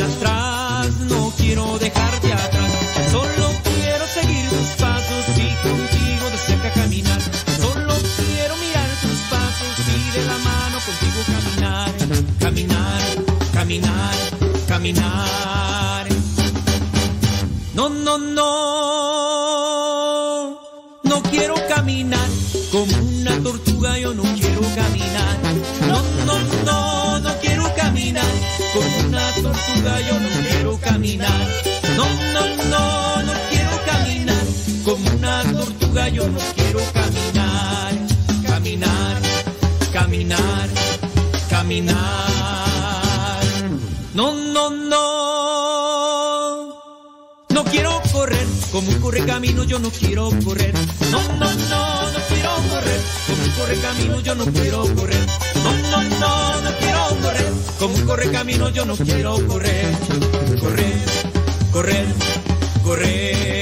atrás, no quiero dejarte atrás. Solo quiero seguir tus pasos y contigo de cerca caminar. Solo quiero mirar tus pasos y de la mano contigo caminar, caminar, caminar, caminar. Yo no quiero caminar. Caminar, caminar, caminar. No, no, no. No quiero correr como un corre camino, yo no quiero correr. No, no, no, no quiero correr como un corre camino, yo no quiero correr. No, no, no, no quiero correr como un corre camino, yo no quiero correr. Correr, correr, correr.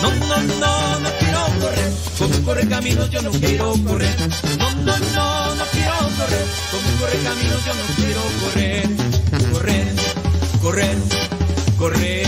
No, no, no, no quiero correr. Como corre camino yo no quiero correr. No, no, no, no quiero correr. Como corre camino yo no quiero correr. Correr, correr, correr.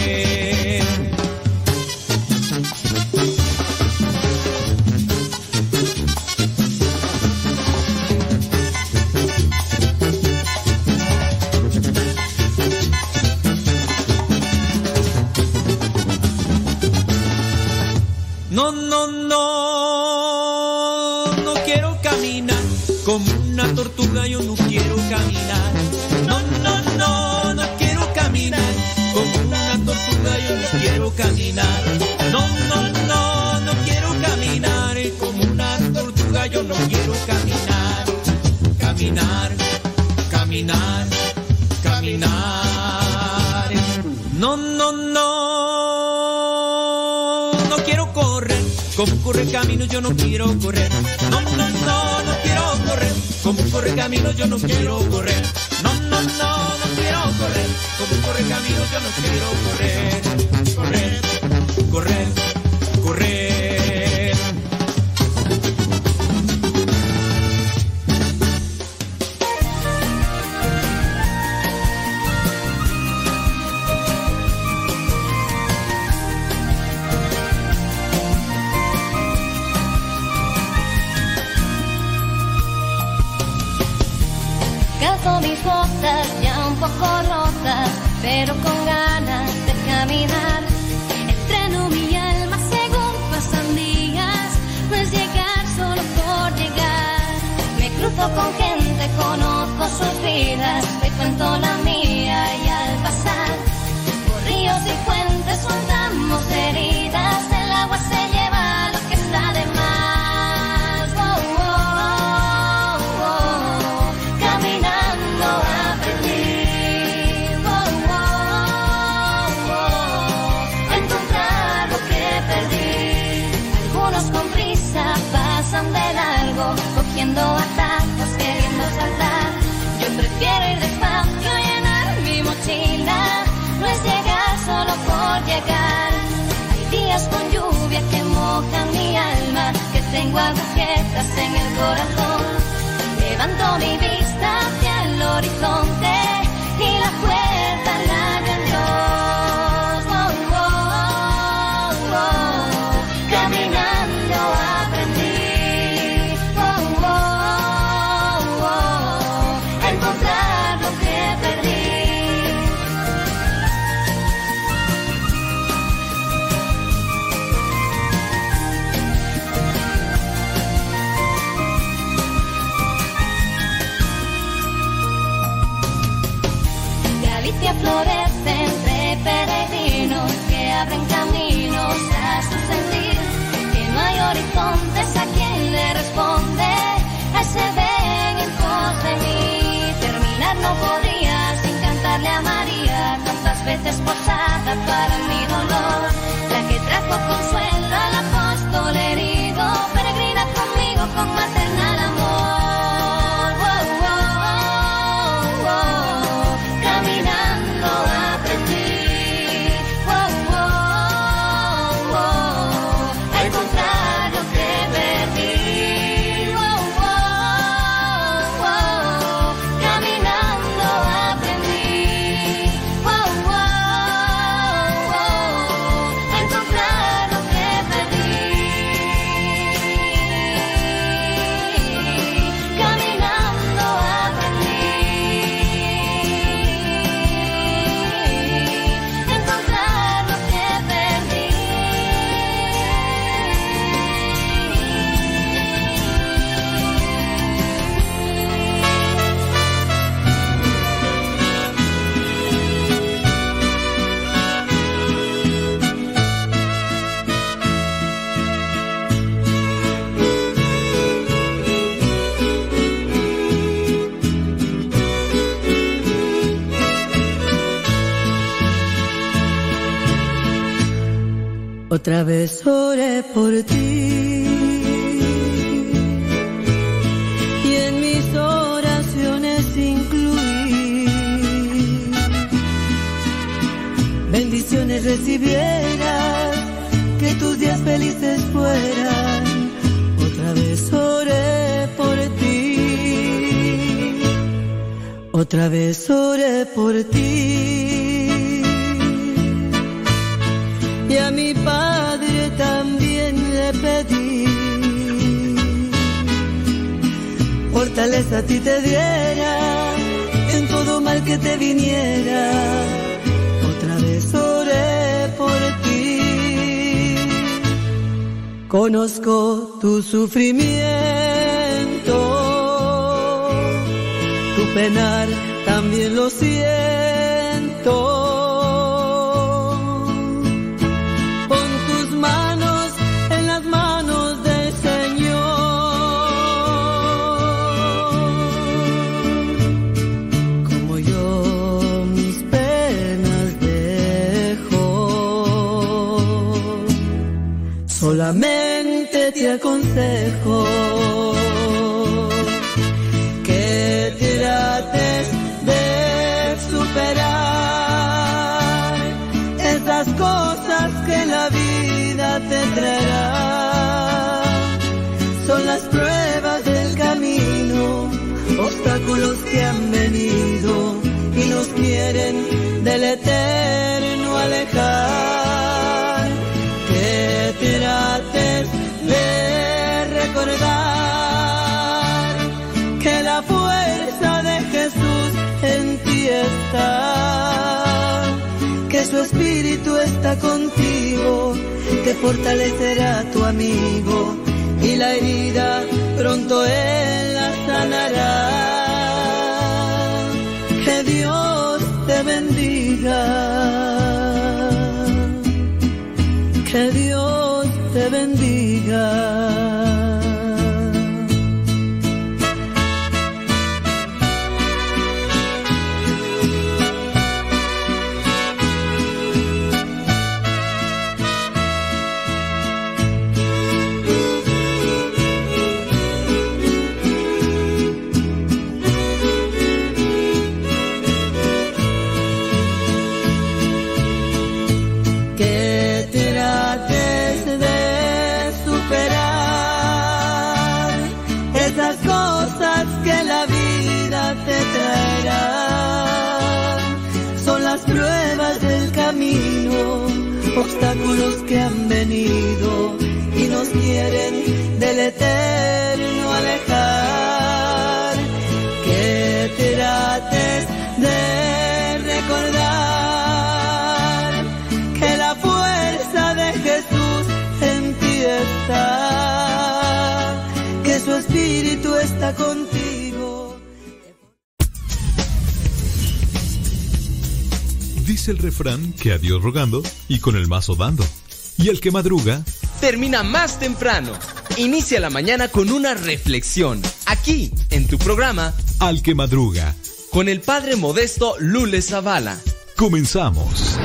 Como corre camino yo no quiero correr. No, no, no, no quiero correr. Como corre camino yo no quiero correr. No, no, no, no quiero correr. Como corre camino yo no quiero. Correr, correr, correr. Otra vez oré por ti. Y en mis oraciones incluí bendiciones recibieras, que tus días felices fueran. Otra vez oré por ti. Otra vez oré por ti. Fortaleza a ti te diera en todo mal que te viniera. Otra vez oré por ti. Conozco tu sufrimiento, tu penar también lo siento Te aconsejo que trates de superar esas cosas que la vida te traerá. Son las pruebas del camino, obstáculos que han venido y nos quieren del eterno alejar que la fuerza de Jesús en ti está, que su espíritu está contigo, que fortalecerá tu amigo y la herida pronto él la sanará. Que Dios te bendiga que han venido y nos quieren del eterno alejar. Que trates de recordar que la fuerza de Jesús en ti está, que su espíritu está contigo Dice el refrán que a Dios rogando y con el mazo dando. Y el que madruga termina más temprano. Inicia la mañana con una reflexión, aquí, en tu programa, Al que madruga, con el padre modesto Lule Zavala. Comenzamos.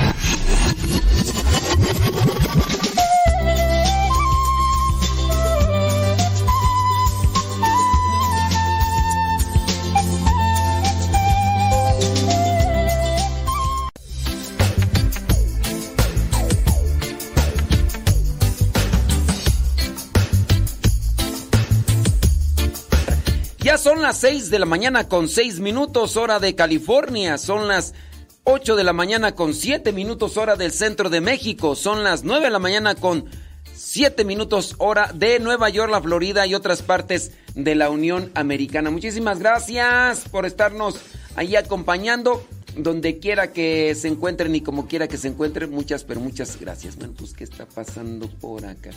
Las 6 de la mañana con 6 minutos hora de California. Son las 8 de la mañana con 7 minutos hora del centro de México. Son las 9 de la mañana con 7 minutos hora de Nueva York, la Florida y otras partes de la Unión Americana. Muchísimas gracias por estarnos ahí acompañando. Donde quiera que se encuentren y como quiera que se encuentren, muchas, pero muchas gracias. Bueno, pues, ¿qué está pasando por acá?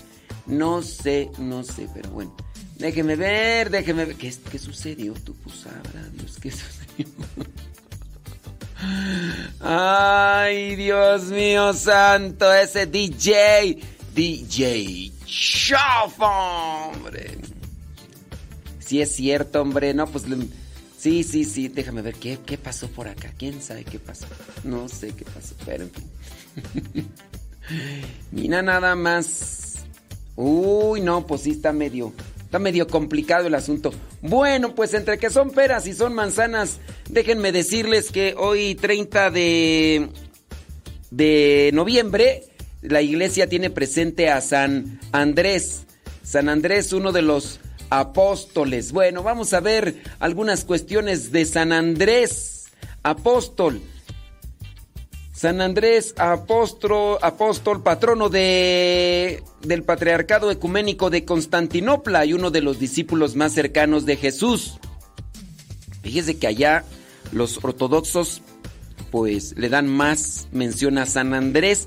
No sé, no sé, pero bueno. Déjeme ver, déjeme ver. ¿Qué, qué sucedió? Tú pues sabrá Dios qué sucedió. Ay, Dios mío santo, ese DJ. DJ Chofo, hombre. Sí es cierto, hombre. No, pues... Sí, sí, sí. Déjame ver qué, qué pasó por acá. ¿Quién sabe qué pasó? No sé qué pasó, pero en fin. Mira nada más. Uy, no, pues sí está medio... Está medio complicado el asunto. Bueno, pues entre que son peras y son manzanas, déjenme decirles que hoy 30 de, de noviembre la iglesia tiene presente a San Andrés. San Andrés, uno de los apóstoles. Bueno, vamos a ver algunas cuestiones de San Andrés, apóstol. San Andrés, apóstol, patrono de, del Patriarcado Ecuménico de Constantinopla y uno de los discípulos más cercanos de Jesús. Fíjese que allá los ortodoxos pues le dan más mención a San Andrés.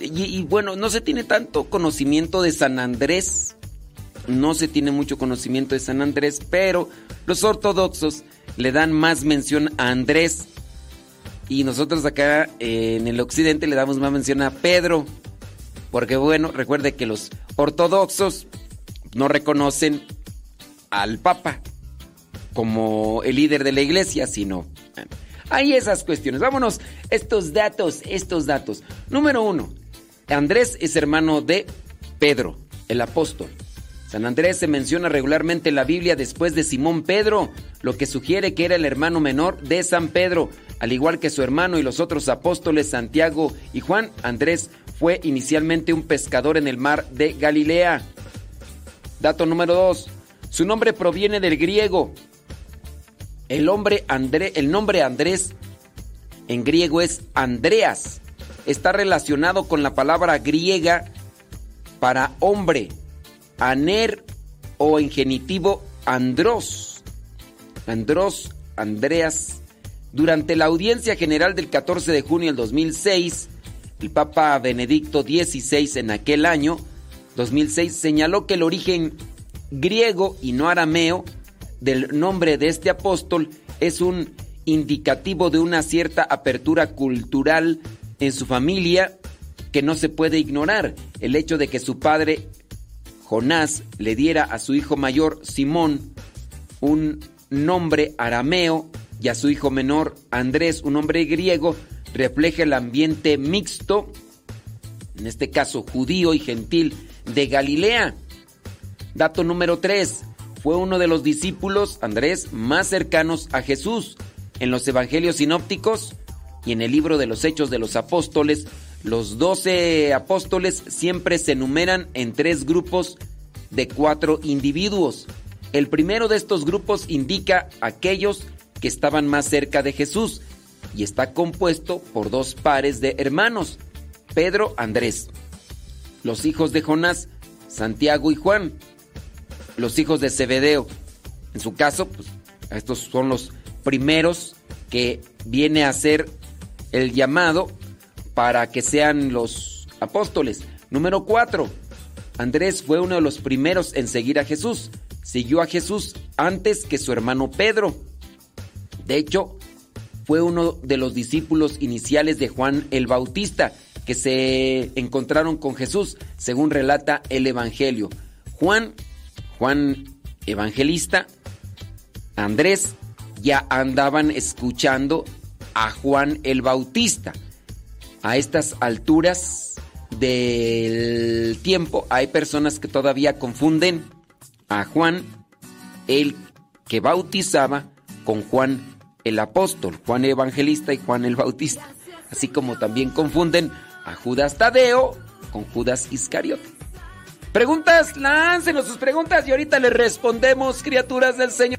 Y, bueno, no se tiene tanto conocimiento de San Andrés, no se tiene mucho conocimiento de San Andrés, pero los ortodoxos le dan más mención a Andrés y nosotros acá eh, en el occidente le damos más mención a Pedro. Porque bueno, recuerde que los ortodoxos no reconocen al Papa como el líder de la iglesia, sino... hay esas cuestiones. Vámonos, estos datos, estos datos. Número uno, Andrés es hermano de Pedro, el apóstol. San Andrés se menciona regularmente en la Biblia después de Simón Pedro, lo que sugiere que era el hermano menor de San Pedro. Al igual que su hermano y los otros apóstoles Santiago y Juan, Andrés fue inicialmente un pescador en el mar de Galilea. Dato número 2. Su nombre proviene del griego. El, el nombre Andrés en griego es Andreas. Está relacionado con la palabra griega para hombre Aner o en genitivo Andros. Andros, Andreas. Durante la audiencia general del 14 de junio del 2006, el Papa Benedicto XVI en aquel año, 2006, señaló que el origen griego y no arameo del nombre de este apóstol es un indicativo de una cierta apertura cultural en su familia que no se puede ignorar. El hecho de que su padre Jonás le diera a su hijo mayor Simón un nombre arameo y a su hijo menor Andrés un nombre griego, refleja el ambiente mixto, en este caso judío y gentil, de Galilea. Dato número 3. Fue uno de los discípulos, Andrés, más cercanos a Jesús. En los evangelios sinópticos y en el libro de los Hechos de los Apóstoles los doce apóstoles siempre se enumeran en tres grupos de cuatro individuos. El primero de estos grupos indica aquellos que estaban más cerca de Jesús y está compuesto por dos pares de hermanos, Pedro, Andrés. Los hijos de Jonás, Santiago y Juan. Los hijos de Zebedeo. En su caso, pues, estos son los primeros que viene a ser el llamado para que sean los apóstoles. Número 4. Andrés fue uno de los primeros en seguir a Jesús. Siguió a Jesús antes que su hermano Pedro. De hecho, fue uno de los discípulos iniciales de Juan el Bautista, que se encontraron con Jesús, según relata el Evangelio. Juan, Juan Evangelista, Andrés, ya andaban escuchando a Juan el Bautista. A estas alturas del tiempo hay personas que todavía confunden a Juan el que bautizaba con Juan el apóstol, Juan el evangelista y Juan el bautista. Así como también confunden a Judas Tadeo con Judas Iscariote. Preguntas, láncenos sus preguntas y ahorita les respondemos, criaturas del Señor.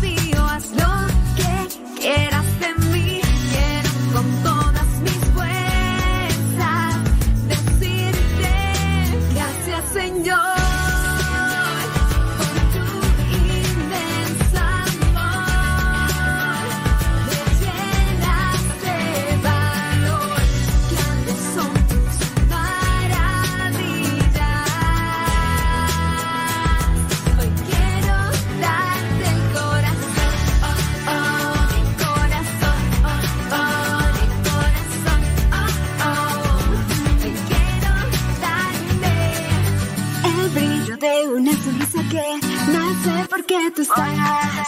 que tú estás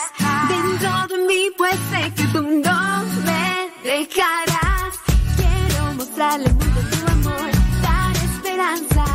dentro de mí, pues sé que tú no me dejarás. Quiero mostrarle al mundo tu amor, dar esperanza,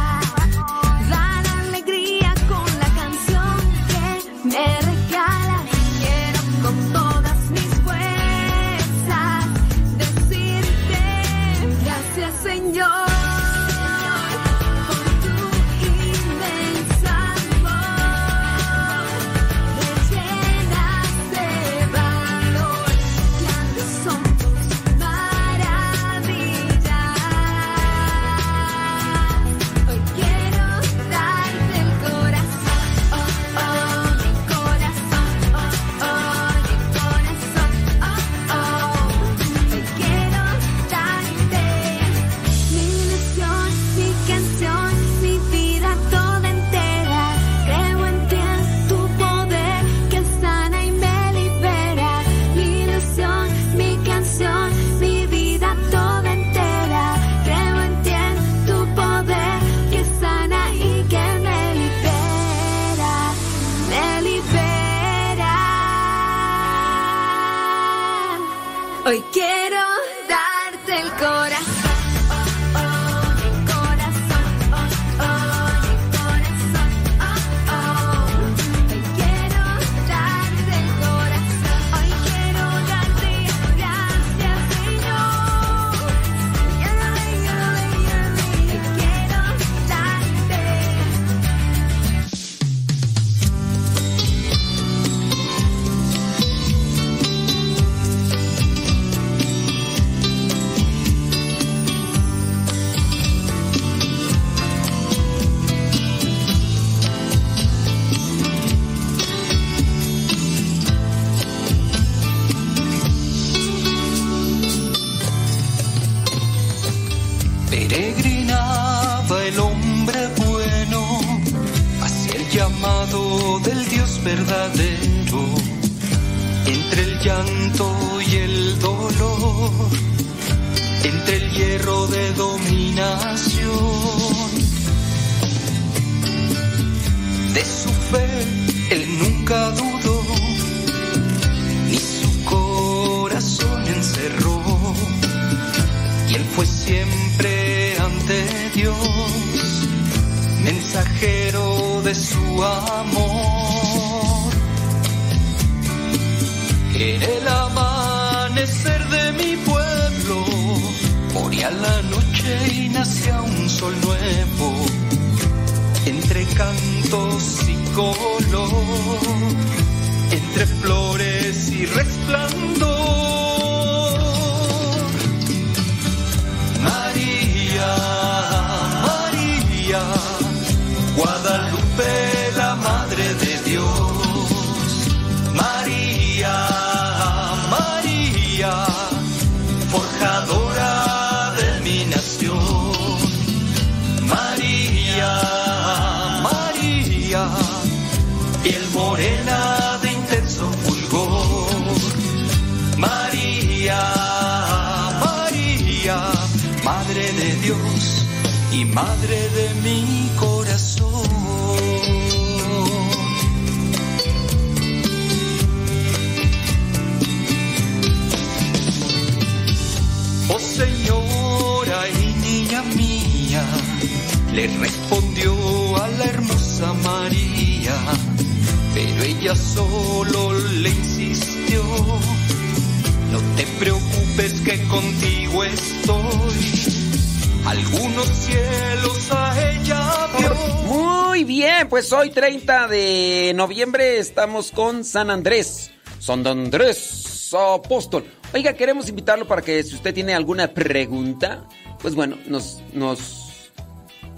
de noviembre estamos con San Andrés. San Andrés Apóstol. Oiga, queremos invitarlo para que si usted tiene alguna pregunta, pues bueno, nos, nos,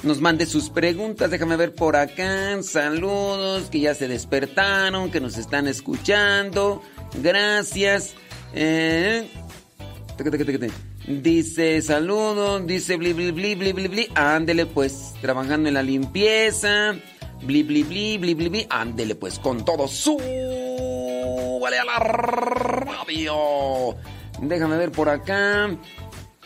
nos mande sus preguntas. Déjame ver por acá. Saludos, que ya se despertaron, que nos están escuchando. Gracias. Eh. Dice saludos, dice bli bli bli bli bli. Ándele pues, trabajando en la limpieza. Bli bli bli bli bli bli. Ándele pues con todo su vale a la radio. Déjame ver por acá.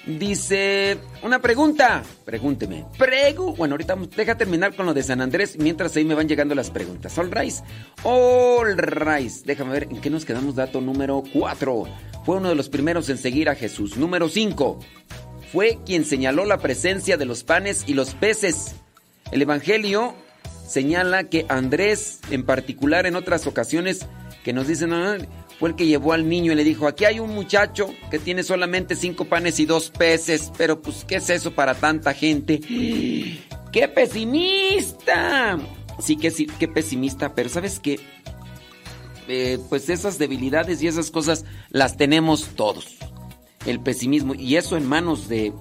Dice, una pregunta. Pregúnteme. Pregu. Bueno, ahorita deja terminar con lo de San Andrés mientras ahí me van llegando las preguntas. All right. All. Déjame ver en qué nos quedamos. Dato número 4. Fue uno de los primeros en seguir a Jesús. Número 5. Fue quien señaló la presencia de los panes y los peces. El Evangelio señala que Andrés, en particular en otras ocasiones, que nos dicen, "Ah, fue el que llevó al niño y le dijo, aquí hay un muchacho que tiene solamente cinco panes y dos peces, pero pues, ¿qué es eso para tanta gente? ¡Qué pesimista! Sí, que sí, qué pesimista, pero ¿sabes qué? Eh, pues esas debilidades y esas cosas las tenemos todos. El pesimismo, y eso en manos de,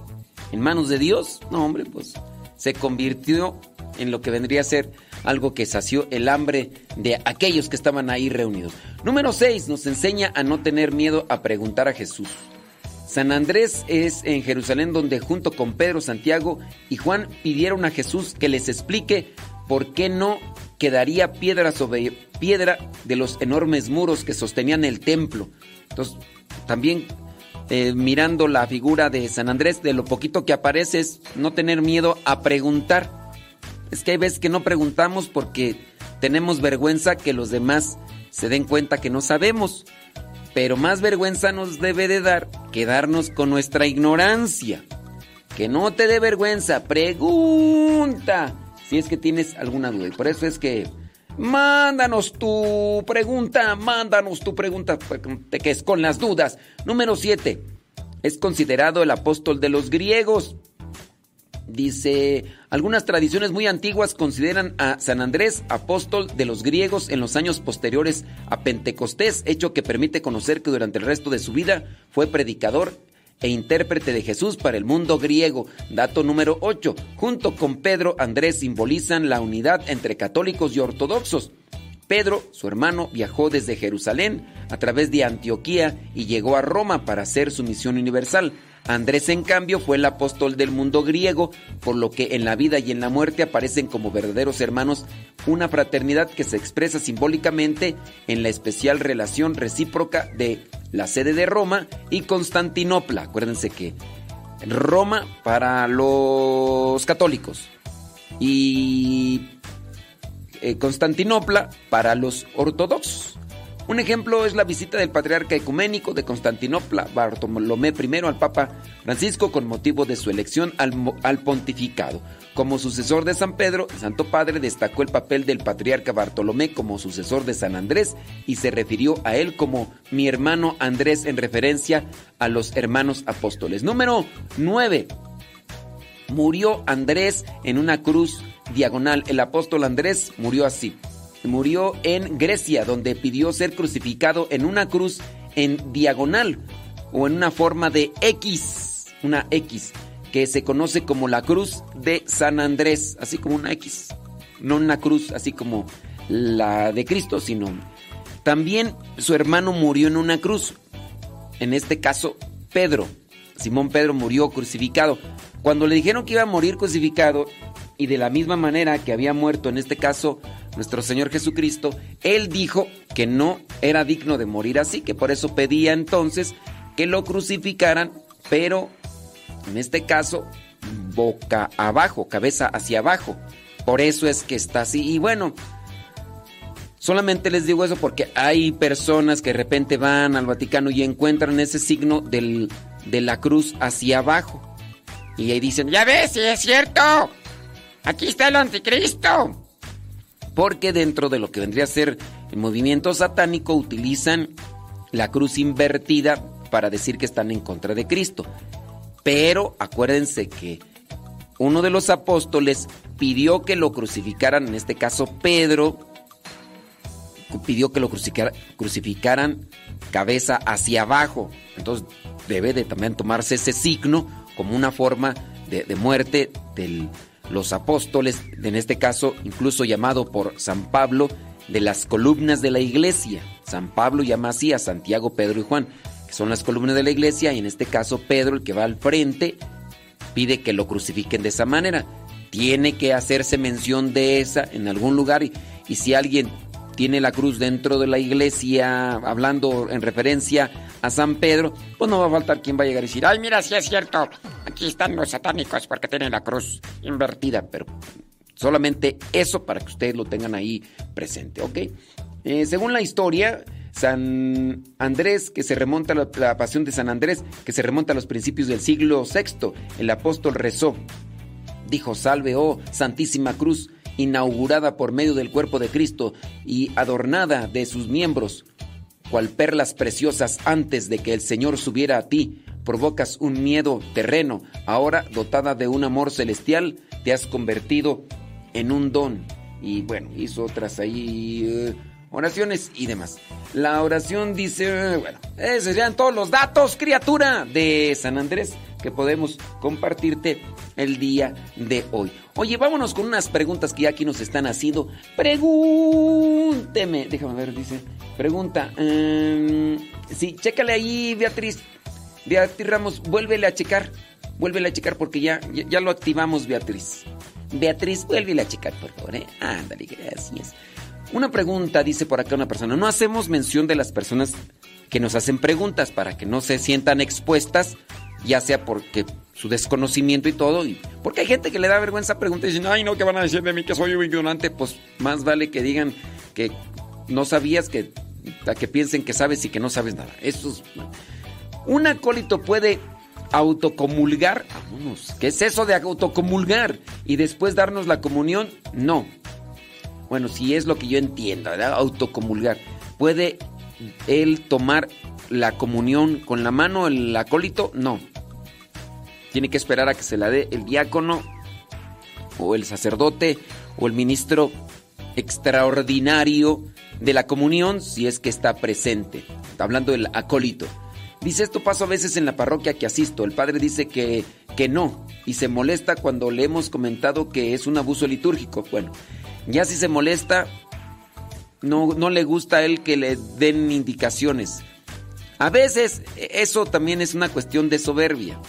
en manos de Dios, no hombre, pues se convirtió en lo que vendría a ser algo que sació el hambre de aquellos que estaban ahí reunidos. Número 6 nos enseña a no tener miedo a preguntar a Jesús. San Andrés es en Jerusalén donde junto con Pedro, Santiago y Juan pidieron a Jesús que les explique por qué no quedaría piedra sobre piedra de los enormes muros que sostenían el templo. Entonces, también eh, mirando la figura de San Andrés, de lo poquito que aparece es no tener miedo a preguntar. Es que hay veces que no preguntamos porque tenemos vergüenza que los demás se den cuenta que no sabemos. Pero más vergüenza nos debe de dar quedarnos con nuestra ignorancia. Que no te dé vergüenza, pregunta si es que tienes alguna duda. Y por eso es que mándanos tu pregunta, mándanos tu pregunta, te quedes con las dudas. Número 7. Es considerado el apóstol de los griegos. Dice, algunas tradiciones muy antiguas consideran a San Andrés apóstol de los griegos en los años posteriores a Pentecostés, hecho que permite conocer que durante el resto de su vida fue predicador e intérprete de Jesús para el mundo griego. Dato número 8. Junto con Pedro, Andrés simbolizan la unidad entre católicos y ortodoxos. Pedro, su hermano, viajó desde Jerusalén a través de Antioquía y llegó a Roma para hacer su misión universal. Andrés, en cambio, fue el apóstol del mundo griego, por lo que en la vida y en la muerte aparecen como verdaderos hermanos, una fraternidad que se expresa simbólicamente en la especial relación recíproca de la sede de Roma y Constantinopla. Acuérdense que Roma para los católicos y eh, Constantinopla para los ortodoxos. Un ejemplo es la visita del patriarca ecuménico de Constantinopla, Bartolomé I, al Papa Francisco con motivo de su elección al, pontificado. Como sucesor de San Pedro, el Santo Padre destacó el papel del patriarca Bartolomé como sucesor de San Andrés y se refirió a él como mi hermano Andrés en referencia a los hermanos apóstoles. Número 9. Murió Andrés en una cruz diagonal. El apóstol Andrés murió así. Murió en Grecia, donde pidió ser crucificado en una cruz en diagonal o en una forma de X, una X, que se conoce como la cruz de San Andrés, así como una X. No una cruz así como la de Cristo, sino también su hermano murió en una cruz. En este caso, Pedro. Simón Pedro murió crucificado. Cuando le dijeron que iba a morir crucificado, y de la misma manera que había muerto en este caso nuestro Señor Jesucristo, Él dijo que no era digno de morir así, que por eso pedía entonces que lo crucificaran, pero en este caso boca abajo, cabeza hacia abajo. Por eso es que está así. Y bueno, solamente les digo eso porque hay personas que de repente van al Vaticano y encuentran ese signo de la cruz hacia abajo. Y ahí dicen, ya ves, sí es cierto. Aquí está el anticristo. Porque dentro de lo que vendría a ser el movimiento satánico utilizan la cruz invertida para decir que están en contra de Cristo. Pero acuérdense que uno de los apóstoles pidió que lo crucificaran, en este caso Pedro, pidió que lo crucificaran cabeza hacia abajo. Entonces debe de también tomarse ese signo como una forma de, muerte de los apóstoles, en este caso incluso llamado por San Pablo, de las columnas de la iglesia. San Pablo llama así a Santiago, Pedro y Juan, que son las columnas de la iglesia, y en este caso Pedro, el que va al frente, pide que lo crucifiquen de esa manera. Tiene que hacerse mención de esa en algún lugar y, y si alguien tiene la cruz dentro de la iglesia, hablando en referencia a San Pedro, pues no va a faltar quien va a llegar y decir, ay, mira, si es cierto, aquí están los satánicos porque tienen la cruz invertida, pero solamente eso para que ustedes lo tengan ahí presente, ¿ok? Eh, según la historia, San Andrés, que se remonta a la, la pasión de San Andrés, que se remonta a los principios del siglo VI, el apóstol rezó, dijo, salve, oh Santísima Cruz, inaugurada por medio del cuerpo de Cristo y adornada de sus miembros, cual perlas preciosas antes de que el Señor subiera a ti, provocas un miedo terreno, ahora dotada de un amor celestial, te has convertido en un don. Y bueno, hizo otras ahí eh, oraciones y demás. La oración dice, eh, bueno, esos serían todos los datos, criatura, de San Andrés que podemos compartirte el día de hoy. Oye, vámonos con unas preguntas que ya aquí nos están haciendo. Pregúnteme, déjame ver, dice. Pregunta. Um, sí, chécale ahí, Beatriz. Beatriz Ramos, vuélvele a checar. Vuélvele a checar porque ya, ya, ya lo activamos, Beatriz. Beatriz, vuélvele a checar, por favor. ¿eh? Ándale, gracias. Una pregunta, dice por acá una persona. No hacemos mención de las personas que nos hacen preguntas para que no se sientan expuestas ya sea porque su desconocimiento y todo, y porque hay gente que le da vergüenza preguntar y dicen, ay no, ¿qué van a decir de mí que soy un ignorante? Pues más vale que digan que no sabías que, que piensen que sabes y que no sabes nada. Eso es... Un acólito puede autocomulgar, vámonos, ¿qué es eso de autocomulgar? Y después darnos la comunión, no. Bueno, si es lo que yo entiendo. Autocomulgar. ¿Puede él tomar la comunión con la mano, el acólito? No tiene que esperar a que se la dé el diácono o el sacerdote o el ministro extraordinario de la comunión si es que está presente. Está hablando del acólito. Dice esto paso a veces en la parroquia que asisto. El padre dice que, que no y se molesta cuando le hemos comentado que es un abuso litúrgico. Bueno, ya si se molesta, no, no le gusta a él que le den indicaciones. A veces eso también es una cuestión de soberbia.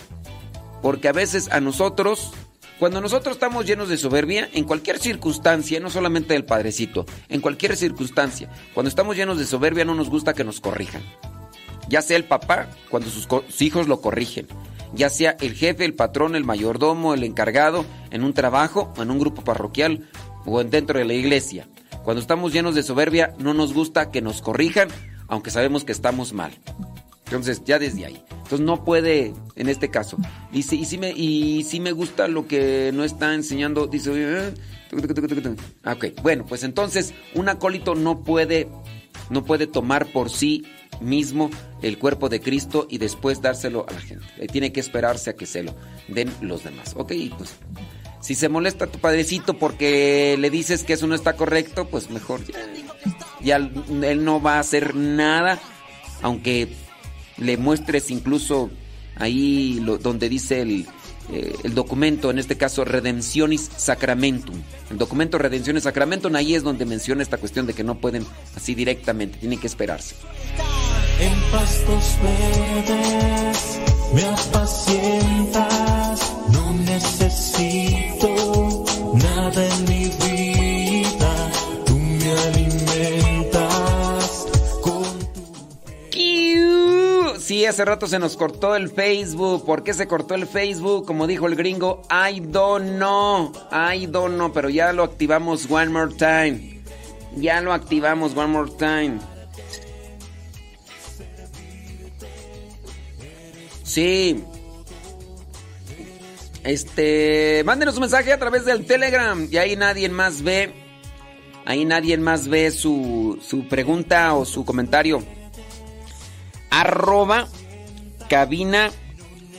Porque a veces a nosotros, cuando nosotros estamos llenos de soberbia, en cualquier circunstancia, no solamente del padrecito, en cualquier circunstancia, cuando estamos llenos de soberbia no nos gusta que nos corrijan. Ya sea el papá, cuando sus hijos lo corrigen. Ya sea el jefe, el patrón, el mayordomo, el encargado, en un trabajo, en un grupo parroquial o dentro de la iglesia. Cuando estamos llenos de soberbia no nos gusta que nos corrijan, aunque sabemos que estamos mal. Entonces, ya desde ahí. Entonces no puede, en este caso. Y si me, y si me gusta lo que no está enseñando, dice, eh, ok, bueno, pues entonces un acólito no puede, no puede tomar por sí mismo el cuerpo de Cristo y después dárselo a la gente. Tiene que esperarse a que se lo den los demás. Ok, pues Si se molesta tu padrecito porque le dices que eso no está correcto, pues mejor ya él no va a hacer nada, aunque le muestres incluso ahí donde dice el, eh, el documento, en este caso Redemptionis Sacramentum. El documento Redemptionis Sacramentum, ahí es donde menciona esta cuestión de que no pueden así directamente, tienen que esperarse. En pastos verdes me no necesito Sí, hace rato se nos cortó el Facebook. ¿Por qué se cortó el Facebook? Como dijo el gringo, I don't know. I don't know, pero ya lo activamos one more time. Ya lo activamos one more time. Sí. Este, mándenos un mensaje a través del Telegram y ahí nadie más ve, ahí nadie más ve su, su pregunta o su comentario. Arroba cabina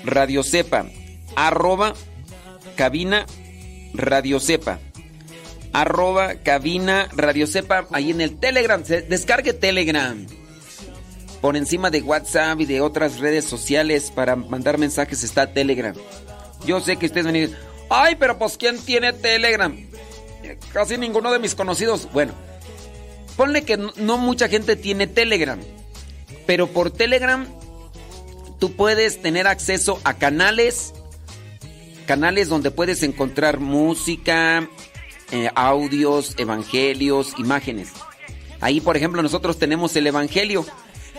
radio sepa. Arroba cabina radio sepa. Arroba cabina radio sepa. Ahí en el Telegram. Descargue Telegram. Por encima de WhatsApp y de otras redes sociales para mandar mensajes está Telegram. Yo sé que ustedes van ay, pero pues ¿quién tiene Telegram? Casi ninguno de mis conocidos. Bueno, ponle que no mucha gente tiene Telegram. Pero por Telegram tú puedes tener acceso a canales, canales donde puedes encontrar música, eh, audios, evangelios, imágenes. Ahí, por ejemplo, nosotros tenemos el evangelio.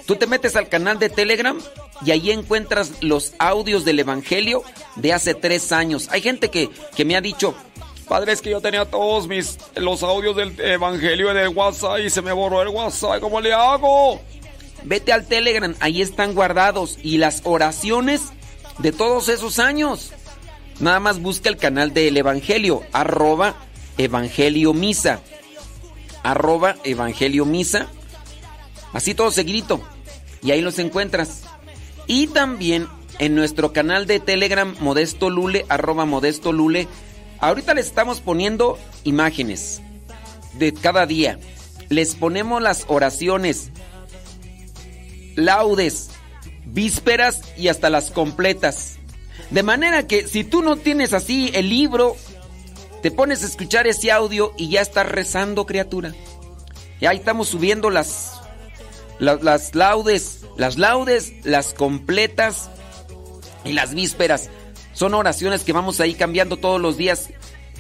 Tú te metes al canal de Telegram y ahí encuentras los audios del evangelio de hace tres años. Hay gente que, que me ha dicho, Padre, es que yo tenía todos mis los audios del evangelio en WhatsApp y se me borró el WhatsApp. ¿Cómo le hago? Vete al Telegram, ahí están guardados y las oraciones de todos esos años. Nada más busca el canal del Evangelio, arroba Evangelio Misa. Arroba Evangelio Misa. Así todo seguidito. Y ahí los encuentras. Y también en nuestro canal de Telegram, Modesto Lule, arroba Modesto Lule. Ahorita les estamos poniendo imágenes de cada día. Les ponemos las oraciones, laudes, vísperas y hasta las completas. De manera que si tú no tienes así el libro, te pones a escuchar ese audio y ya estás rezando, criatura. Y ahí estamos subiendo las, la- las, laudes, las laudes, las completas y las vísperas. Son oraciones que vamos ahí cambiando todos los días.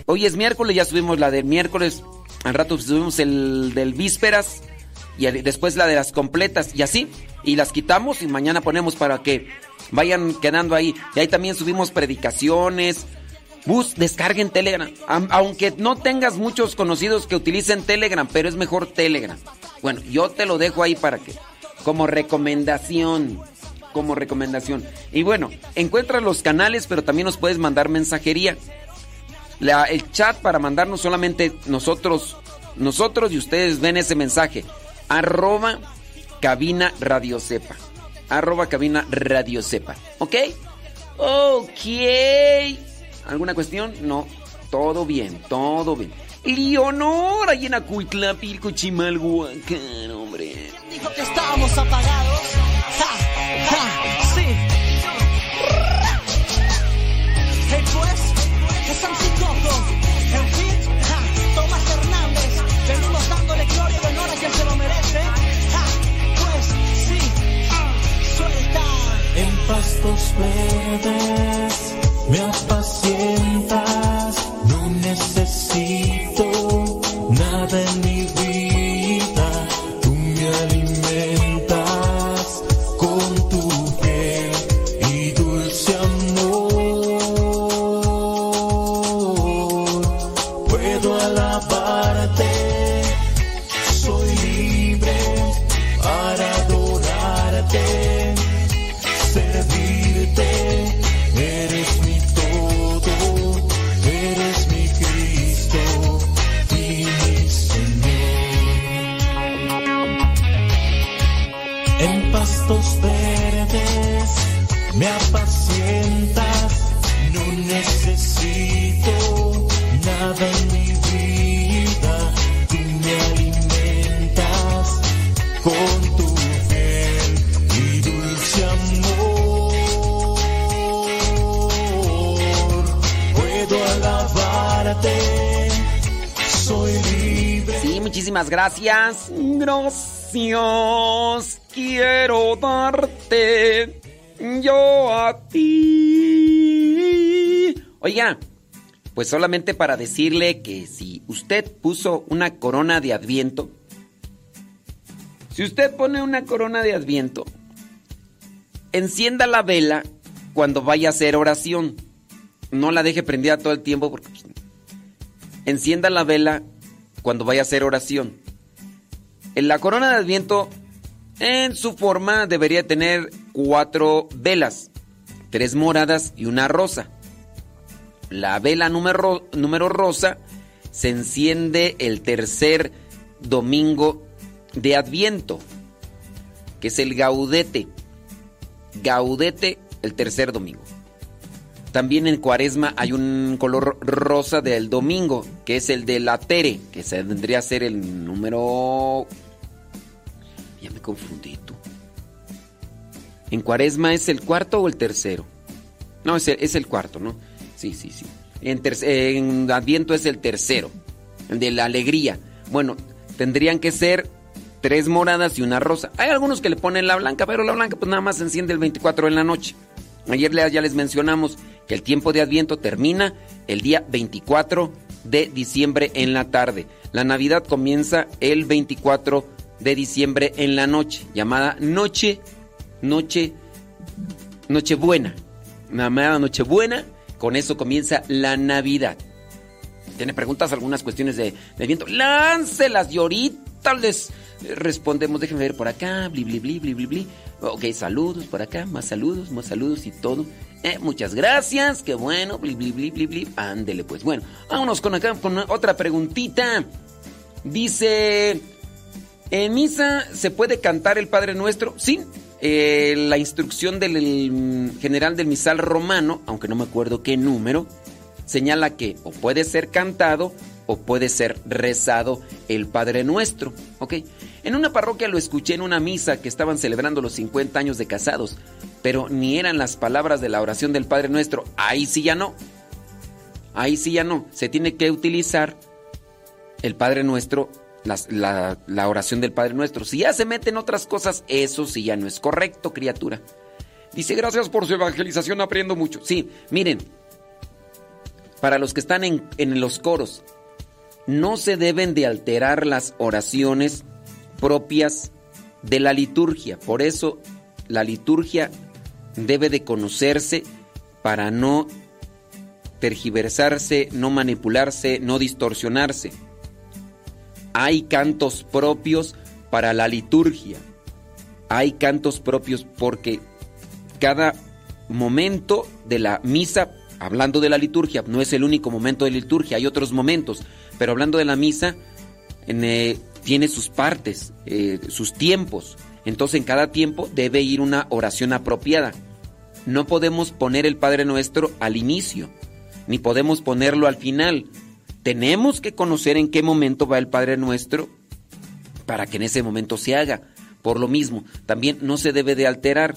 Hoy es miércoles, ya subimos la del miércoles. Al rato subimos el del vísperas y después la de las completas y así. Y las quitamos y mañana ponemos para que vayan quedando ahí. Y ahí también subimos predicaciones. Bus, descarguen Telegram. Am- Aunque no tengas muchos conocidos que utilicen Telegram, pero es mejor Telegram. Bueno, yo te lo dejo ahí para que, como recomendación, como recomendación. Y bueno, encuentras los canales, pero también nos puedes mandar mensajería. La- el chat para mandarnos solamente nosotros, nosotros y ustedes ven ese mensaje. Arroba cabina radio sepa. Arroba cabina radio sepa. ¿Ok? Ok. ¿Alguna cuestión? No. Todo bien, todo bien. Leonor, ahí en Acuitlapilco, Chimalhuacán, hombre. Dijo que estábamos apagados. Ja, ja, sí. En pastos verdes. Me apacientas, no necesito nada en mi muchísimas gracias. Gracias. Quiero darte yo a ti. Oiga, pues solamente para decirle que si usted puso una corona de adviento, si usted pone una corona de adviento, encienda la vela cuando vaya a hacer oración. No la deje prendida todo el tiempo porque encienda la vela cuando vaya a hacer oración. En la corona de adviento, en su forma, debería tener cuatro velas, tres moradas y una rosa. La vela número, número rosa se enciende el tercer domingo de adviento, que es el gaudete. Gaudete el tercer domingo. También en cuaresma hay un color rosa del domingo, que es el de la tere, que tendría a ser el número... Ya me confundí tú. ¿En cuaresma es el cuarto o el tercero? No, es el, es el cuarto, ¿no? Sí, sí, sí. En, en adviento es el tercero, el de la alegría. Bueno, tendrían que ser tres moradas y una rosa. Hay algunos que le ponen la blanca, pero la blanca pues nada más se enciende el 24 en la noche. Ayer ya les mencionamos que el tiempo de Adviento termina el día 24 de diciembre en la tarde. La Navidad comienza el 24 de diciembre en la noche, llamada Noche, Noche, Nochebuena. Llamada Nochebuena, con eso comienza la Navidad. ¿Tiene preguntas, algunas cuestiones de, de viento? Láncelas y ahorita les respondemos. Déjenme ver por acá, bli, bli, bli, bli, bli, bli. Ok, saludos por acá, más saludos, más saludos y todo. Eh, muchas gracias, qué bueno, bli, bli, bli, bli. Ándele pues. Bueno, vámonos con acá con otra preguntita. Dice, ¿en misa se puede cantar el Padre Nuestro? Sí. Eh, la instrucción del general del misal romano, aunque no me acuerdo qué número, señala que o puede ser cantado o puede ser rezado el Padre Nuestro. ¿Ok? En una parroquia lo escuché en una misa que estaban celebrando los 50 años de casados, pero ni eran las palabras de la oración del Padre Nuestro. Ahí sí ya no. Ahí sí ya no. Se tiene que utilizar el Padre Nuestro, la, la oración del Padre Nuestro. Si ya se meten otras cosas, eso sí ya no es correcto, criatura. Dice, gracias por su evangelización, aprendo mucho. Sí, miren, para los que están en, en los coros, no se deben de alterar las oraciones propias de la liturgia. Por eso la liturgia debe de conocerse para no tergiversarse, no manipularse, no distorsionarse. Hay cantos propios para la liturgia. Hay cantos propios porque cada momento de la misa, hablando de la liturgia, no es el único momento de liturgia, hay otros momentos, pero hablando de la misa, eh, tiene sus partes, eh, sus tiempos. Entonces en cada tiempo debe ir una oración apropiada. No podemos poner el Padre Nuestro al inicio, ni podemos ponerlo al final. Tenemos que conocer en qué momento va el Padre Nuestro para que en ese momento se haga. Por lo mismo, también no se debe de alterar.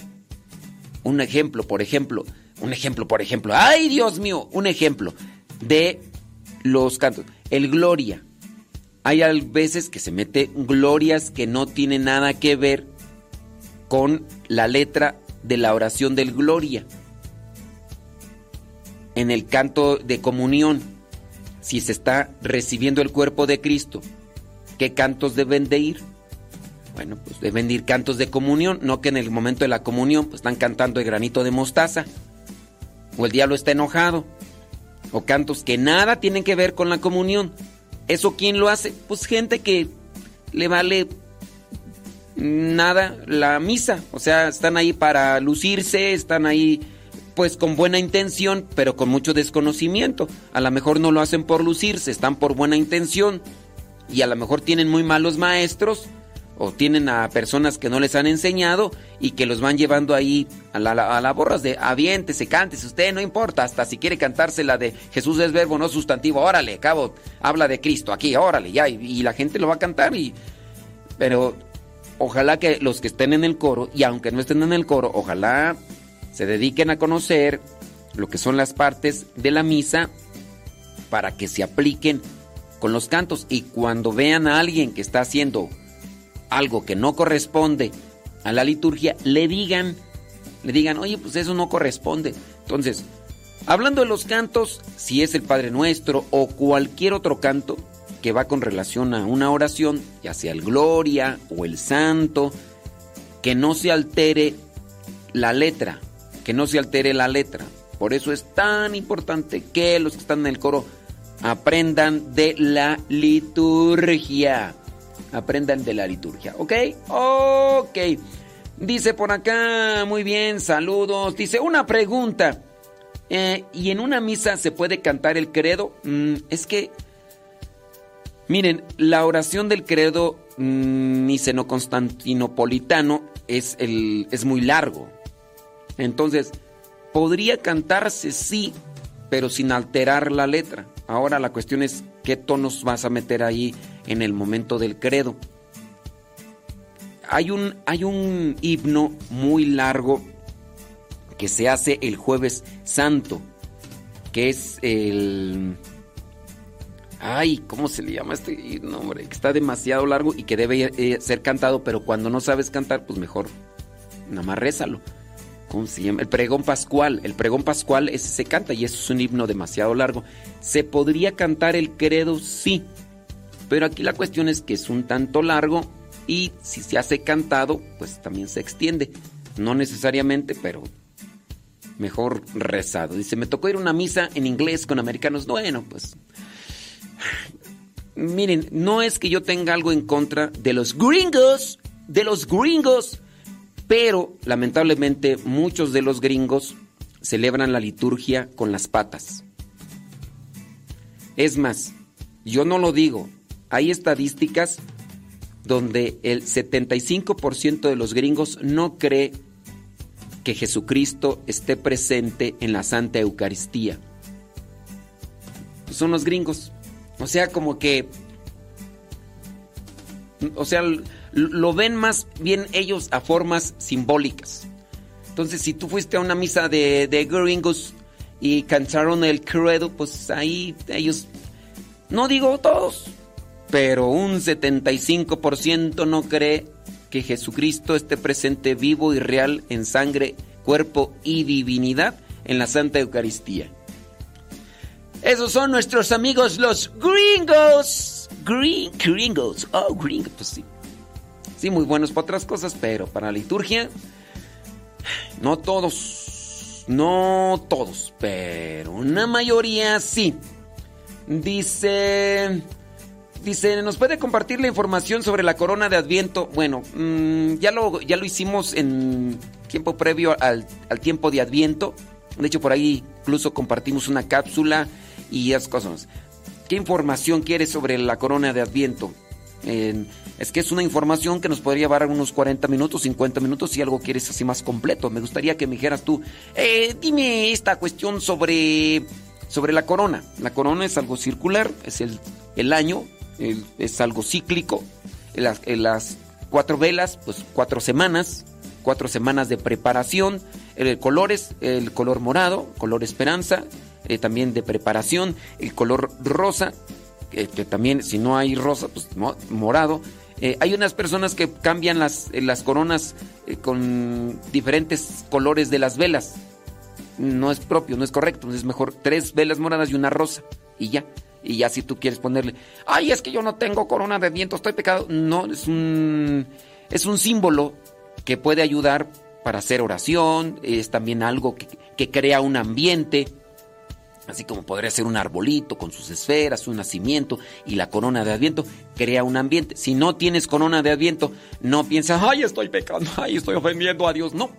Un ejemplo, por ejemplo, un ejemplo, por ejemplo, ay Dios mío, un ejemplo de los cantos. El Gloria. Hay veces que se mete glorias que no tienen nada que ver con la letra de la oración del Gloria. En el canto de comunión, si se está recibiendo el cuerpo de Cristo, ¿qué cantos deben de ir? Bueno, pues deben de ir cantos de comunión, no que en el momento de la comunión pues están cantando el granito de mostaza, o el diablo está enojado, o cantos que nada tienen que ver con la comunión. ¿Eso quién lo hace? Pues gente que le vale nada la misa, o sea, están ahí para lucirse, están ahí pues con buena intención, pero con mucho desconocimiento. A lo mejor no lo hacen por lucirse, están por buena intención y a lo mejor tienen muy malos maestros o tienen a personas que no les han enseñado y que los van llevando ahí a la, a la borras de aviéntese, cántese, usted no importa, hasta si quiere cantarse la de Jesús es verbo, no sustantivo, órale, cabo, habla de Cristo, aquí, órale, ya, y, la gente lo va a cantar y... Pero ojalá que los que estén en el coro, y aunque no estén en el coro, ojalá se dediquen a conocer lo que son las partes de la misa para que se apliquen con los cantos. Y cuando vean a alguien que está haciendo algo que no corresponde a la liturgia, le digan, le digan, oye, pues eso no corresponde. Entonces, hablando de los cantos, si es el Padre Nuestro o cualquier otro canto que va con relación a una oración, ya sea el Gloria o el Santo, que no se altere la letra, que no se altere la letra. Por eso es tan importante que los que están en el coro aprendan de la liturgia. Aprendan de la liturgia, ¿ok? Ok. Dice por acá, muy bien, saludos. Dice, una pregunta. Eh, ¿Y en una misa se puede cantar el credo? Mm, es que, miren, la oración del credo mm, niceno-constantinopolitano es, el, es muy largo. Entonces, podría cantarse sí, pero sin alterar la letra. Ahora la cuestión es qué tonos vas a meter ahí en el momento del credo. Hay un, hay un himno muy largo que se hace el jueves santo, que es el... Ay, ¿cómo se le llama este nombre? Que está demasiado largo y que debe eh, ser cantado, pero cuando no sabes cantar, pues mejor nada más rézalo. ¿Cómo se llama? El pregón pascual. El pregón pascual ese se canta y eso es un himno demasiado largo. ¿Se podría cantar el credo? Sí. Pero aquí la cuestión es que es un tanto largo y si se hace cantado, pues también se extiende. No necesariamente, pero mejor rezado. Dice, me tocó ir a una misa en inglés con americanos. Bueno, pues... Miren, no es que yo tenga algo en contra de los gringos, de los gringos pero lamentablemente muchos de los gringos celebran la liturgia con las patas. Es más, yo no lo digo, hay estadísticas donde el 75% de los gringos no cree que Jesucristo esté presente en la Santa Eucaristía. son los gringos. O sea, como que... O sea, lo ven más bien ellos a formas simbólicas. Entonces, si tú fuiste a una misa de, de gringos y cantaron el credo, pues ahí ellos, no digo todos, pero un 75% no cree que Jesucristo esté presente vivo y real en sangre, cuerpo y divinidad en la Santa Eucaristía. Esos son nuestros amigos los gringos. Green, gringos. Oh, gringos. Pues sí. Sí, muy buenos para otras cosas, pero para la liturgia, no todos, no todos, pero una mayoría sí. Dice, dice, ¿nos puede compartir la información sobre la corona de Adviento? Bueno, mm, ya, lo, ya lo hicimos en tiempo previo al, al tiempo de Adviento. De hecho, por ahí incluso compartimos una cápsula y esas cosas. ¿Qué información quieres sobre la corona de Adviento? es que es una información que nos podría llevar unos 40 minutos, 50 minutos si algo quieres así más completo. Me gustaría que me dijeras tú, eh, dime esta cuestión sobre, sobre la corona. La corona es algo circular, es el, el año, es algo cíclico. Las, las cuatro velas, pues cuatro semanas, cuatro semanas de preparación. El color es el color morado, color esperanza, eh, también de preparación. El color rosa, que, también si no hay rosa, pues morado. Eh, hay unas personas que cambian las, eh, las coronas eh, con diferentes colores de las velas. No es propio, no es correcto. Es mejor tres velas moradas y una rosa. Y ya. Y ya si tú quieres ponerle, ay, es que yo no tengo corona de viento, estoy pecado. No, es un, es un símbolo que puede ayudar para hacer oración. Es también algo que, que crea un ambiente así como podría ser un arbolito con sus esferas, un nacimiento y la corona de Adviento, crea un ambiente. Si no tienes corona de Adviento, no piensas, ay, estoy pecando, ay, estoy ofendiendo a Dios. No,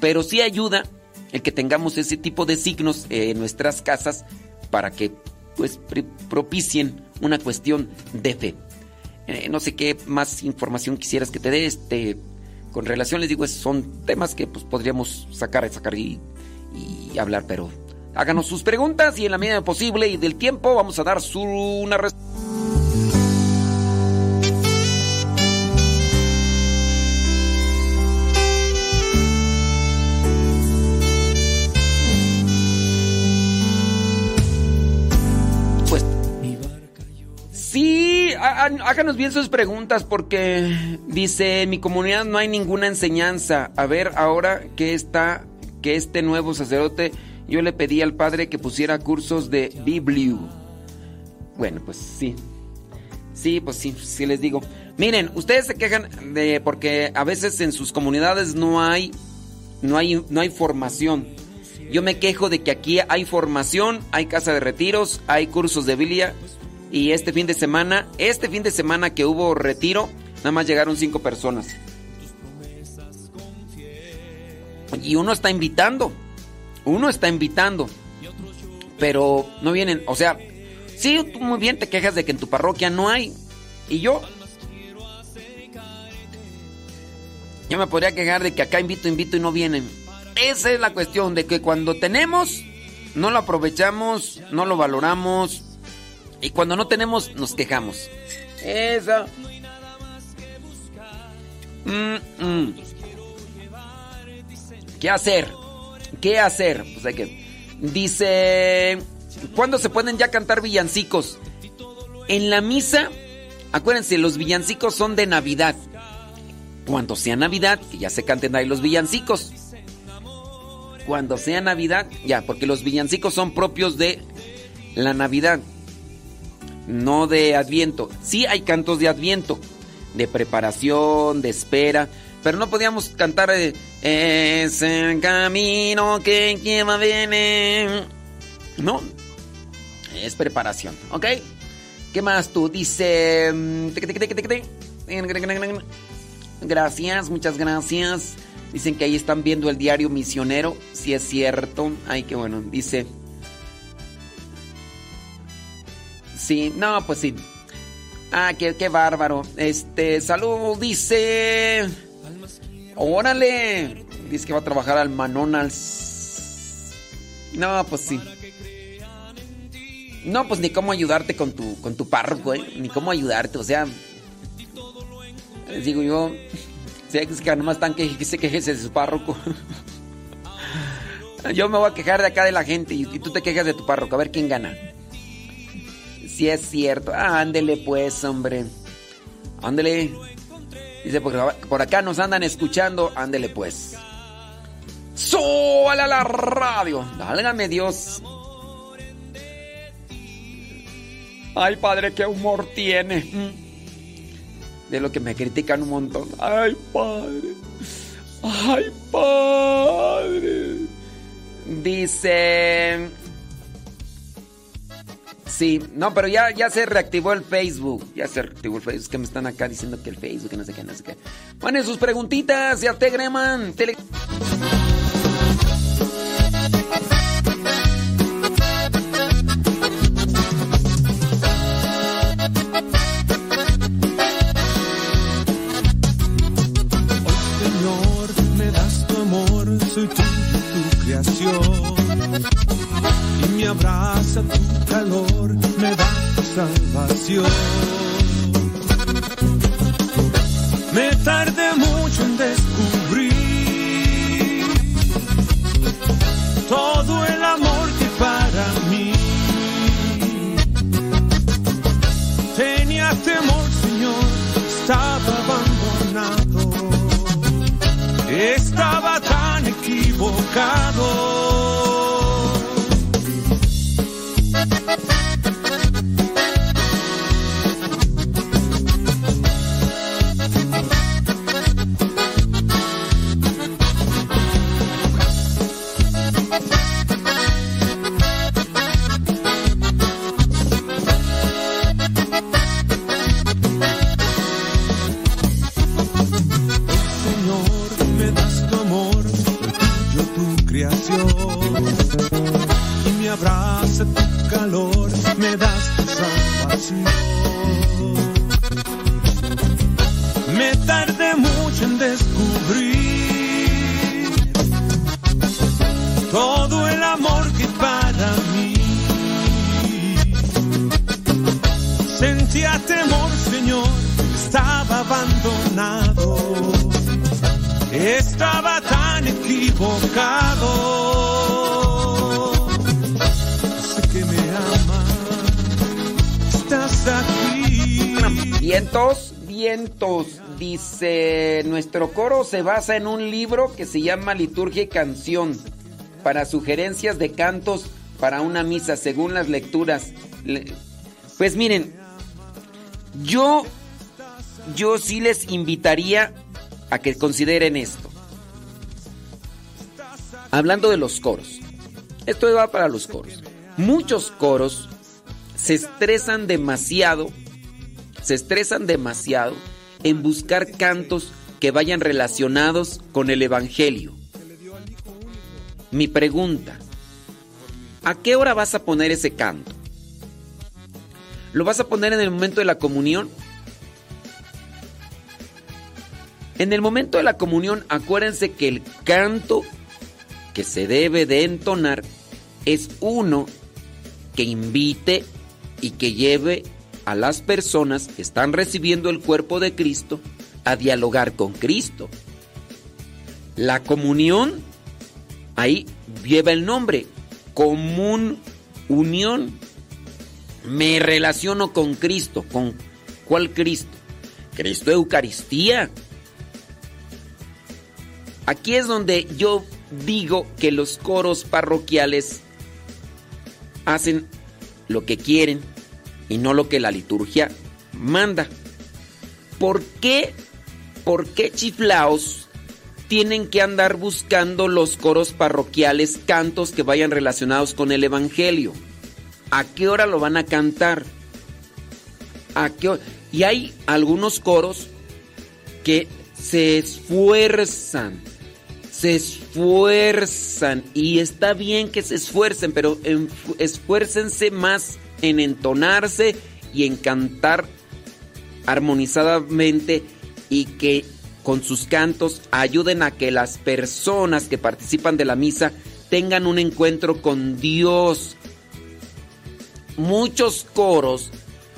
pero sí ayuda el que tengamos ese tipo de signos en nuestras casas para que pues propicien una cuestión de fe. Eh, no sé qué más información quisieras que te dé este con relación les digo son temas que pues podríamos sacar sacar y, hablar pero Háganos sus preguntas y en la medida posible y del tiempo vamos a dar su, una respuesta. Háganos bien sus preguntas porque dice, en mi comunidad no hay ninguna enseñanza. A ver, ahora que está, que este nuevo sacerdote, yo le pedí al padre que pusiera cursos de Bibliu. Bueno, pues sí. Sí, pues sí, sí les digo. Miren, ustedes se quejan de porque a veces en sus comunidades no hay no hay no hay formación. Yo me quejo de que aquí hay formación, hay casa de retiros, hay cursos de Biblia y este fin de semana, este fin de semana que hubo retiro, nada más llegaron cinco personas. Y uno está invitando, uno está invitando, pero no vienen, o sea, sí, tú muy bien te quejas de que en tu parroquia no hay, y yo, yo me podría quejar de que acá invito, invito y no vienen. Esa es la cuestión, de que cuando tenemos, no lo aprovechamos, no lo valoramos, y cuando no tenemos, nos quejamos. Mm. ¿Qué hacer? ¿Qué hacer? Pues hay que. Dice. ¿Cuándo se pueden ya cantar villancicos? En la misa, acuérdense, los villancicos son de Navidad. Cuando sea Navidad, que ya se canten ahí los villancicos. Cuando sea Navidad, ya, porque los villancicos son propios de la Navidad, no de Adviento. Sí hay cantos de Adviento, de preparación, de espera, pero no podíamos cantar es el camino que lleva viene. No, es preparación, ¿ok? ¿Qué más tú? Dice... Gracias, muchas gracias. Dicen que ahí están viendo el diario misionero. Si es cierto. Ay, qué bueno. Dice... Sí, no, pues sí. Ah, qué, qué bárbaro. Este, salud, dice... Órale. Dice que va a trabajar al McDonald's. No, pues sí. No, pues ni cómo ayudarte con tu, con tu párroco, ¿eh? Ni cómo ayudarte, o sea... Les digo yo... Es que nomás están que se quejese de su párroco. Yo me voy a quejar de acá de la gente y, y tú te quejas de tu párroco. A ver quién gana. Si es cierto. Ándele pues, hombre. Ándele. Dice, por, por acá nos andan escuchando. Ándele pues. ¡Súbale la radio! Válgame Dios. Ay, padre, qué humor tiene. Mm. De lo que me critican un montón. Ay, padre. Ay, padre. Dice... Sí, no, pero ya, ya se reactivó el Facebook. Ya se reactivó el Facebook. Es que me están acá diciendo que el Facebook, que no sé qué, no sé qué. Bueno, sus preguntitas, ya te greman. Tele... Soy tuyo, tu creación. Me abraza tu calor, me da salvación. Me tardé mucho en descubrir todo el amor que para mí tenía temor, Señor, estaba abandonado. Estaba tan equivocado. Estaba tan equivocado. Sé que me amas, estás aquí. Vientos, vientos. Dice, nuestro coro se basa en un libro que se llama Liturgia y Canción para sugerencias de cantos para una misa según las lecturas. Pues miren, yo yo sí les invitaría a que consideren esto. Hablando de los coros. Esto va para los coros. Muchos coros se estresan demasiado, se estresan demasiado en buscar cantos que vayan relacionados con el Evangelio. Mi pregunta, ¿a qué hora vas a poner ese canto? ¿Lo vas a poner en el momento de la comunión? En el momento de la comunión, acuérdense que el canto que se debe de entonar es uno que invite y que lleve a las personas que están recibiendo el cuerpo de Cristo a dialogar con Cristo. La comunión, ahí lleva el nombre, común unión. Me relaciono con Cristo. ¿Con cuál Cristo? Cristo Eucaristía. Aquí es donde yo digo que los coros parroquiales hacen lo que quieren y no lo que la liturgia manda. ¿Por qué? ¿Por qué chiflaos tienen que andar buscando los coros parroquiales cantos que vayan relacionados con el evangelio? ¿A qué hora lo van a cantar? ¿A qué Y hay algunos coros que se esfuerzan se esfuerzan y está bien que se esfuercen, pero esfuércense más en entonarse y en cantar armonizadamente y que con sus cantos ayuden a que las personas que participan de la misa tengan un encuentro con Dios. Muchos coros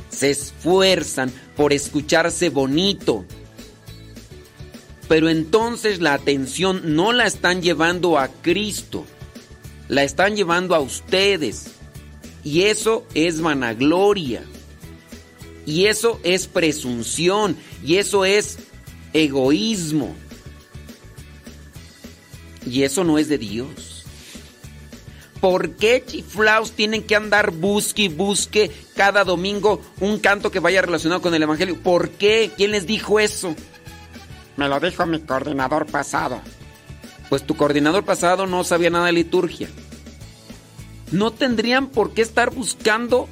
se esfuerzan por escucharse bonito, pero entonces la atención no la están llevando a Cristo, la están llevando a ustedes. Y eso es vanagloria. Y eso es presunción. Y eso es egoísmo. Y eso no es de Dios. ¿Por qué chiflaos tienen que andar busque y busque cada domingo un canto que vaya relacionado con el Evangelio? ¿Por qué? ¿Quién les dijo eso? Me lo dijo mi coordinador pasado. Pues tu coordinador pasado no sabía nada de liturgia. No tendrían por qué estar buscando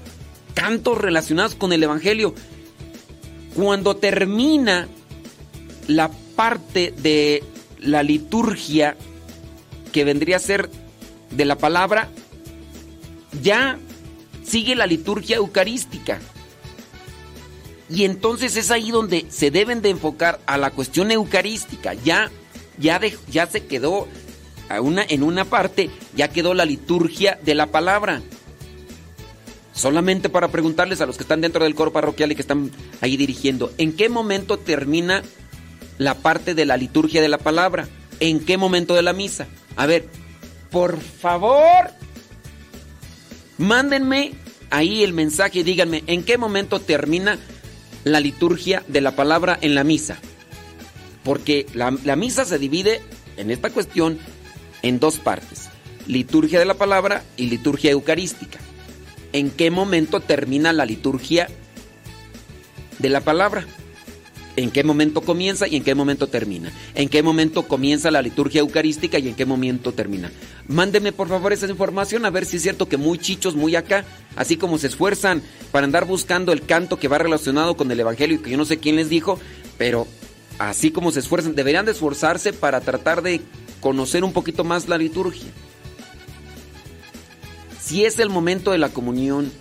cantos relacionados con el Evangelio. Cuando termina la parte de la liturgia que vendría a ser de la palabra, ya sigue la liturgia eucarística. Y entonces es ahí donde se deben de enfocar a la cuestión eucarística. Ya, ya, ya se quedó en una parte, ya quedó la liturgia de la palabra. Solamente para preguntarles a los que están dentro del coro parroquial y que están ahí dirigiendo, ¿en qué momento termina la parte de la liturgia de la palabra? ¿En qué momento de la misa? A ver, por favor, mándenme ahí el mensaje y díganme en qué momento termina la liturgia de la palabra en la misa. Porque la, misa se divide en esta cuestión en dos partes. Liturgia de la palabra y liturgia eucarística. ¿En qué momento termina la liturgia de la palabra? En qué momento comienza y en qué momento termina. En qué momento comienza la liturgia eucarística y en qué momento termina. Mándeme por favor esa información a ver si es cierto que muy chichos, muy acá, así como se esfuerzan para andar buscando el canto que va relacionado con el Evangelio y que yo no sé quién les dijo, pero así como se esfuerzan, deberían de esforzarse para tratar de conocer un poquito más la liturgia. Si es el momento de la comunión,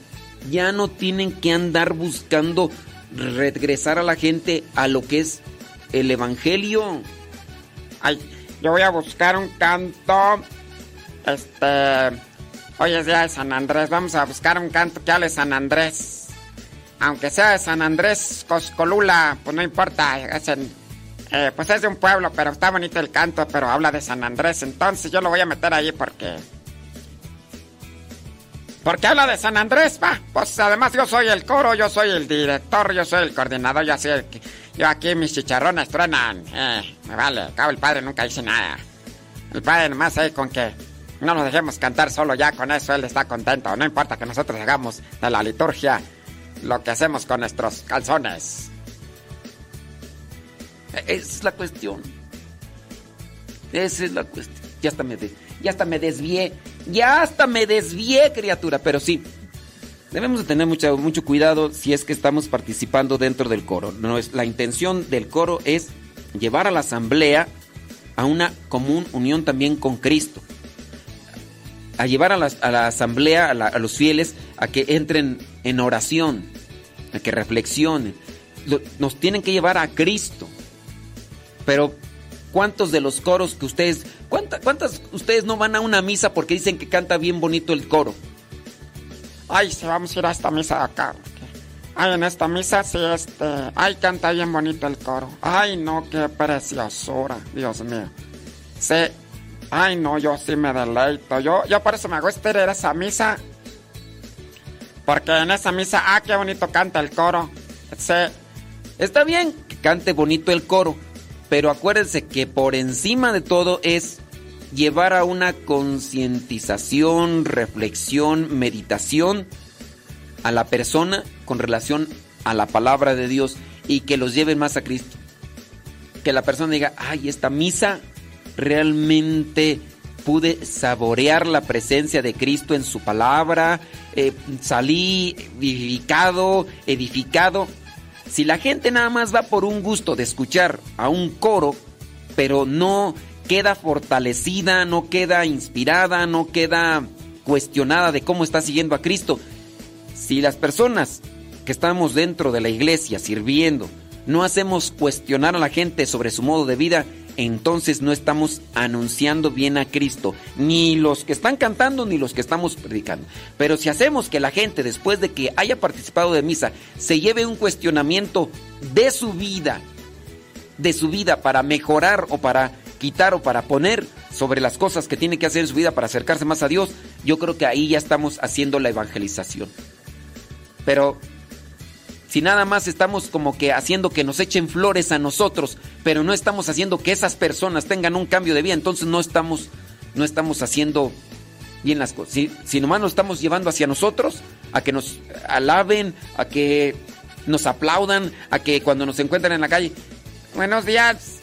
ya no tienen que andar buscando regresar a la gente a lo que es el Evangelio. Ay, yo voy a buscar un canto. Este. Hoy es día de San Andrés. Vamos a buscar un canto que hable San Andrés. Aunque sea de San Andrés Coscolula, pues no importa. Eh, pues es de un pueblo, pero está bonito el canto, pero habla de San Andrés. Entonces yo lo voy a meter ahí porque. ¿Por qué habla de San Andrés? Va, pues además yo soy el coro, yo soy el director, yo soy el coordinador, yo soy el que... Yo aquí mis chicharrones truenan. Eh, me vale, cabo el padre nunca dice nada. El padre nomás ahí con que no nos dejemos cantar solo ya con eso, él está contento. No importa que nosotros hagamos de la liturgia lo que hacemos con nuestros calzones. E-, esa es la cuestión. Esa es la cuestión. Ya hasta me, ya hasta me desvié. Ya hasta me desvié, criatura. Pero sí, debemos de tener mucho, mucho cuidado si es que estamos participando dentro del coro. No es, la intención del coro es llevar a la asamblea a una común unión también con Cristo. A llevar a la, a la asamblea, a, los fieles, a que entren en oración, a que reflexionen. Nos tienen que llevar a Cristo. Pero, ¿cuántos de los coros que ustedes, cuántas, cuántas ustedes no van a una misa porque dicen que canta bien bonito el coro? Ay, si vamos a ir a esta misa de acá. Ay, en esta misa sí, este. Ay, canta bien bonito el coro. Ay, no, qué preciosura, Dios mío. Sí. Ay, no, yo sí me deleito. Yo, yo por eso me gusta ir a esa misa. Porque en esa misa, ah, qué bonito canta el coro. Sí. Está bien que cante bonito el coro. Pero acuérdense que por encima de todo es llevar a una concientización, reflexión, meditación a la persona con relación a la palabra de Dios y que los lleven más a Cristo. Que la persona diga, ay, esta misa realmente pude saborear la presencia de Cristo en su palabra, eh, salí vivificado, edificado. Si la gente nada más va por un gusto de escuchar a un coro, pero no queda fortalecida, no queda inspirada, no queda cuestionada de cómo está siguiendo a Cristo. Si las personas que estamos dentro de la iglesia sirviendo no hacemos cuestionar a la gente sobre su modo de vida, entonces no estamos anunciando bien a Cristo, ni los que están cantando ni los que estamos predicando. Pero si hacemos que la gente, después de que haya participado de misa, se lleve un cuestionamiento de su vida, de su vida para mejorar o para quitar o para poner sobre las cosas que tiene que hacer en su vida para acercarse más a Dios, yo creo que ahí ya estamos haciendo la evangelización. Pero si nada más estamos como que haciendo que nos echen flores a nosotros, pero no estamos haciendo que esas personas tengan un cambio de vida, entonces no estamos, no estamos haciendo bien las cosas. Si, si nomás nos estamos llevando hacia nosotros, a que nos alaben, a que nos aplaudan, a que cuando nos encuentran en la calle, buenos días,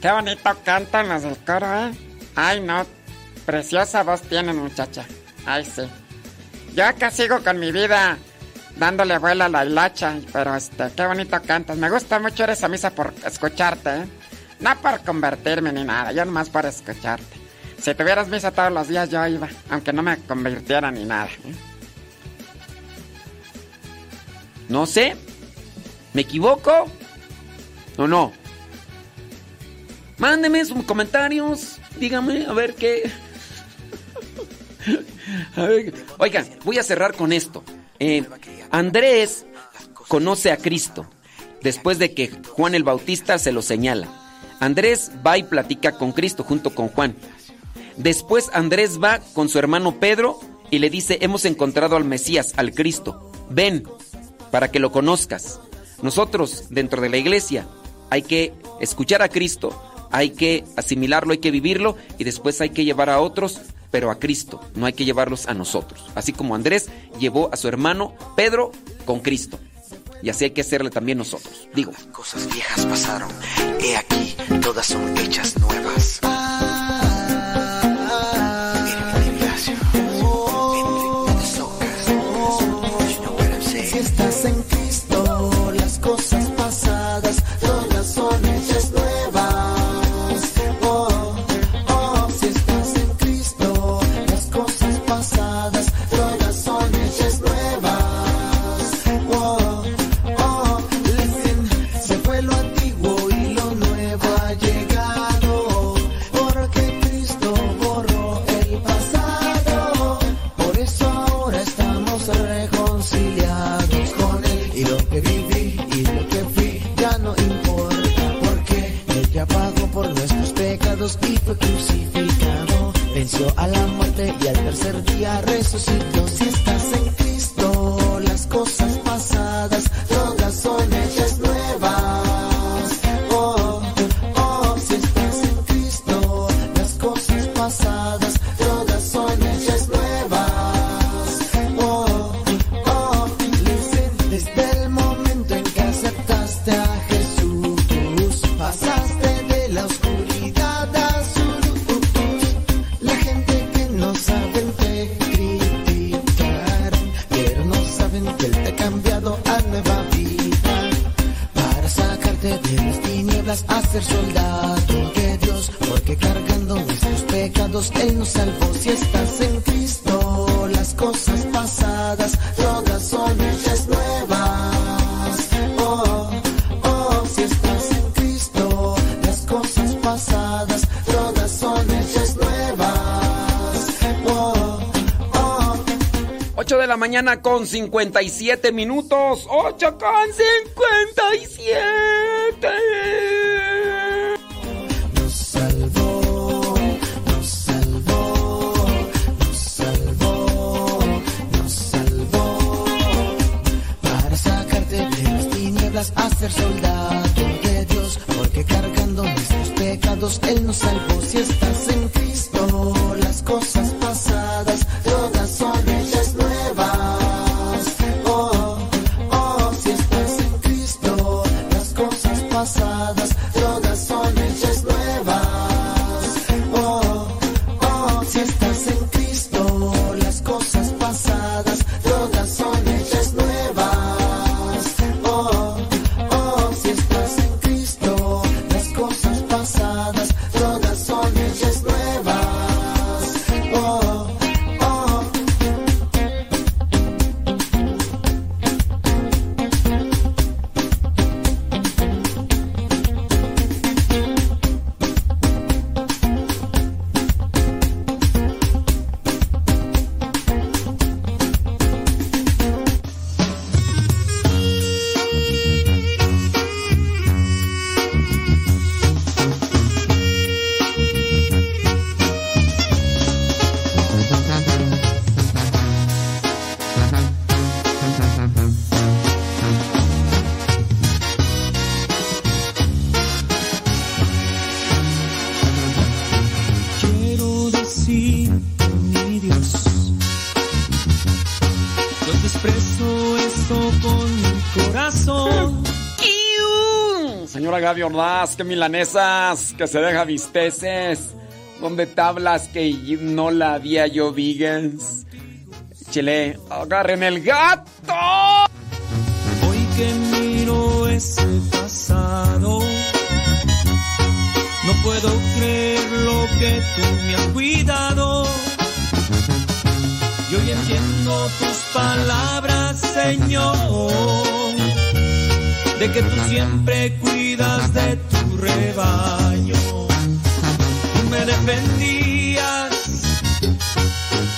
qué bonito cantan las del coro, ¿eh? Ay, no, preciosa voz tienen, muchacha. Ay, sí. Yo acá sigo con mi vida dándole vuela a la hilacha, pero este, qué bonito cantas. Me gusta mucho ir a misa por escucharte, ¿eh? No por convertirme ni nada, yo nomás por escucharte. Si tuvieras misa todos los días yo iba, aunque no me convirtiera ni nada. ¿eh? No sé, ¿me equivoco o no? Mándeme sus comentarios, dígame a ver qué. a ver. Oigan, voy a cerrar con esto. Eh, Andrés conoce a Cristo después de que Juan el Bautista se lo señala. Andrés va y platica con Cristo junto con Juan. Después Andrés va con su hermano Pedro y le dice, hemos encontrado al Mesías, al Cristo. Ven para que lo conozcas. Nosotros dentro de la iglesia hay que escuchar a Cristo, hay que asimilarlo, hay que vivirlo y después hay que llevar a otros pero a Cristo, no hay que llevarlos a nosotros. Así como Andrés llevó a su hermano Pedro con Cristo. Y así hay que hacerle también nosotros. Digo. Cosas viejas pasaron. He aquí, todas son hechas nuevas. Mañana con 57 minutos. 8 con 57. Ordaz, que milanesas, que se deja visteces, donde tablas que no la había yo vigas. Chile, agarren el gato. Hoy que miro ese pasado, no puedo creer lo que tú me has cuidado. Y hoy entiendo tus palabras, Señor, de que tú siempre cuidas de tu rebaño. Tú me defendías.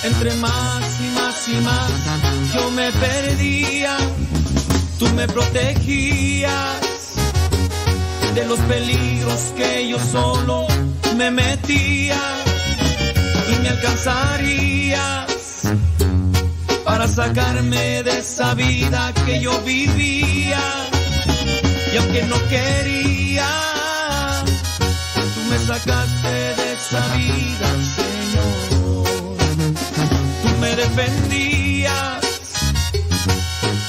Entre más y más y más yo me perdía, tú me protegías de los peligros que yo solo me metía. Y me alcanzarías para sacarme de esa vida que yo vivía. Y aunque no quería me sacaste de esa vida Señor tú me defendías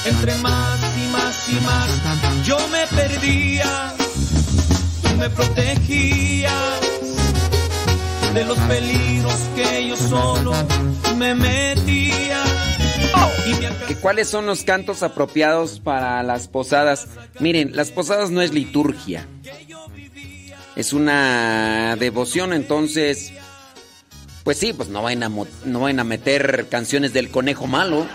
entre más y más y más yo me perdía tú me protegías de los peligros que yo solo me metía ¿Que ¿Cuáles son los cantos apropiados para las posadas? Miren, las posadas no es liturgia. Es una devoción, entonces... Pues sí, pues no vayan a, no a meter canciones del conejo malo.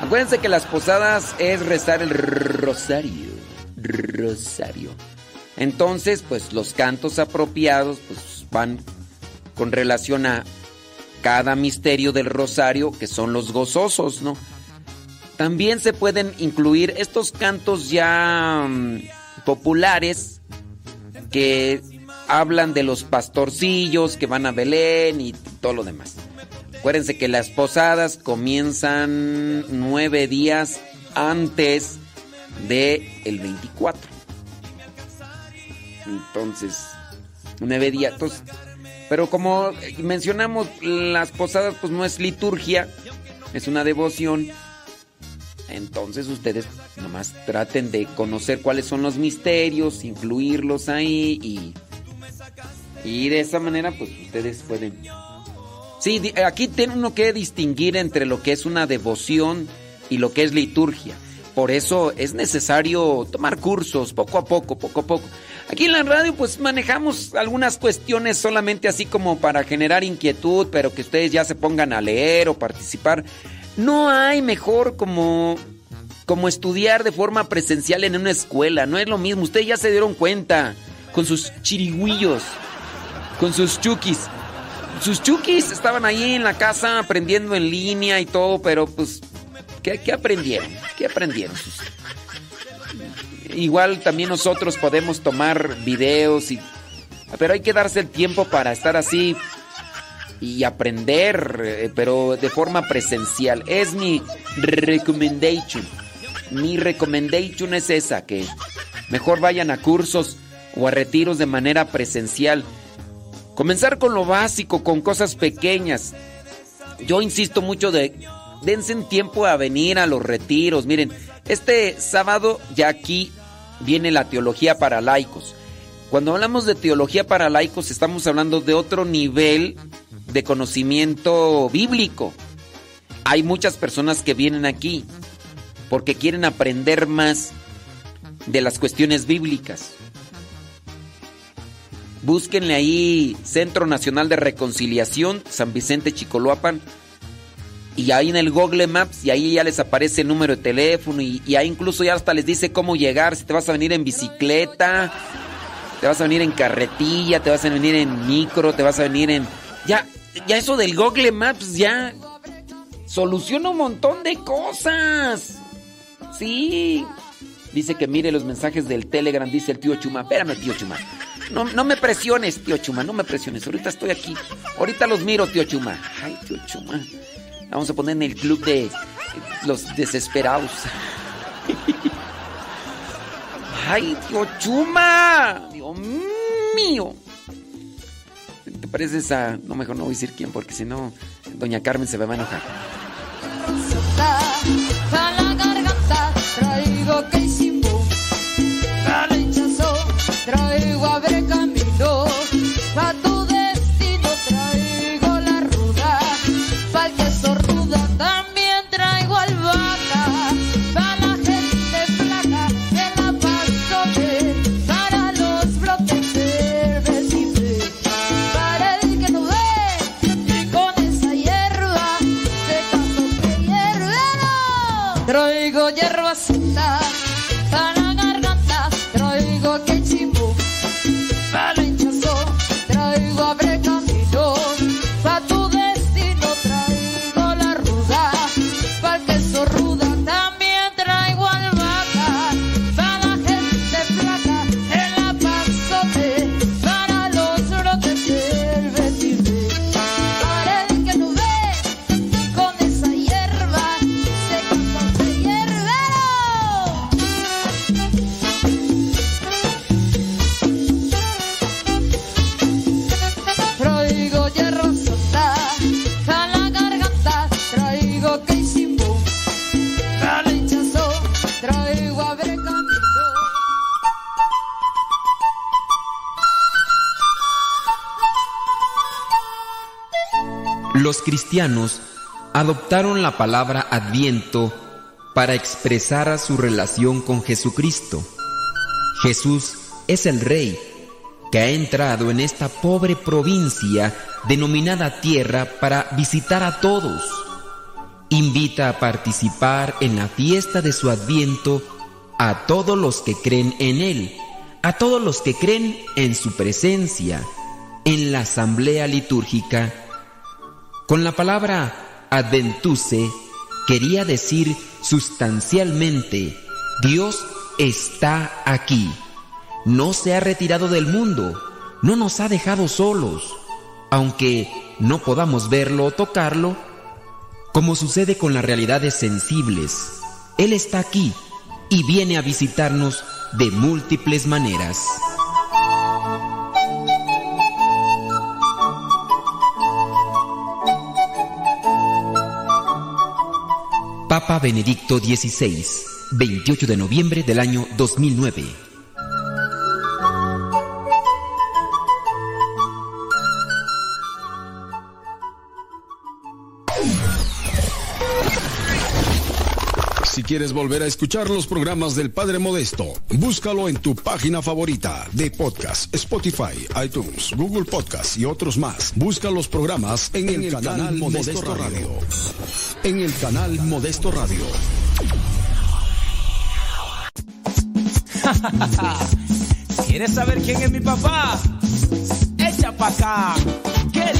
Acuérdense que las posadas es rezar el rosario. Rosario. Entonces, pues los cantos apropiados pues van con relación a cada misterio del rosario, que son los gozosos, ¿no? También se pueden incluir estos cantos ya mm, populares que hablan de los pastorcillos que van a Belén y todo lo demás. Acuérdense que las posadas comienzan nueve días antes de el 24. Entonces, nueve días. Entonces, pero como mencionamos, las posadas pues no es liturgia, es una devoción. Entonces ustedes nomás traten de conocer cuáles son los misterios, incluirlos ahí y, y de esa manera pues ustedes pueden... Sí, di- aquí tiene uno que distinguir entre lo que es una devoción y lo que es liturgia. Por eso es necesario tomar cursos poco a poco, poco a poco. Aquí en la radio pues manejamos algunas cuestiones solamente así como para generar inquietud, pero que ustedes ya se pongan a leer o participar. No hay mejor como como estudiar de forma presencial en una escuela, no es lo mismo, ustedes ya se dieron cuenta con sus chirigüillos, con sus chukis. Sus chukis estaban ahí en la casa aprendiendo en línea y todo, pero pues ¿qué, qué aprendieron? ¿Qué aprendieron? Igual también nosotros podemos tomar videos y pero hay que darse el tiempo para estar así y aprender, eh, pero de forma presencial. Es mi recommendation. Mi recommendation es esa, que mejor vayan a cursos o a retiros de manera presencial. Comenzar con lo básico, con cosas pequeñas. Yo insisto mucho de dense tiempo a venir a los retiros. Miren, este sábado ya aquí viene la teología para laicos. Cuando hablamos de teología para laicos estamos hablando de otro nivel de conocimiento bíblico. Hay muchas personas que vienen aquí porque quieren aprender más de las cuestiones bíblicas. Búsquenle ahí Centro Nacional de Reconciliación, San Vicente Chicoloapan, y ahí en el Google Maps, y ahí ya les aparece el número de teléfono, y, y ahí incluso ya hasta les dice cómo llegar, si te vas a venir en bicicleta, te vas a venir en carretilla, te vas a venir en micro, te vas a venir en... Ya, ya eso del Google Maps ya soluciona un montón de cosas. Sí. Dice que mire los mensajes del Telegram, dice el tío Chuma. Espérame, tío Chuma. No, no me presiones, tío Chuma, no me presiones. Ahorita estoy aquí. Ahorita los miro, tío Chuma. Ay, tío Chuma. Vamos a poner en el club de los desesperados. Ay, tío Chuma. Mío. ¿Te pareces a.? No, mejor no voy a decir quién, porque si no, doña Carmen se me va a enojar. Los cristianos adoptaron la palabra adviento para expresar su relación con Jesucristo. Jesús es el Rey que ha entrado en esta pobre provincia denominada tierra para visitar a todos. Invita a participar en la fiesta de su adviento a todos los que creen en Él, a todos los que creen en su presencia, en la asamblea litúrgica. Con la palabra adventuse quería decir sustancialmente, Dios está aquí. No se ha retirado del mundo, no nos ha dejado solos, aunque no podamos verlo o tocarlo, como sucede con las realidades sensibles. Él está aquí y viene a visitarnos de múltiples maneras. Papa Benedicto XVI, 28 de noviembre del año 2009. Quieres volver a escuchar los programas del Padre Modesto, búscalo en tu página favorita de podcast, Spotify, iTunes, Google Podcast y otros más. Busca los programas en, el, canal, Modesto, Radio. En el canal Modesto Radio. ¿Quieres saber quién es mi papá? Echa pa' acá. ¿Qué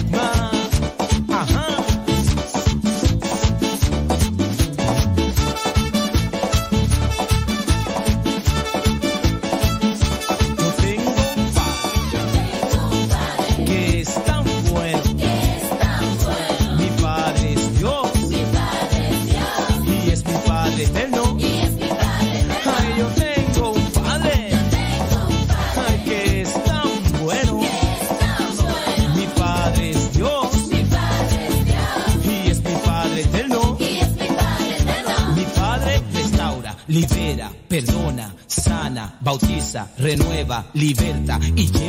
liberta y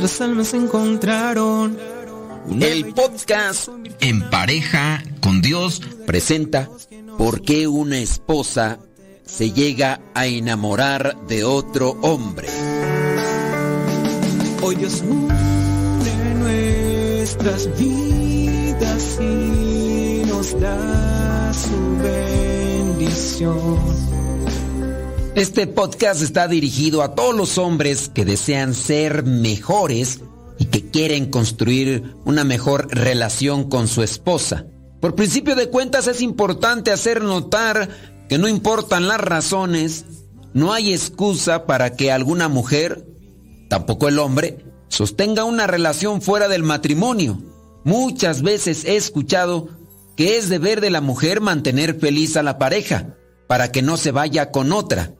Nuestras almas se encontraron. El podcast En pareja con Dios presenta ¿Por qué una esposa se llega a enamorar de otro hombre? Hoy Dios une nuestras vidas y nos da su bendición. Este podcast está dirigido a todos los hombres que desean ser mejores y que quieren construir una mejor relación con su esposa. Por principio de cuentas es importante hacer notar que no importan las razones, no hay excusa para que alguna mujer, tampoco el hombre, sostenga una relación fuera del matrimonio. Muchas veces he escuchado que es deber de la mujer mantener feliz a la pareja. para que no se vaya con otra.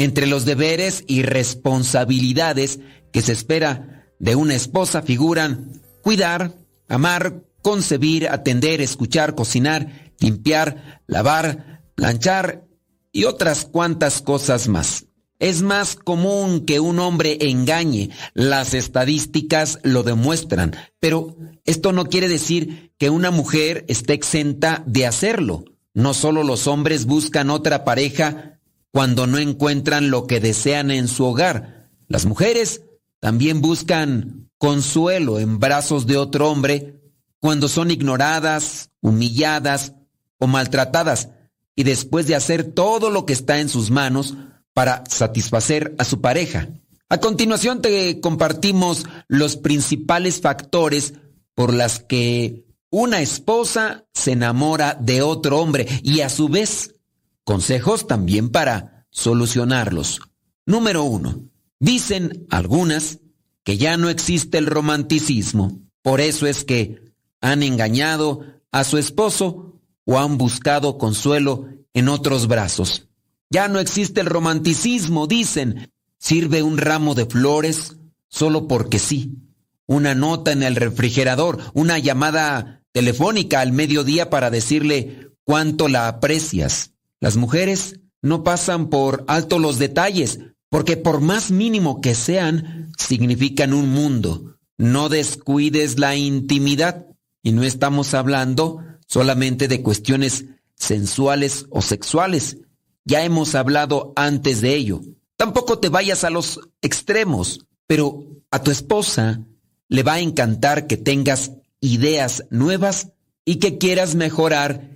Entre los deberes y responsabilidades que se espera de una esposa figuran cuidar, amar, concebir, atender, escuchar, cocinar, limpiar, lavar, planchar y otras cuantas cosas más. Es más común que un hombre engañe, las estadísticas lo demuestran, pero esto no quiere decir que una mujer esté exenta de hacerlo. No solo los hombres buscan otra pareja cuando no encuentran lo que desean en su hogar, las mujeres también buscan consuelo en brazos de otro hombre cuando son ignoradas, humilladas o maltratadas, y después de hacer todo lo que está en sus manos, para satisfacer a su pareja. A continuación te compartimos los principales factores por las que una esposa se enamora de otro hombre y a su vez consejos también para solucionarlos. Número uno. Dicen algunas que ya no existe el romanticismo. Por eso es que han engañado a su esposo o han buscado consuelo en otros brazos. Ya no existe el romanticismo, dicen. Sirve un ramo de flores solo porque sí. Una nota en el refrigerador, una llamada telefónica al mediodía para decirle cuánto la aprecias. Las mujeres no pasan por alto los detalles, porque por más mínimo que sean, significan un mundo. No descuides la intimidad. Y no estamos hablando solamente de cuestiones sensuales o sexuales, ya hemos hablado antes de ello. Tampoco te vayas a los extremos, pero a tu esposa le va a encantar que tengas ideas nuevas y que quieras mejorar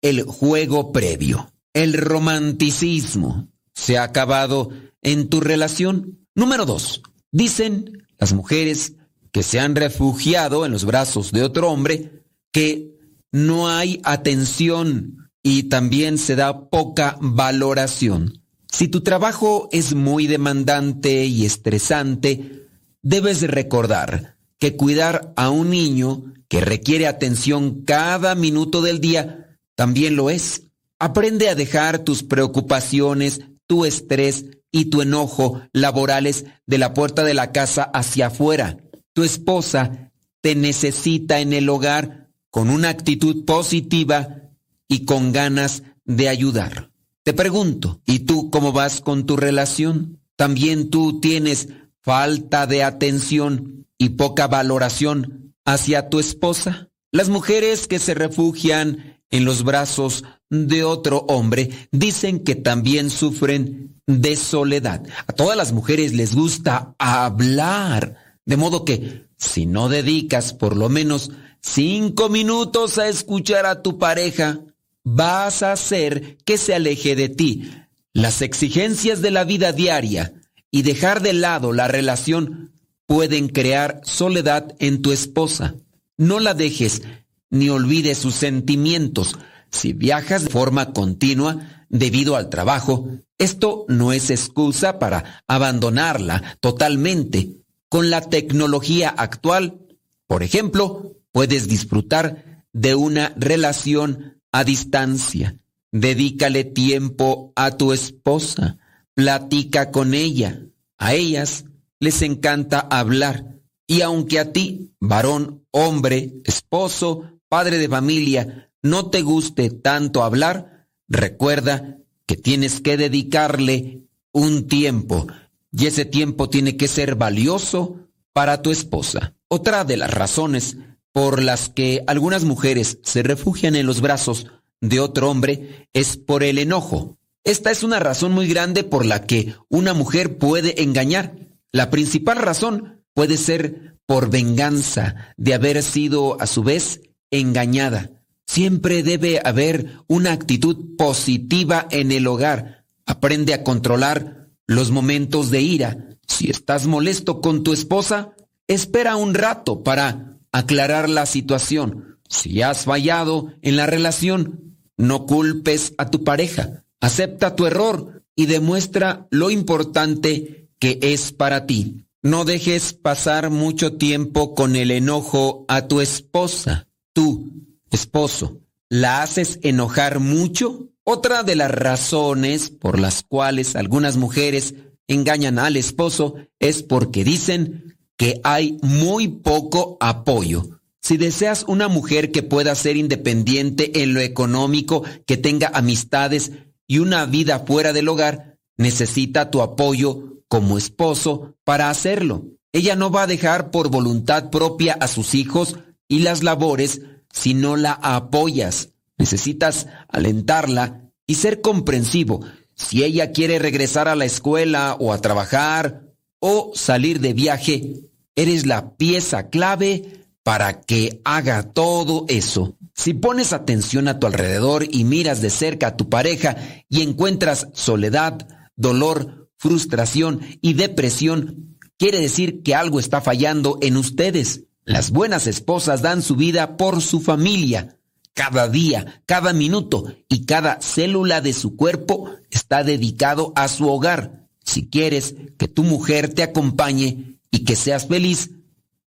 el juego previo. El romanticismo se ha acabado en tu relación. Número dos. Dicen las mujeres que se han refugiado en los brazos de otro hombre que no hay atención y también se da poca valoración. Si tu trabajo es muy demandante y estresante, debes recordar que cuidar a un niño que requiere atención cada minuto del día también lo es. Aprende a dejar tus preocupaciones, tu estrés y tu enojo laborales de la puerta de la casa hacia afuera. Tu esposa te necesita en el hogar con una actitud positiva y con ganas de ayudar. Te pregunto, ¿y tú cómo vas con tu relación? ¿También tú tienes falta de atención y poca valoración hacia tu esposa? Las mujeres que se refugian en los brazos de otro hombre dicen que también sufren de soledad. A todas las mujeres les gusta hablar, de modo que si no dedicas por lo menos cinco minutos a escuchar a tu pareja, vas a hacer que se aleje de ti. Las exigencias de la vida diaria y dejar de lado la relación pueden crear soledad en tu esposa. No la dejes ni olvides sus sentimientos. Si viajas de forma continua debido al trabajo, esto no es excusa para abandonarla totalmente. Con la tecnología actual, por ejemplo, puedes disfrutar de una relación a distancia. Dedícale tiempo a tu esposa. Platica con ella. A ellas les encanta hablar. Y aunque a ti, varón, hombre, esposo, padre de familia, no te guste tanto hablar, recuerda que tienes que dedicarle un tiempo y ese tiempo tiene que ser valioso para tu esposa. Otra de las razones por las que algunas mujeres se refugian en los brazos de otro hombre es por el enojo. Esta es una razón muy grande por la que una mujer puede engañar. La principal razón puede ser por venganza de haber sido a su vez engañada. Siempre debe haber una actitud positiva en el hogar. Aprende a controlar los momentos de ira. Si estás molesto con tu esposa, espera un rato para aclarar la situación. Si has fallado en la relación, no culpes a tu pareja. Acepta tu error y demuestra lo importante que es para ti. No dejes pasar mucho tiempo con el enojo a tu esposa. Tú, esposo, ¿la haces enojar mucho? Otra de las razones por las cuales algunas mujeres engañan al esposo es porque dicen que hay muy poco apoyo. Si deseas una mujer que pueda ser independiente en lo económico, que tenga amistades y una vida fuera del hogar, necesita tu apoyo como esposo para hacerlo. Ella no va a dejar por voluntad propia a sus hijos y las labores si no la apoyas. Necesitas alentarla y ser comprensivo. Si ella quiere regresar a la escuela o a trabajar o salir de viaje, eres la pieza clave para que haga todo eso. Si pones atención a tu alrededor y miras de cerca a tu pareja y encuentras soledad, dolor, frustración y depresión, quiere decir que algo está fallando en ustedes. Las buenas esposas dan su vida por su familia. Cada día, cada minuto y cada célula de su cuerpo está dedicado a su hogar. Si quieres que tu mujer te acompañe y que seas feliz,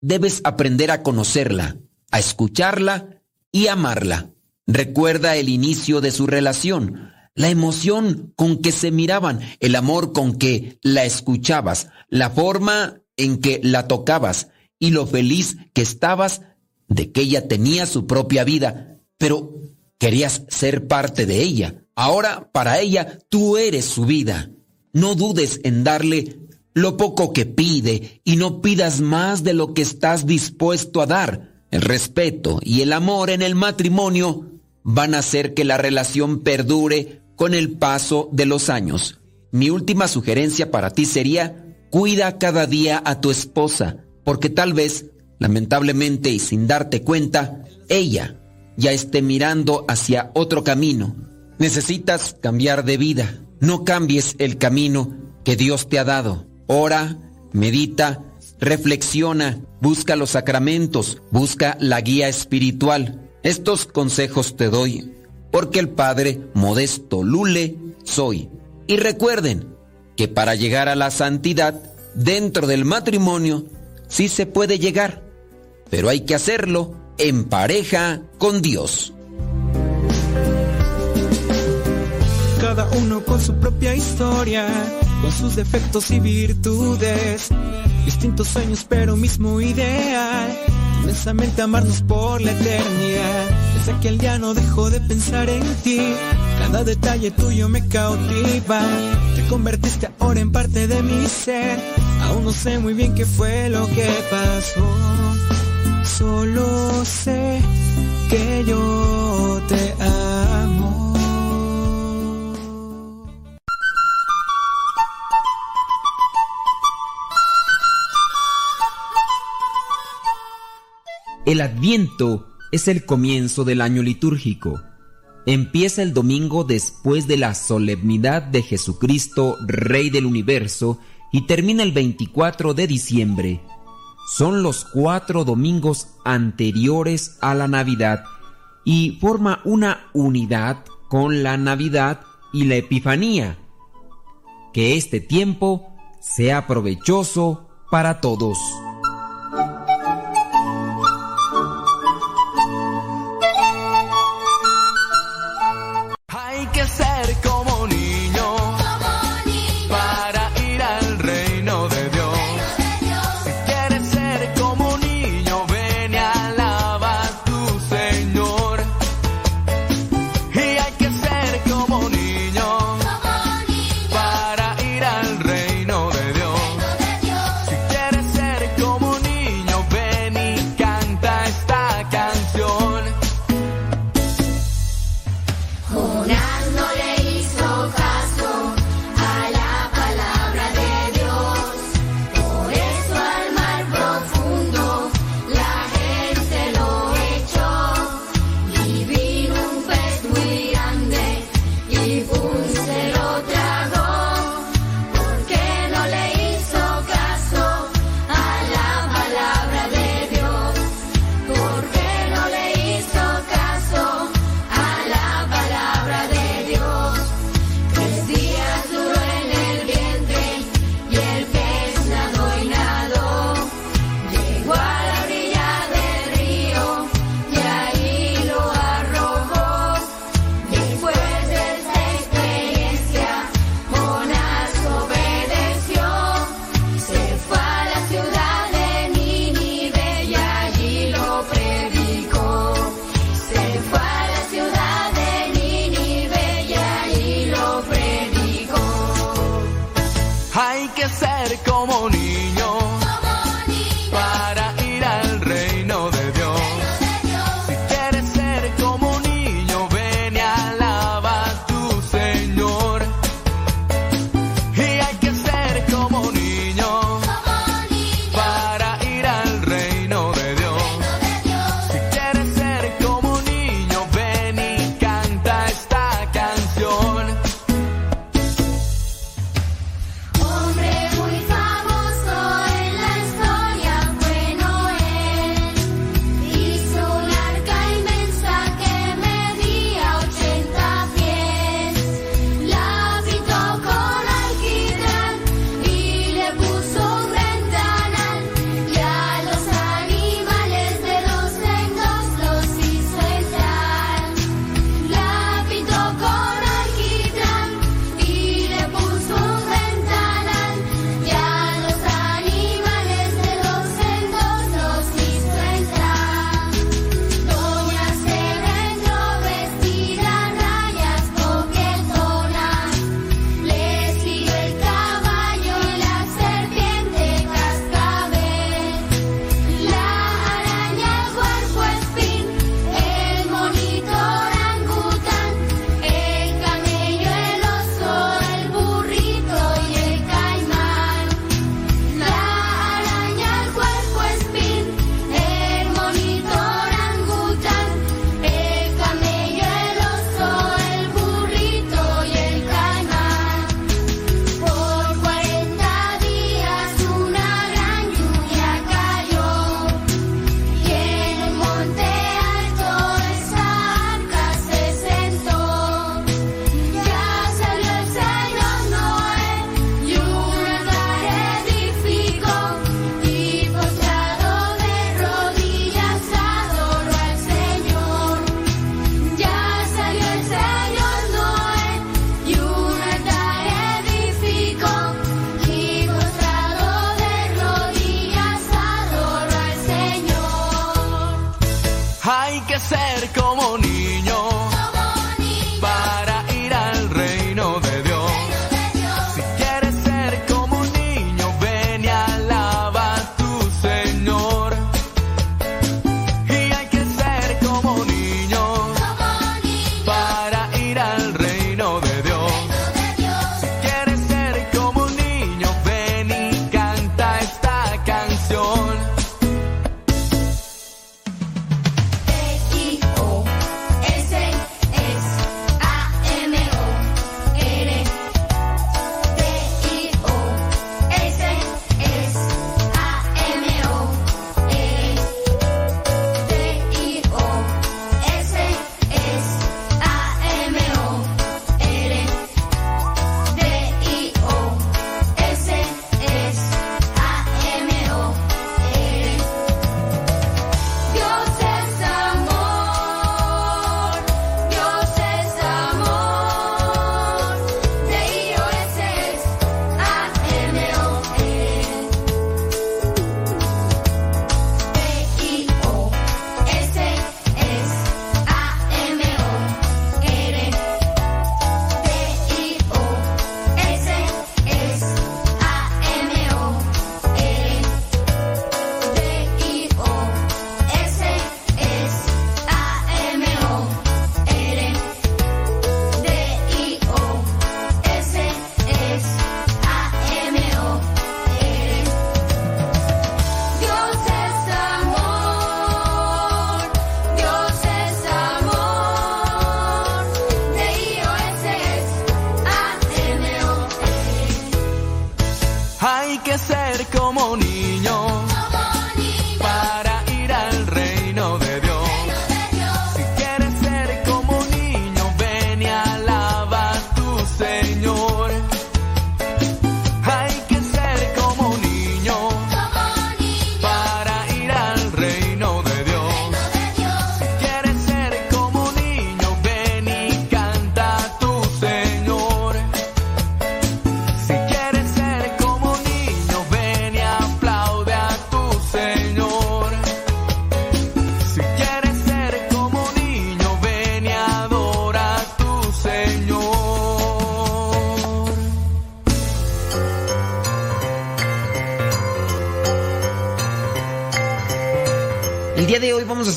debes aprender a conocerla, a escucharla y amarla. Recuerda el inicio de su relación, la emoción con que se miraban, el amor con que la escuchabas, la forma en que la tocabas y lo feliz que estabas de que ella tenía su propia vida, pero querías ser parte de ella. Ahora, para ella, tú eres su vida. No dudes en darle lo poco que pide y no pidas más de lo que estás dispuesto a dar. El respeto y el amor en el matrimonio van a hacer que la relación perdure con el paso de los años. Mi última sugerencia para ti sería, cuida cada día a tu esposa, porque tal vez, lamentablemente y sin darte cuenta, ella ya esté mirando hacia otro camino. Necesitas cambiar de vida. No cambies el camino que Dios te ha dado. Ora, medita, reflexiona, busca los sacramentos, busca la guía espiritual. Estos consejos te doy porque el Padre Modesto Lule soy. Y recuerden que para llegar a la santidad dentro del matrimonio sí se puede llegar, pero hay que hacerlo en pareja con Dios. Cada uno con su propia historia, con sus defectos y virtudes. Distintos sueños, pero mismo ideal. Inmensamente amarnos por la eternidad. Desde aquel día no dejo de pensar en ti. Cada detalle tuyo me cautiva. Te convertiste ahora en parte de mi ser. Aún no sé muy bien qué fue lo que pasó. Solo sé que yo te amo. El Adviento es el comienzo del año litúrgico. Empieza el domingo después de la solemnidad de Jesucristo, Rey del Universo, y termina el 24 de diciembre. Son los cuatro domingos anteriores a la Navidad y forma una unidad con la Navidad y la Epifanía. Que este tiempo sea provechoso para todos.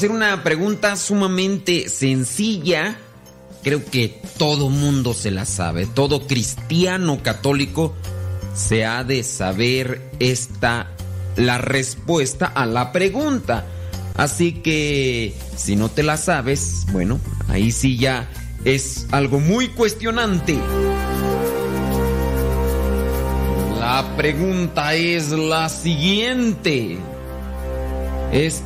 Hacer una pregunta sumamente sencilla. Creo que todo mundo se la sabe. Todo cristiano católico se ha de saber esta la respuesta a la pregunta. Así que si no te la sabes, bueno, ahí sí ya es algo muy cuestionante. La pregunta es la siguiente. Es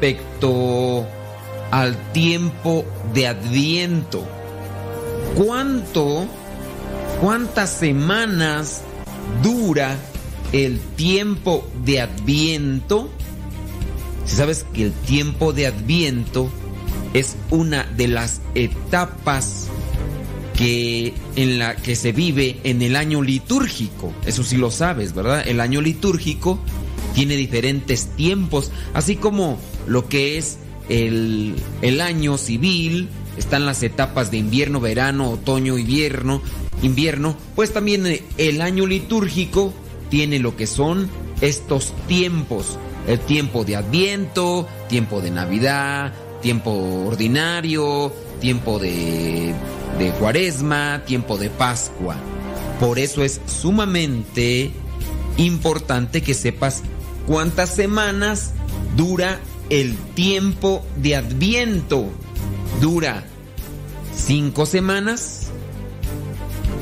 respecto al tiempo de Adviento. ¿Cuánto, cuántas semanas dura el tiempo de Adviento? Si sabes que el tiempo de Adviento es una de las etapas que en la que se vive en el año litúrgico. Eso sí lo sabes, ¿verdad? El año litúrgico tiene diferentes tiempos, así como lo que es el, el año civil, están las etapas de invierno, verano, otoño, invierno, invierno, pues también el año litúrgico tiene lo que son estos tiempos. El tiempo de Adviento, tiempo de Navidad, tiempo ordinario, tiempo de, de Cuaresma, tiempo de Pascua. Por eso es sumamente importante que sepas cuántas semanas dura el tiempo de Adviento. Dura cinco semanas,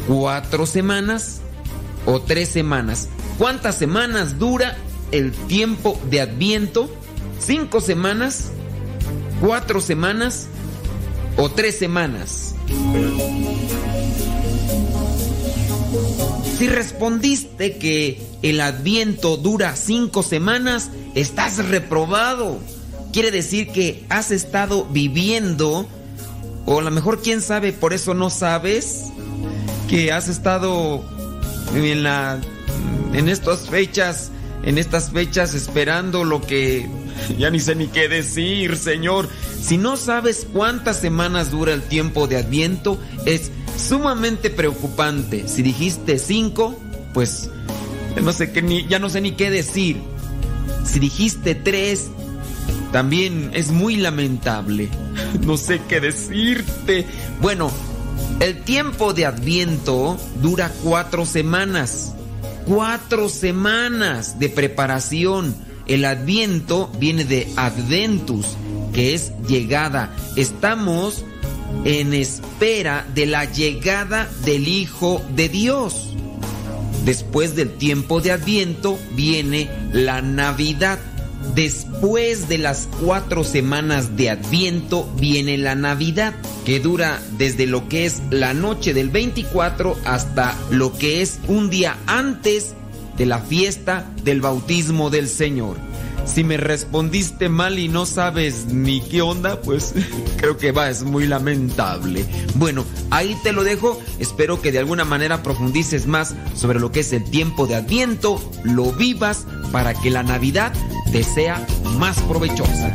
cuatro semanas o tres semanas. ¿Cuántas semanas dura el tiempo de Adviento? ¿Cinco semanas? ¿Cuatro semanas? ¿O tres semanas? Si respondiste que el Adviento dura cinco semanas, estás reprobado. Quiere decir que has estado viviendo, o a lo mejor quién sabe, por eso no sabes, que has estado en la en estas fechas, en estas fechas esperando lo que ya ni sé ni qué decir, Señor. Si no sabes cuántas semanas dura el tiempo de Adviento, es sumamente preocupante. Si dijiste cinco, pues no sé qué ni, ya no sé ni qué decir. Si dijiste tres, también es muy lamentable. No sé qué decirte. Bueno, el tiempo de Adviento dura cuatro semanas. Cuatro semanas de preparación. El Adviento viene de Adventus, que es llegada. Estamos en espera de la llegada del Hijo de Dios. Después del tiempo de Adviento viene la Navidad. Después de las cuatro semanas de Adviento viene la Navidad, que dura desde lo que es la noche del 24 hasta lo que es un día antes de la fiesta del bautismo del Señor. Si me respondiste mal y no sabes ni qué onda, pues creo que va, es muy lamentable. Bueno, ahí te lo dejo. Espero que de alguna manera profundices más sobre lo que es el tiempo de Adviento, lo vivas para que la Navidad te sea más provechosa.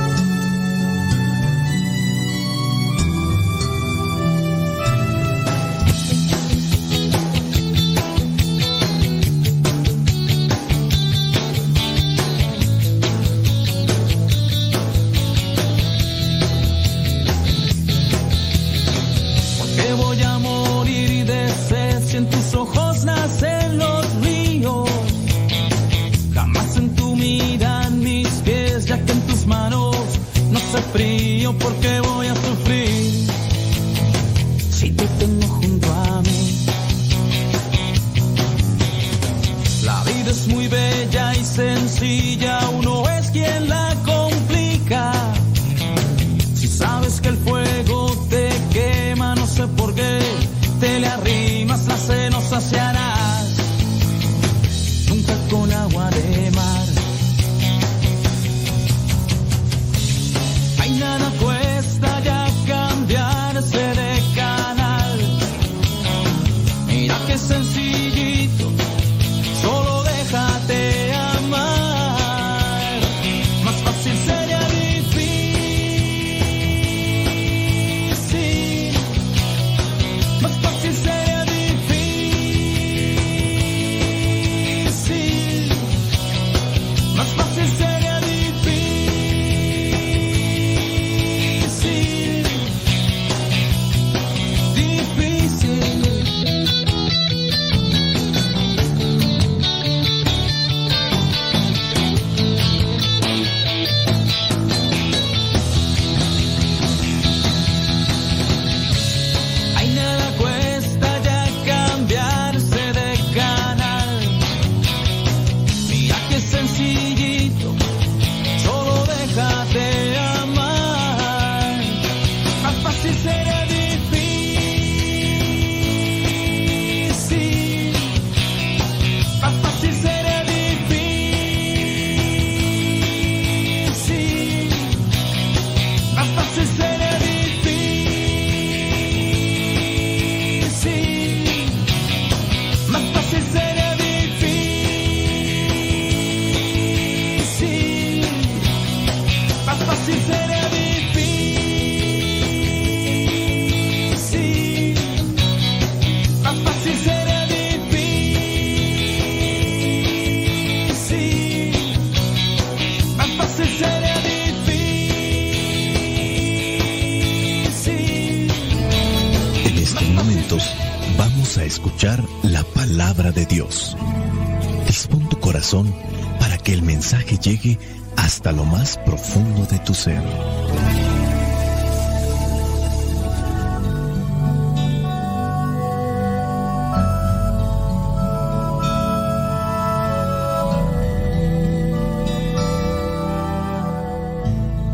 Hasta lo más profundo de tu ser.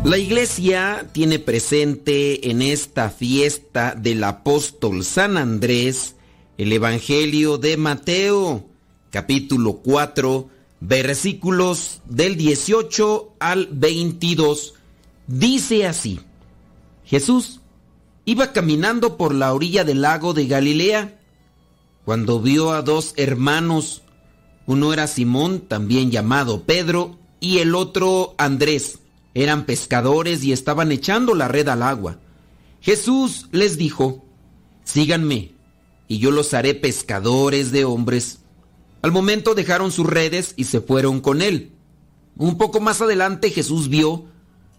La iglesia tiene presente en esta fiesta del apóstol San Andrés el Evangelio de Mateo, capítulo 4, versículos del 18 al 22. Dice así, Jesús iba caminando por la orilla del lago de Galilea cuando vio a dos hermanos, uno era Simón, también llamado Pedro, y el otro Andrés. Eran pescadores y estaban echando la red al agua. Jesús les dijo, síganme, y yo los haré pescadores de hombres. Al momento dejaron sus redes y se fueron con él. Un poco más adelante Jesús vio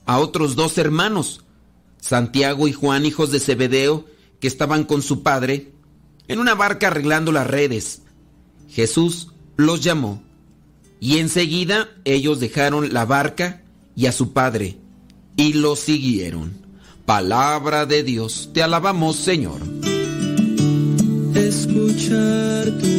a otros dos hermanos, Santiago y Juan, hijos de Zebedeo, que estaban con su padre en una barca arreglando las redes. Jesús los llamó y enseguida ellos dejaron la barca y a su padre y lo siguieron. Palabra de Dios, te alabamos Señor. escuchar tu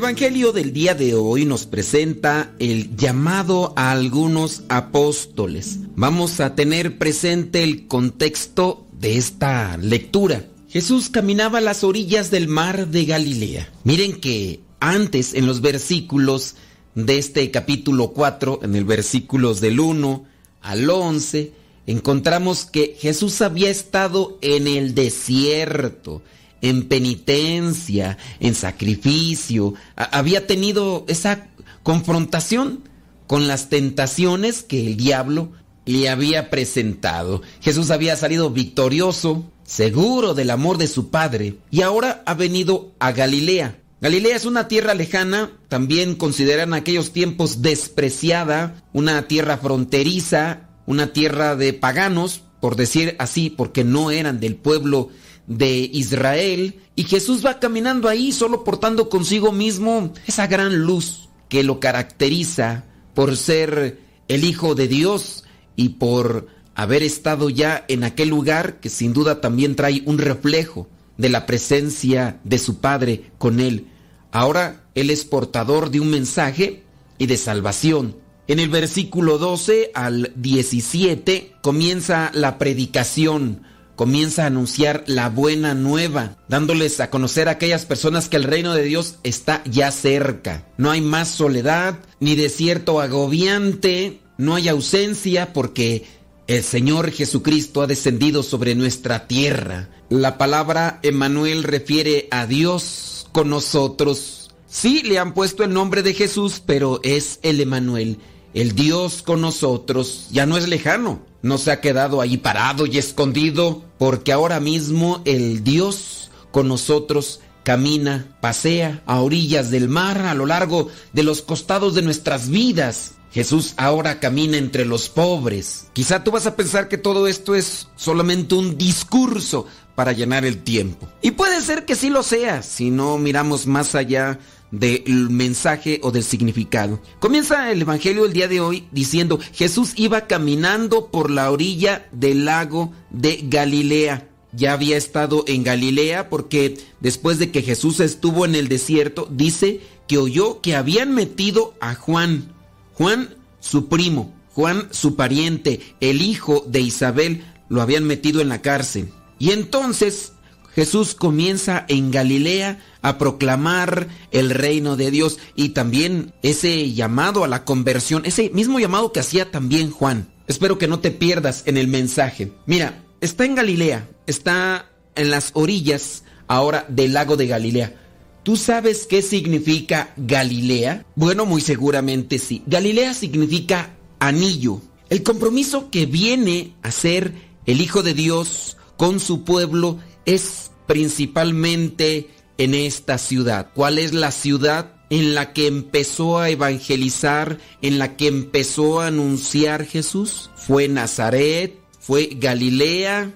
Evangelio del día de hoy nos presenta el llamado a algunos apóstoles. Vamos a tener presente el contexto de esta lectura. Jesús caminaba a las orillas del mar de Galilea. Miren que antes en los versículos de este capítulo 4, en el versículos del 1 al 11, encontramos que Jesús había estado en el desierto, en penitencia, en sacrificio, había tenido esa confrontación con las tentaciones que el diablo le había presentado. Jesús había salido victorioso, seguro del amor de su Padre, y ahora ha venido a Galilea. Galilea es una tierra lejana, también consideran aquellos tiempos despreciada, una tierra fronteriza, una tierra de paganos, por decir así, porque no eran del pueblo de Israel, y Jesús va caminando ahí solo portando consigo mismo esa gran luz que lo caracteriza por ser el Hijo de Dios y por haber estado ya en aquel lugar que sin duda también trae un reflejo de la presencia de su Padre con él. Ahora él es portador de un mensaje y de salvación. En el versículo 12 al 17 comienza la predicación, comienza a anunciar la buena nueva, dándoles a conocer a aquellas personas que el reino de Dios está ya cerca. No hay más soledad, ni desierto agobiante, no hay ausencia porque el Señor Jesucristo ha descendido sobre nuestra tierra. La palabra Emmanuel refiere a Dios con nosotros. Sí, le han puesto el nombre de Jesús, pero es el Emanuel, el Dios con nosotros. Ya no es lejano, no se ha quedado ahí parado y escondido, porque ahora mismo el Dios con nosotros camina, pasea a orillas del mar, a lo largo de los costados de nuestras vidas. Jesús ahora camina entre los pobres. Quizá tú vas a pensar que todo esto es solamente un discurso para llenar el tiempo. Y puede ser que sí lo sea, si no miramos más allá del mensaje o del significado. Comienza el Evangelio el día de hoy diciendo, Jesús iba caminando por la orilla del lago de Galilea. Ya había estado en Galilea porque después de que Jesús estuvo en el desierto, dice que oyó que habían metido a Juan. Juan, su primo, Juan, su pariente, el hijo de Isabel, lo habían metido en la cárcel. Y entonces Jesús comienza en Galilea a proclamar el reino de Dios y también ese llamado a la conversión, ese mismo llamado que hacía también Juan. Espero que no te pierdas en el mensaje. Mira, está en Galilea, está en las orillas ahora del lago de Galilea. ¿Tú sabes qué significa Galilea? Bueno, muy seguramente sí. Galilea significa anillo. El compromiso que viene a ser el Hijo de Dios con su pueblo es principalmente en esta ciudad. ¿Cuál es la ciudad en la que empezó a evangelizar, en la que empezó a anunciar Jesús? ¿Fue Nazaret? ¿Fue Galilea?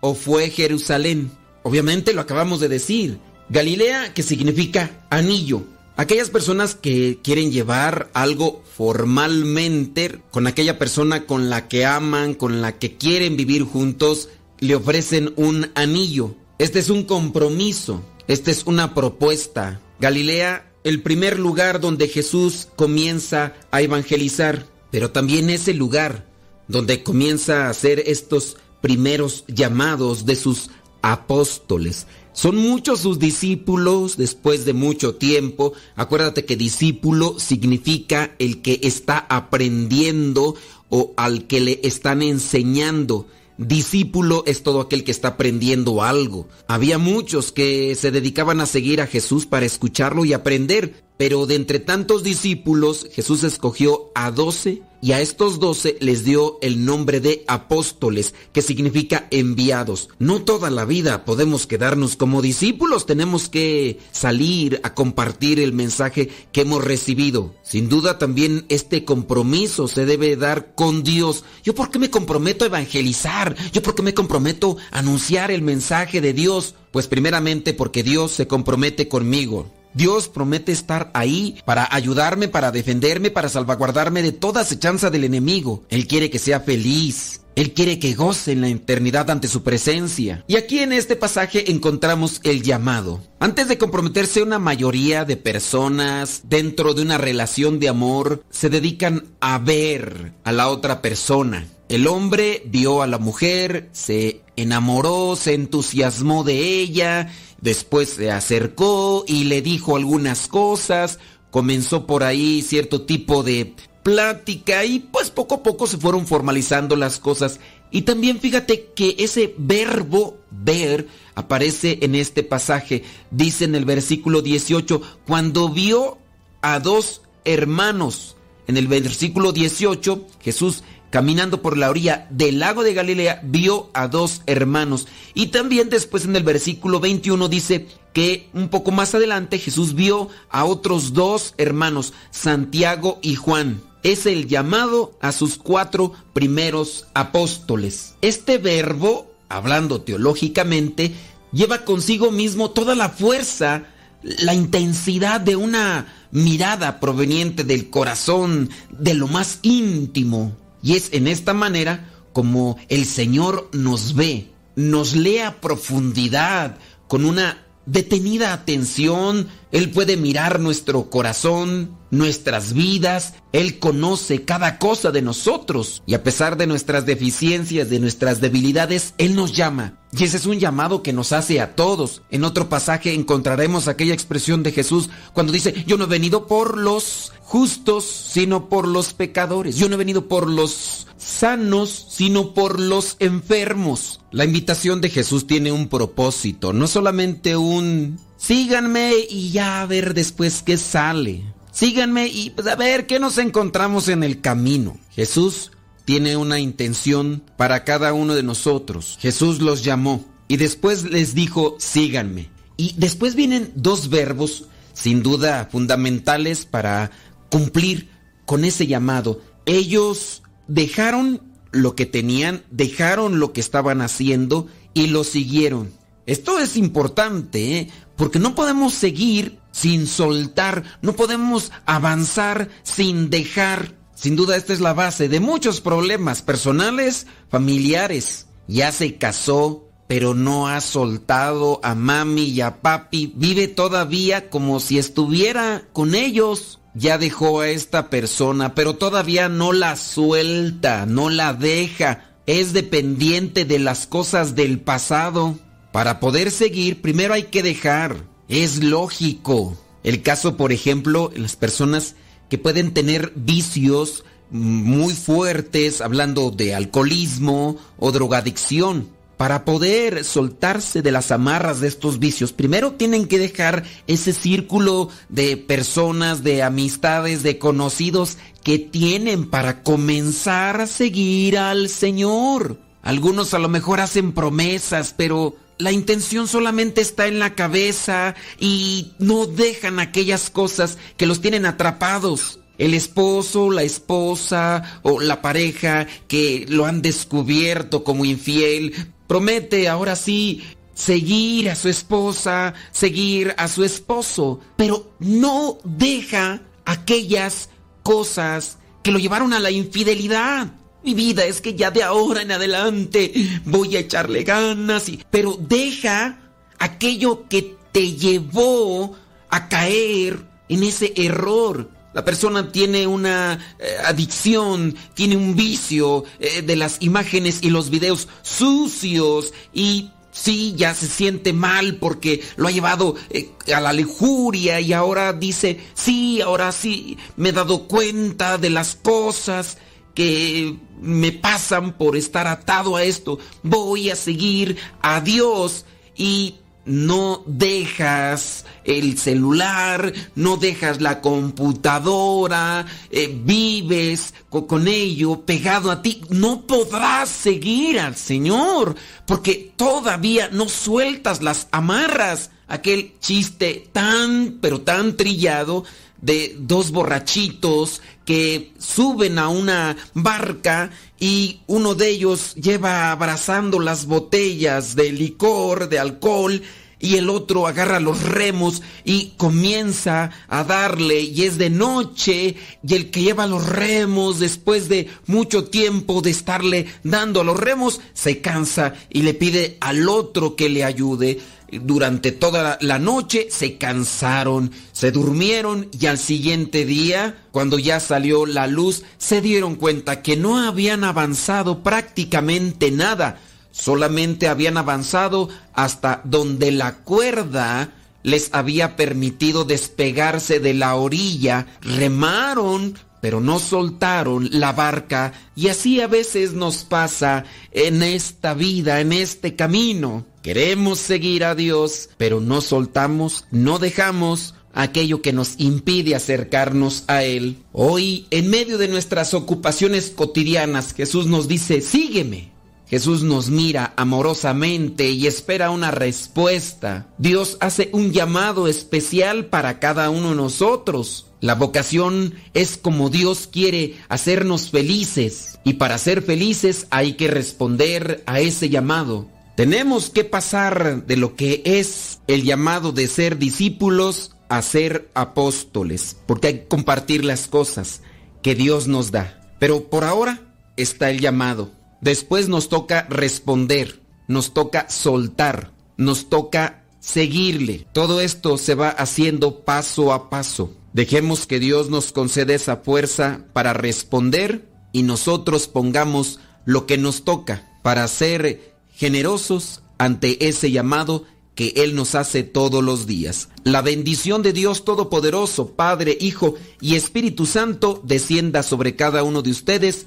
¿O fue Jerusalén? Obviamente lo acabamos de decir. Galilea que significa anillo. Aquellas personas que quieren llevar algo formalmente con aquella persona con la que aman, con la que quieren vivir juntos, le ofrecen un anillo. Este es un compromiso, esta es una propuesta. Galilea, el primer lugar donde Jesús comienza a evangelizar, pero también es el lugar donde comienza a hacer estos primeros llamados de sus apóstoles. Son muchos sus discípulos después de mucho tiempo. Acuérdate que discípulo significa el que está aprendiendo o al que le están enseñando. Discípulo es todo aquel que está aprendiendo algo. Había muchos que se dedicaban a seguir a Jesús para escucharlo y aprender. Pero de entre tantos discípulos, Jesús escogió a doce y a estos doce les dio el nombre de apóstoles, que significa enviados. No toda la vida podemos quedarnos como discípulos, tenemos que salir a compartir el mensaje que hemos recibido. Sin duda también este compromiso se debe dar con Dios. ¿Yo por qué me comprometo a evangelizar? ¿Yo por qué me comprometo a anunciar el mensaje de Dios? Pues primeramente porque Dios se compromete conmigo. Dios promete estar ahí para ayudarme, para defenderme, para salvaguardarme de toda acechanza del enemigo. Él quiere que sea feliz. Él quiere que goce en la eternidad ante su presencia. Y aquí en este pasaje encontramos el llamado. Antes de comprometerse una mayoría de personas dentro de una relación de amor, se dedican a ver a la otra persona. El hombre vio a la mujer, se enamoró, se entusiasmó de ella, después se acercó y le dijo algunas cosas, comenzó por ahí cierto tipo de plática y pues poco a poco se fueron formalizando las cosas. Y también fíjate que ese verbo ver aparece en este pasaje. Dice en el versículo 18, cuando vio a dos hermanos. En el versículo 18, Jesús caminando por la orilla del lago de Galilea, vio a dos hermanos. Y también después en el versículo 21 dice que un poco más adelante Jesús vio a otros dos hermanos, Santiago y Juan. Es el llamado a sus cuatro primeros apóstoles. Este verbo, hablando teológicamente, lleva consigo mismo toda la fuerza, la intensidad de una mirada proveniente del corazón, de lo más íntimo. Y es en esta manera como el Señor nos ve, nos lee a profundidad, con una detenida atención. Él puede mirar nuestro corazón, nuestras vidas. Él conoce cada cosa de nosotros. Y a pesar de nuestras deficiencias, de nuestras debilidades, Él nos llama. Y ese es un llamado que nos hace a todos. En otro pasaje encontraremos aquella expresión de Jesús cuando dice, yo no he venido por los justos, sino por los pecadores. Yo no he venido por los sanos, sino por los enfermos. La invitación de Jesús tiene un propósito, no solamente un síganme y ya a ver después qué sale. Síganme y pues, a ver qué nos encontramos en el camino. Jesús tiene una intención para cada uno de nosotros. Jesús los llamó y después les dijo, síganme. Y después vienen dos verbos, sin duda fundamentales para cumplir con ese llamado. Ellos dejaron lo que tenían, dejaron lo que estaban haciendo y lo siguieron. Esto es importante, ¿eh? porque no podemos seguir sin soltar, no podemos avanzar sin dejar. Sin duda esta es la base de muchos problemas personales, familiares. Ya se casó, pero no ha soltado a mami y a papi. Vive todavía como si estuviera con ellos. Ya dejó a esta persona, pero todavía no la suelta, no la deja. Es dependiente de las cosas del pasado. Para poder seguir, primero hay que dejar. Es lógico. El caso, por ejemplo, las personas que pueden tener vicios muy fuertes, hablando de alcoholismo o drogadicción. Para poder soltarse de las amarras de estos vicios, primero tienen que dejar ese círculo de personas, de amistades, de conocidos que tienen para comenzar a seguir al Señor. Algunos a lo mejor hacen promesas, pero la intención solamente está en la cabeza y no dejan aquellas cosas que los tienen atrapados. El esposo, la esposa o la pareja que lo han descubierto como infiel, promete ahora sí seguir a su esposa, seguir a su esposo, pero no deja aquellas cosas que lo llevaron a la infidelidad. Mi vida es que ya de ahora en adelante voy a echarle ganas, y, pero deja aquello que te llevó a caer en ese error. La persona tiene una eh, adicción, tiene un vicio eh, de las imágenes y los videos sucios y sí, ya se siente mal porque lo ha llevado eh, a la lujuria y ahora dice, sí, ahora sí, me he dado cuenta de las cosas que me pasan por estar atado a esto. Voy a seguir a Dios y no dejas el celular, no dejas la computadora, eh, vives co- con ello pegado a ti, no podrás seguir al Señor, porque todavía no sueltas las amarras. Aquel chiste tan, pero tan trillado de dos borrachitos que suben a una barca y uno de ellos lleva abrazando las botellas de licor, de alcohol, y el otro agarra los remos y comienza a darle y es de noche y el que lleva los remos después de mucho tiempo de estarle dando a los remos se cansa y le pide al otro que le ayude. Durante toda la- noche se cansaron, se durmieron y al siguiente día, cuando ya salió la luz, se dieron cuenta que no habían avanzado prácticamente nada, solamente habían avanzado hasta donde la cuerda les había permitido despegarse de la orilla, remaron, pero no soltaron la barca y así a veces nos pasa en esta vida, en este camino. Queremos seguir a Dios, pero no soltamos, no dejamos aquello que nos impide acercarnos a Él. Hoy, en medio de nuestras ocupaciones cotidianas, Jesús nos dice, sígueme. Jesús nos mira amorosamente y espera una respuesta. Dios hace un llamado especial para cada uno de nosotros. La vocación es como Dios quiere hacernos felices y para ser felices hay que responder a ese llamado. Tenemos que pasar de lo que es el llamado de ser discípulos a ser apóstoles, porque hay que compartir las cosas que Dios nos da. Pero por ahora está el llamado. Después nos toca responder, nos toca soltar, nos toca seguirle. Todo esto se va haciendo paso a paso. Dejemos que Dios nos conceda esa fuerza para responder y nosotros pongamos lo que nos toca para ser generosos ante ese llamado que Él nos hace todos los días. La bendición de Dios Todopoderoso, Padre, Hijo y Espíritu Santo, descienda sobre cada uno de ustedes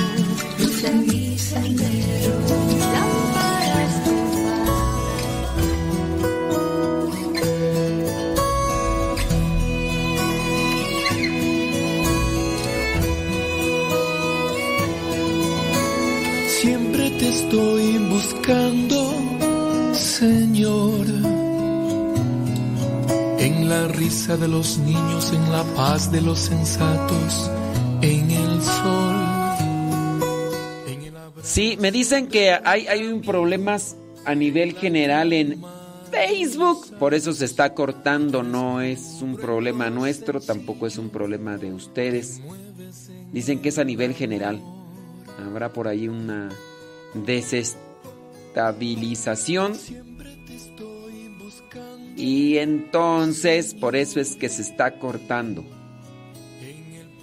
estoy buscando, Señor. En la risa de los niños, en la paz de los sensatos, en el sol. Sí, me dicen que hay, hay un problemas a nivel general en Facebook. Por eso se está cortando. No es un problema nuestro, tampoco es un problema de ustedes. Dicen que es a nivel general. Habrá por ahí una desestabilización. Y entonces, por eso es que se está cortando.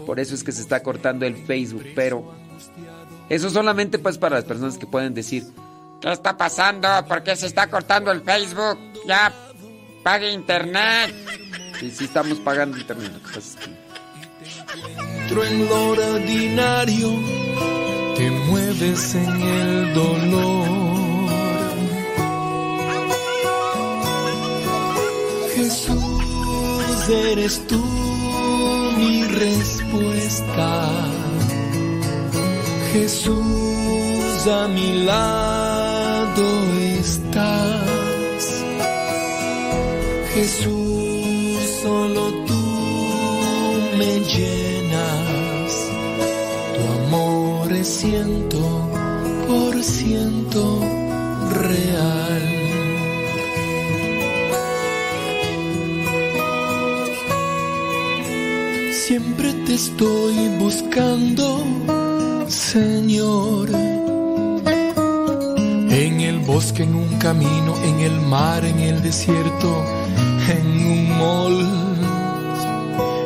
Por eso es que se está cortando el Facebook. Pero eso solamente pues para las personas que pueden decir, ¿Qué está pasando? ¿Por qué se está cortando el Facebook? Ya, pague internet. sí, sí estamos pagando internet. lo es ordinario, te mueves en el dolor. Jesús, eres tú mi respuesta. Jesús, a mi lado estás. Jesús, solo tú me llenas, amor es ciento por ciento real. Siempre te estoy buscando, Señor. En el bosque, en un camino, en el mar, en el desierto, en un mall,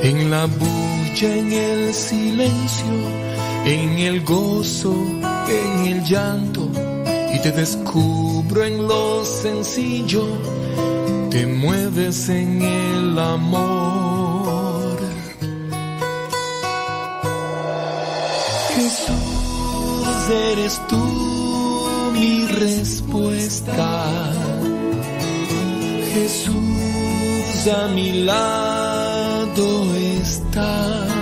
en la bulla, en el silencio, en el gozo, en el llanto, y te descubro en lo sencillo, te mueves en el amor. Jesús, eres tú mi respuesta. Jesús, a mi lado estás.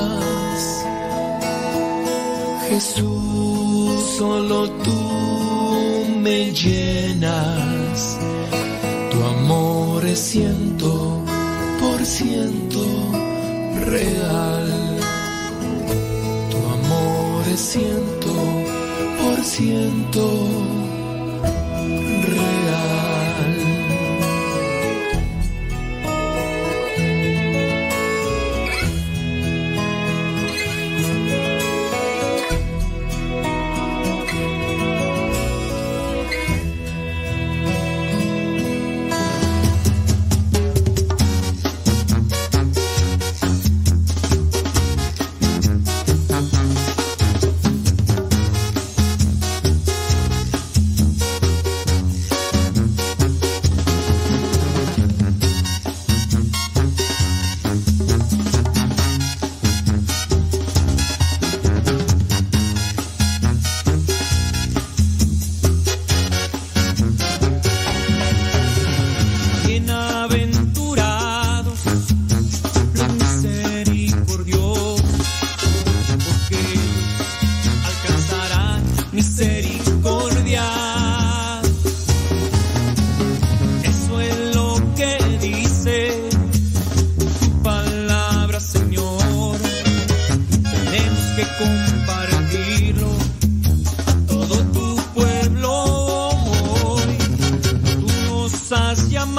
Jesús, solo tú me llenas. Tu amor es ciento por ciento real. Tu amor es ciento por ciento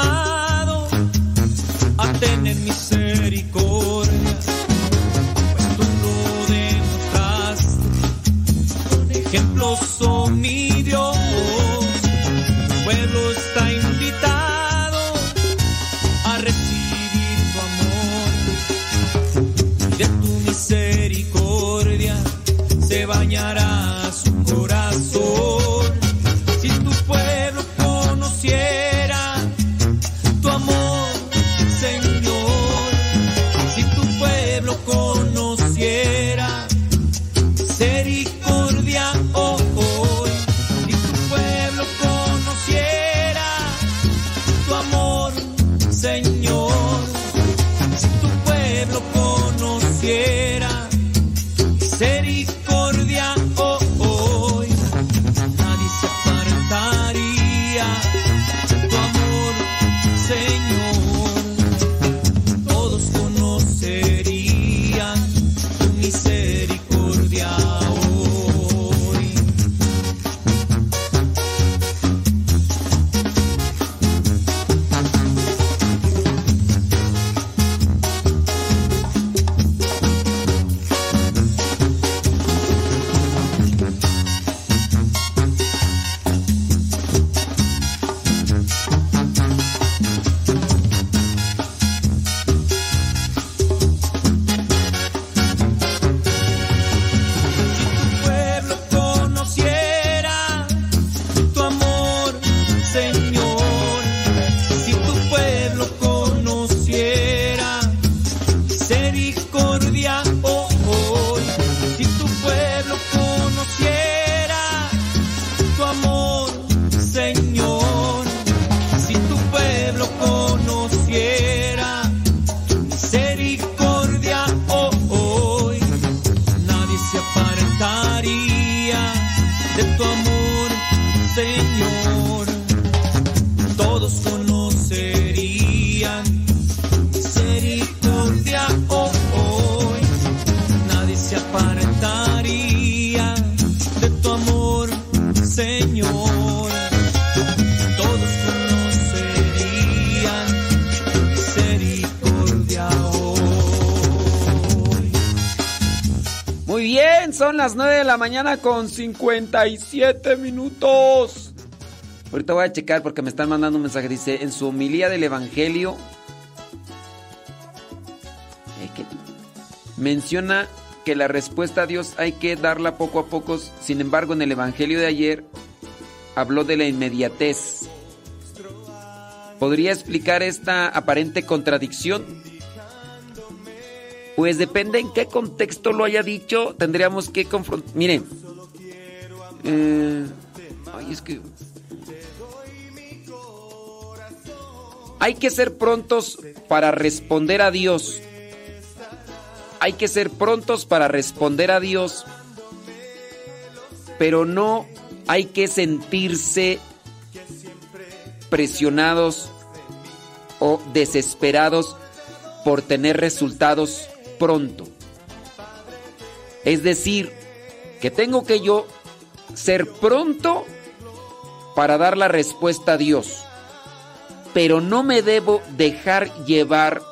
has la mañana con 57 minutos. Ahorita voy a checar porque me están mandando un mensaje. Dice, en su homilía del Evangelio, eh, menciona que la respuesta a Dios hay que darla poco a poco. Sin embargo, en el Evangelio de ayer habló de la inmediatez. ¿Podría explicar esta aparente contradicción? Pues depende en qué contexto lo haya dicho, tendríamos que confrontar. Mire, eh, ay, es que hay que ser prontos para responder a Dios. Hay que ser prontos para responder a Dios, pero no hay que sentirse presionados o desesperados por tener resultados pronto. Es decir, que tengo que yo ser pronto para dar la respuesta a Dios, pero no me debo dejar llevar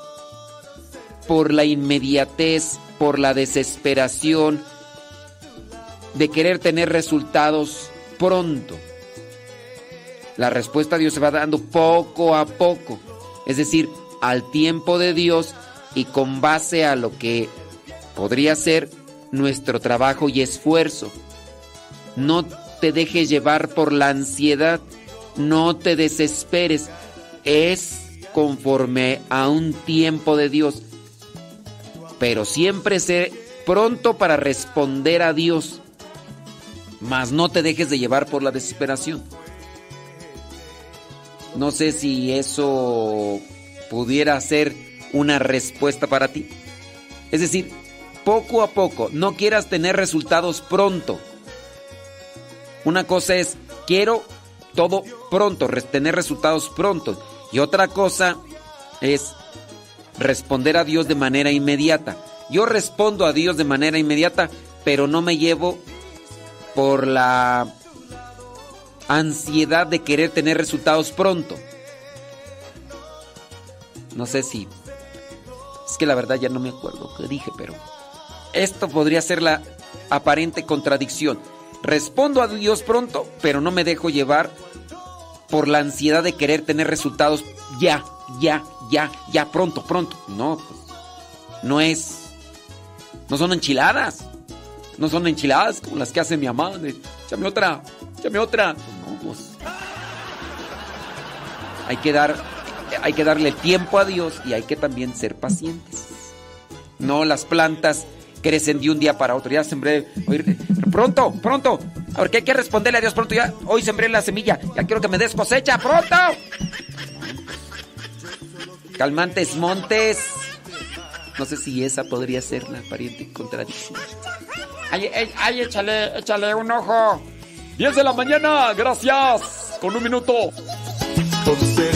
por la inmediatez, por la desesperación de querer tener resultados pronto. La respuesta a Dios se va dando poco a poco, es decir, al tiempo de Dios y con base a lo que podría ser nuestro trabajo y esfuerzo. No te dejes llevar por la ansiedad, no te desesperes, es conforme a un tiempo de Dios. Pero siempre sé pronto para responder a Dios, mas no te dejes de llevar por la desesperación. No sé si eso pudiera ser una respuesta para ti. Es decir, poco a poco, no quieras tener resultados pronto. Una cosa es, quiero todo pronto, tener resultados pronto. Y otra cosa es responder a Dios de manera inmediata. Yo respondo a Dios de manera inmediata, pero no me llevo por la ansiedad de querer tener resultados pronto. No sé si... Es que la verdad ya no me acuerdo qué dije, pero... Esto podría ser la aparente contradicción. Respondo a Dios pronto, pero no me dejo llevar por la ansiedad de querer tener resultados ya, ya, ya, ya, pronto, pronto. No, pues, no es... No son enchiladas. No son enchiladas como las que hace mi mamá. Échame otra, échame otra. No, pues... Hay que dar hay que darle tiempo a Dios y hay que también ser pacientes. No las plantas crecen de un día para otro. Ya sembré. pronto, pronto. A ver, ¿qué hay que responderle a Dios pronto? Ya, hoy sembré la semilla. Ya quiero que me des cosecha. ¡Pronto! Calmantes Montes. No sé si esa podría ser la pariente contradicción. Ay, ay, ay, échale, échale un ojo. 10 de la mañana, gracias. Con un minuto. Observándome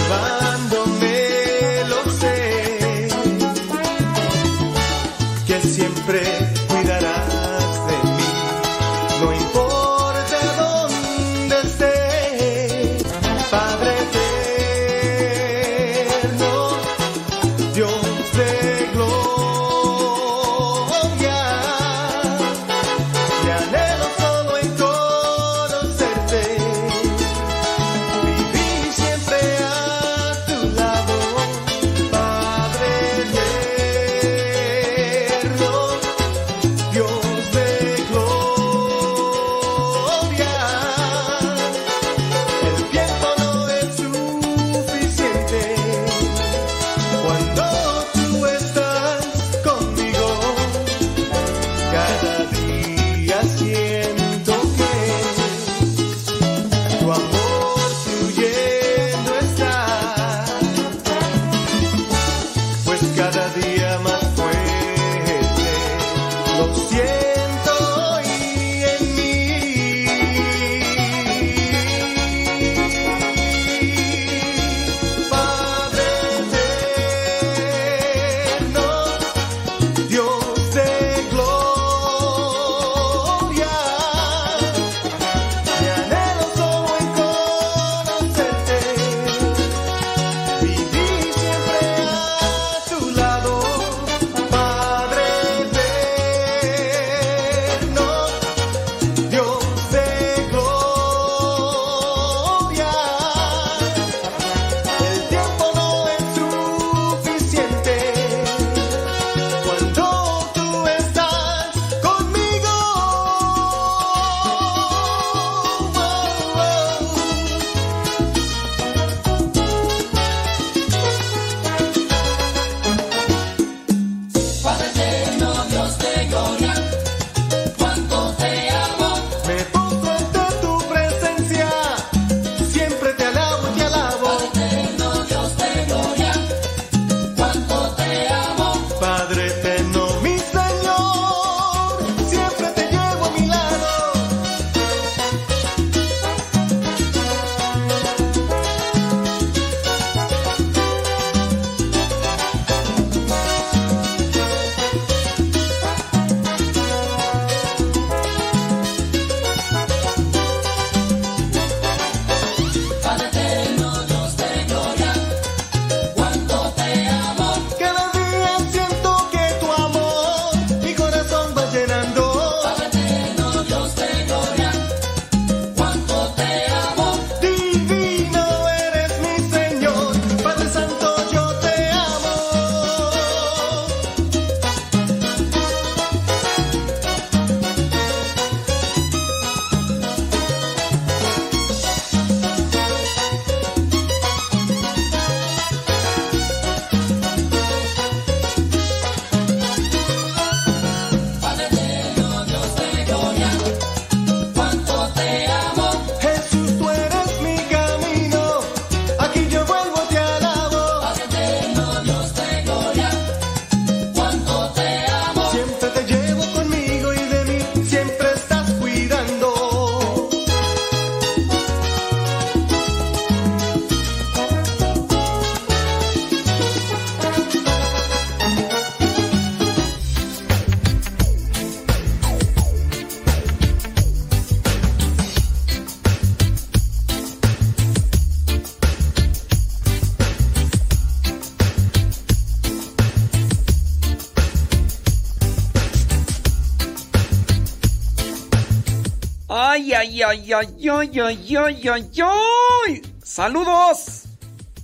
ay, ay, ay, ay, ay, ay, ay, ay. Saludos.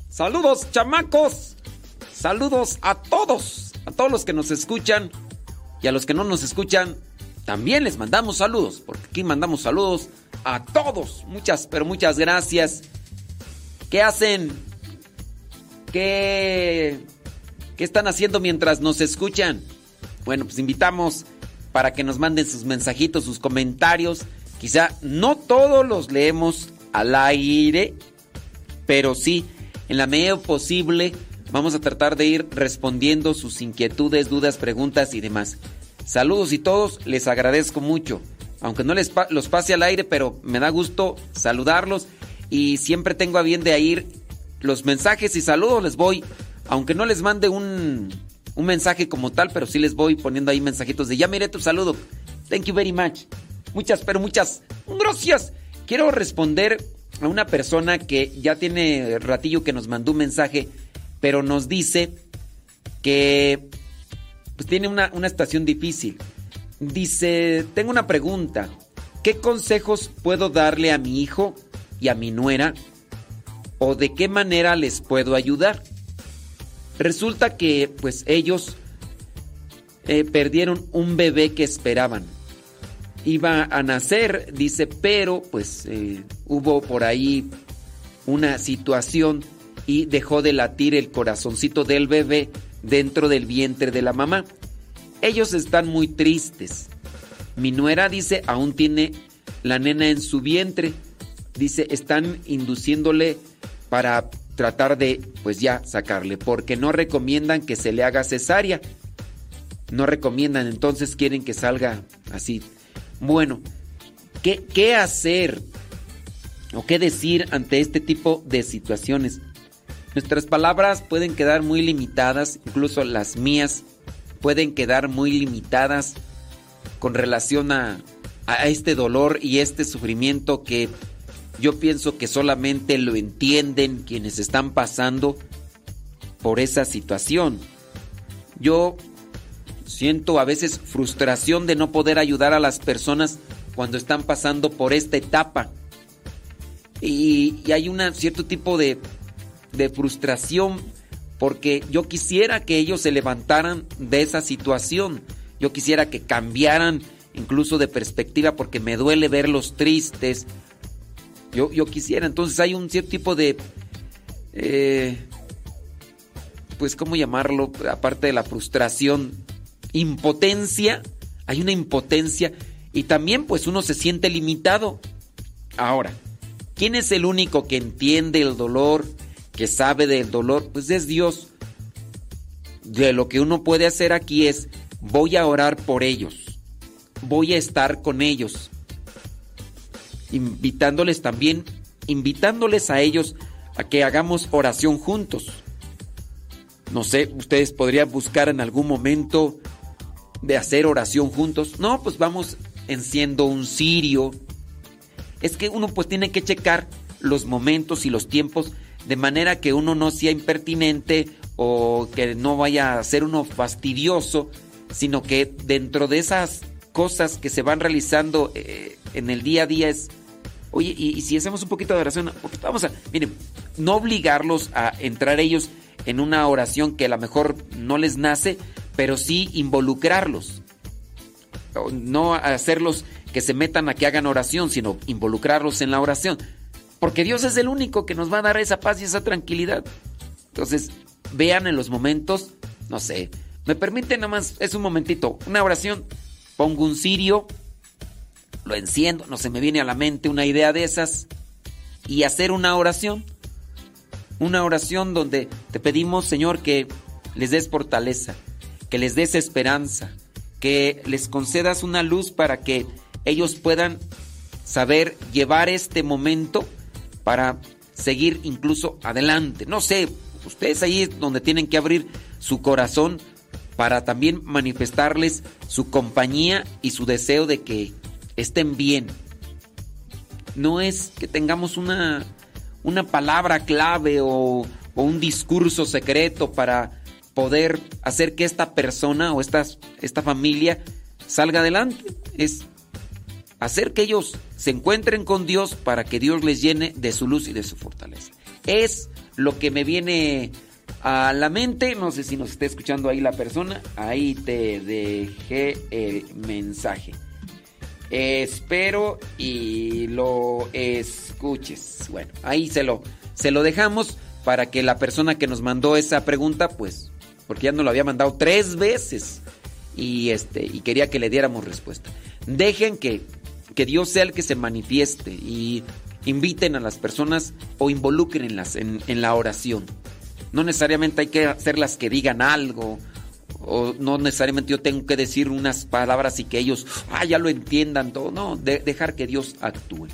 Saludos, chamacos. Saludos a todos. A todos los que nos escuchan. Y a los que no nos escuchan, también les mandamos saludos. Porque aquí mandamos saludos a todos. Muchas, pero muchas gracias. ¿Qué hacen? ¿Qué, qué están haciendo mientras nos escuchan? Bueno, pues invitamos para que nos manden sus mensajitos, sus comentarios Quizá no todos los leemos al aire, pero sí, en la medida posible, vamos a tratar de ir respondiendo sus inquietudes, dudas, preguntas y demás. Saludos y todos, les agradezco mucho. Aunque no les los pase al aire, pero me da gusto saludarlos y siempre tengo a bien de ir los mensajes y saludos les voy, aunque no les mande un, un mensaje como tal, pero sí les voy poniendo ahí mensajitos de ya miré tu saludo. Thank you very much. Muchas, pero muchas gracias. Quiero responder a una persona que ya tiene ratillo que nos mandó un mensaje, pero nos dice que pues tiene una, una estación difícil. Dice, tengo una pregunta. ¿Qué consejos puedo darle a mi hijo y a mi nuera? ¿O de qué manera les puedo ayudar? Resulta que pues ellos eh, perdieron un bebé que esperaban. Iba a nacer, dice, pero pues eh, hubo por ahí una situación y dejó de latir el corazoncito del bebé dentro del vientre de la mamá. Ellos están muy tristes. Mi nuera dice, aún tiene la nena en su vientre. Dice, están induciéndole para tratar de, pues ya, sacarle, porque no recomiendan que se le haga cesárea. No recomiendan, entonces quieren que salga así. Bueno, ¿qué, qué hacer o qué decir ante este tipo de situaciones? Nuestras palabras pueden quedar muy limitadas, incluso las mías pueden quedar muy limitadas con relación a, a este dolor y este sufrimiento que yo pienso que solamente lo entienden quienes están pasando por esa situación. Yo siento a veces frustración de no poder ayudar a las personas cuando están pasando por esta etapa. Y, hay un cierto tipo de, frustración porque yo quisiera que ellos se levantaran de esa situación. Yo quisiera que cambiaran incluso de perspectiva porque me duele verlos tristes. Yo, yo quisiera, entonces hay un cierto tipo de... eh, pues, ¿cómo llamarlo? Aparte de la frustración, impotencia. Hay una impotencia y también pues uno se siente limitado. Ahora, ¿quién es el único que entiende el dolor, que sabe del dolor? Pues es Dios. De lo que uno puede hacer aquí es, voy a orar por ellos. Voy a estar con ellos. Invitándoles también, invitándoles a ellos a que hagamos oración juntos. No sé, ustedes podrían buscar en algún momento de hacer oración juntos. No, pues vamos enciendo un cirio. Es que uno pues tiene que checar los momentos y los tiempos de manera que uno no sea impertinente o que no vaya a ser uno fastidioso, sino que dentro de esas cosas que se van realizando eh, en el día a día es, oye, y, y si hacemos un poquito de oración, vamos a, miren, no obligarlos a entrar ellos en una oración que a lo mejor no les nace, pero sí involucrarlos. No hacerlos que se metan a que hagan oración, sino involucrarlos en la oración. Porque Dios es el único que nos va a dar esa paz y esa tranquilidad. Entonces, vean en los momentos, no sé, me permite nada más, es un momentito, una oración, pongo un cirio, lo enciendo, no se me viene a la mente una idea de esas, y hacer una oración. Una oración donde te pedimos, Señor, que les des fortaleza, que les des esperanza, que les concedas una luz para que ellos puedan saber llevar este momento para seguir incluso adelante. No sé, ustedes ahí es donde tienen que abrir su corazón para también manifestarles su compañía y su deseo de que estén bien. No es que tengamos una, una palabra clave o, o un discurso secreto para poder hacer que esta persona o esta, esta familia salga adelante. Es hacer que ellos se encuentren con Dios para que Dios les llene de su luz y de su fortaleza. Es lo que me viene a la mente. No sé si nos está escuchando ahí la persona. Ahí te dejé el mensaje. Espero y lo escuches. Bueno, ahí se lo, se lo dejamos para que la persona que nos mandó esa pregunta, pues, porque ya nos lo había mandado tres veces y este y quería que le diéramos respuesta. Dejen que, que Dios sea el que se manifieste y inviten a las personas o involucrenlas en, en la oración. No necesariamente hay que hacer las que digan algo o no necesariamente yo tengo que decir unas palabras y que ellos ah, ya lo entiendan todo. No, de- dejar que Dios actúe.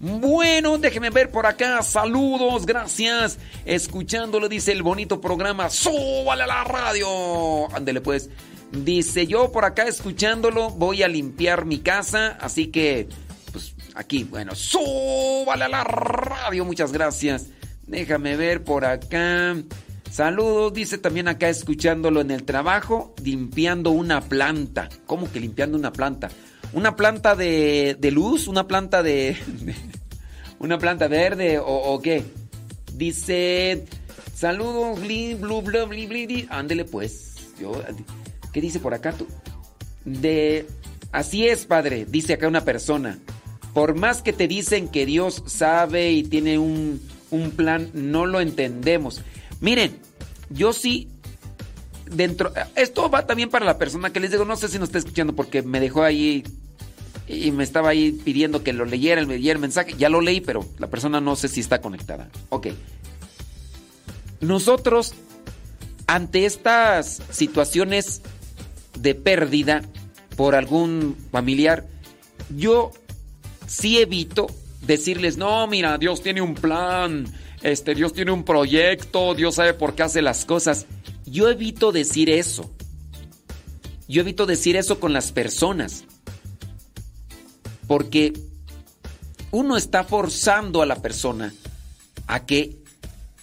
Bueno, déjeme ver por acá. Saludos, gracias. Escuchándolo, dice el bonito programa. ¡Súbale a la radio! Ándele pues. Dice yo por acá escuchándolo, voy a limpiar mi casa, así que, pues aquí, bueno, súbale a la radio, muchas gracias. Déjame ver por acá. Saludos, dice también acá escuchándolo en el trabajo, limpiando una planta. ¿Cómo que limpiando una planta? Una planta de, de luz, una planta de... una planta verde o, qué. Dice, saludos, bli, blu, blu, bli, bli. Ándele pues. Yo, ¿Qué dice por acá tú? De... Así es, padre, dice acá una persona. Por más que te dicen que Dios sabe y tiene un, un plan, no lo entendemos. Miren, yo sí dentro esto va también para la persona que les digo, no sé si nos está escuchando porque me dejó ahí y me estaba ahí pidiendo que lo leyera, me leyera el mensaje, ya lo leí, pero la persona no sé si está conectada. Ok. Nosotros ante estas situaciones de pérdida por algún familiar, yo sí evito decirles, no, mira, Dios tiene un plan, este, Dios tiene un proyecto, Dios sabe por qué hace las cosas. Yo evito decir eso. Yo evito decir eso con las personas. Porque uno está forzando a la persona a que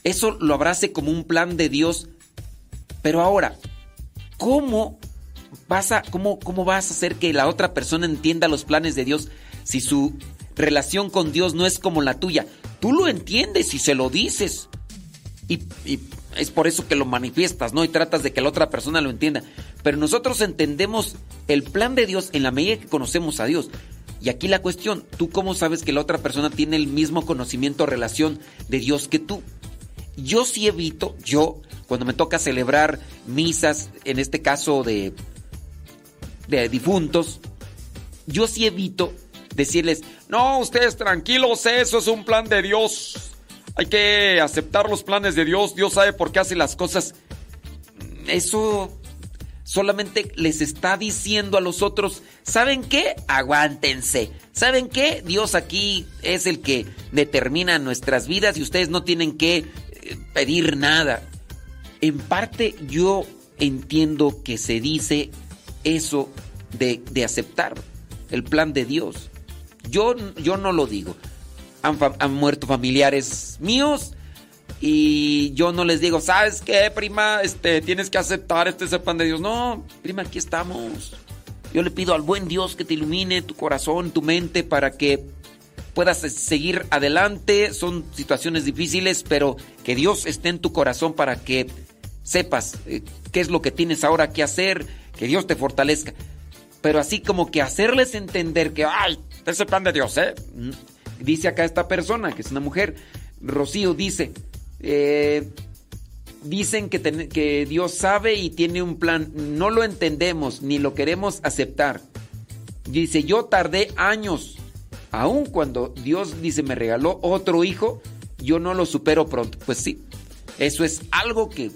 eso lo abrace como un plan de Dios. Pero ahora, ¿cómo vas a, cómo, cómo vas a hacer que la otra persona entienda los planes de Dios si su relación con Dios no es como la tuya? Tú lo entiendes y se lo dices. Y, y es por eso que lo manifiestas, ¿no? Y tratas de que la otra persona lo entienda. Pero nosotros entendemos el plan de Dios en la medida que conocemos a Dios. Y aquí la cuestión, ¿tú cómo sabes que la otra persona tiene el mismo conocimiento o relación de Dios que tú? Yo sí evito, yo, cuando me toca celebrar misas, en este caso de, de difuntos, yo sí evito decirles, no, ustedes tranquilos, eso es un plan de Dios. Hay que aceptar los planes de Dios, Dios sabe por qué hace las cosas. Eso solamente les está diciendo a los otros, ¿saben qué? Aguántense. ¿Saben qué? Dios aquí es el que determina nuestras vidas y ustedes no tienen que eh, pedir nada. En parte yo entiendo que se dice eso de, de aceptar el plan de Dios. Yo, yo no lo digo. Han, muerto familiares míos y yo no les digo, ¿sabes qué, prima? Este, tienes que aceptar este plan de Dios. No, prima, aquí estamos. Yo le pido al buen Dios que te ilumine tu corazón, tu mente, para que puedas seguir adelante. Son situaciones difíciles, pero que Dios esté en tu corazón para que sepas eh, qué es lo que tienes ahora que hacer, que Dios te fortalezca. Pero así como que hacerles entender que, ay, este es el plan de Dios, ¿eh? Dice acá esta persona, que es una mujer, Rocío, dice, eh, dicen que Dios sabe y tiene un plan. No lo entendemos ni lo queremos aceptar. Dice, yo tardé años. Aun cuando Dios dice me regaló otro hijo, yo no lo supero pronto. Pues sí, eso es algo que,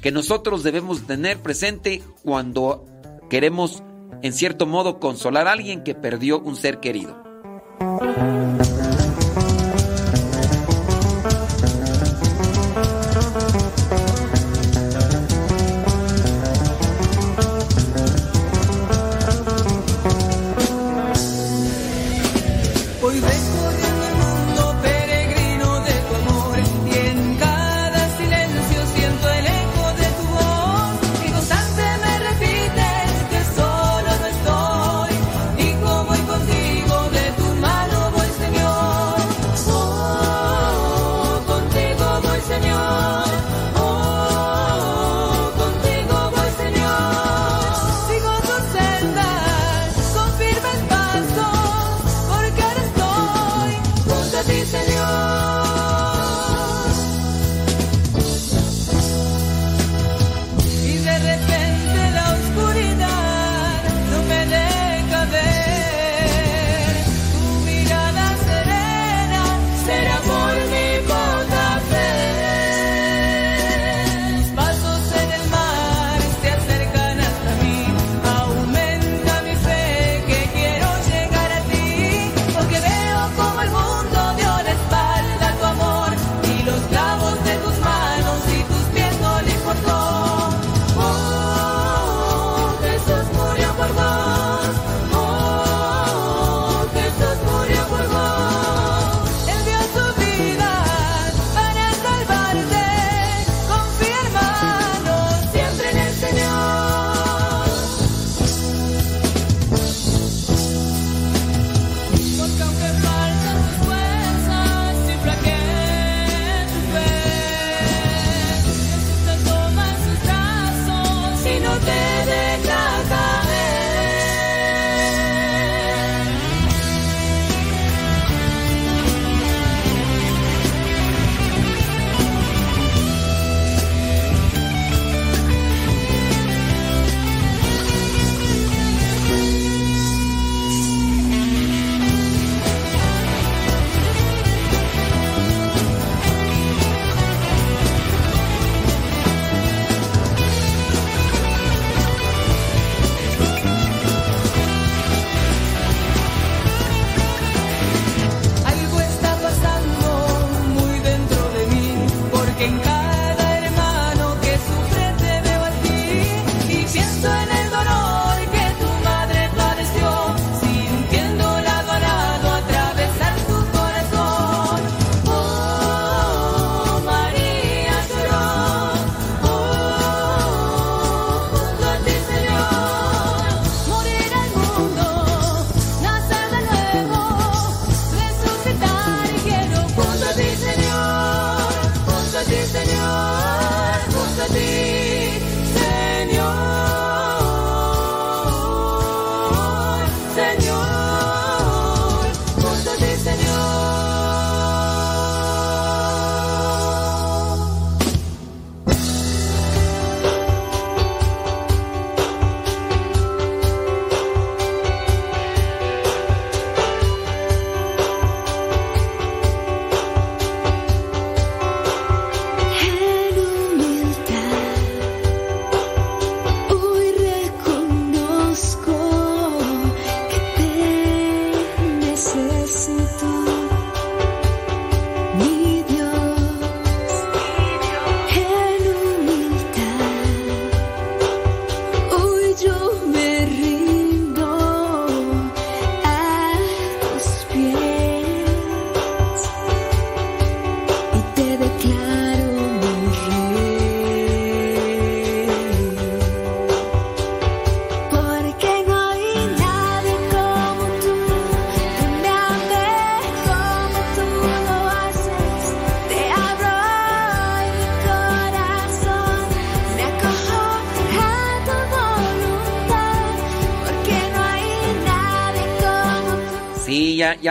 que nosotros debemos tener presente cuando queremos, en cierto modo, consolar a alguien que perdió un ser querido.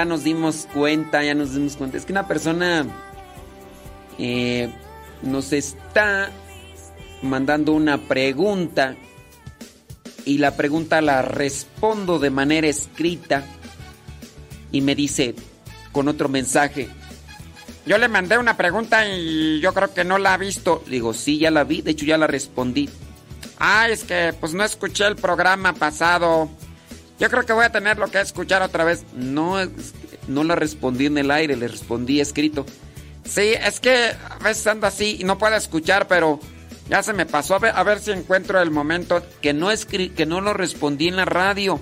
Nos dimos cuenta, ya nos dimos cuenta. Es que una persona eh, nos está mandando una pregunta y la pregunta la respondo de manera escrita y me dice con otro mensaje, Yo le mandé una pregunta y yo creo que no la ha visto. digo, sí, ya la vi, de hecho ya la respondí. Ah, es que pues no escuché el programa pasado. Yo creo que voy a tenerlo que escuchar otra vez. No, no la respondí en el aire, le respondí escrito. Sí, es que a veces ando así y no puedo escuchar, pero ya se me pasó. A ver, si encuentro el momento. Que no, escri que no lo respondí en la radio.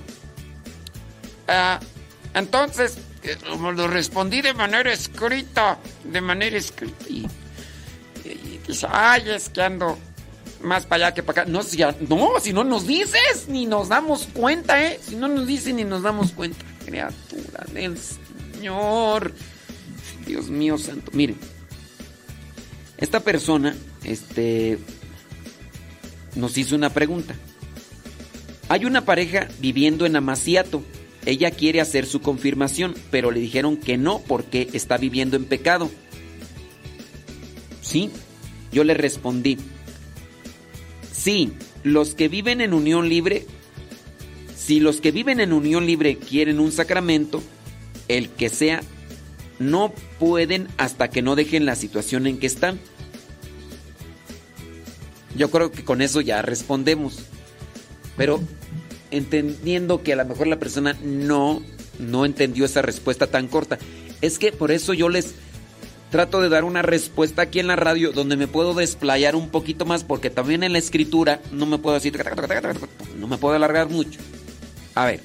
Ah, entonces, eh, lo respondí de manera escrita. De manera escrita. Y, y dice, ay, es que ando más para allá que para acá. No, si, no, si no nos dices, ni nos damos cuenta, ¿eh? Si no nos dices, ni nos damos cuenta. Criatura del Señor. Dios mío santo. Miren, esta persona, este, nos hizo una pregunta. Hay una pareja viviendo en Amaciato. Ella quiere hacer su confirmación, pero le dijeron que no porque está viviendo en pecado. Sí, yo le respondí. Sí, los que viven en unión libre, si los que viven en unión libre quieren un sacramento, el que sea, no pueden hasta que no dejen la situación en que están. Yo creo que con eso ya respondemos. Pero entendiendo que a lo mejor la persona no, no entendió esa respuesta tan corta. Es que por eso yo les trato de dar una respuesta aquí en la radio donde me puedo desplayar un poquito más porque también en la escritura no me puedo decir, no me puedo alargar mucho. A ver,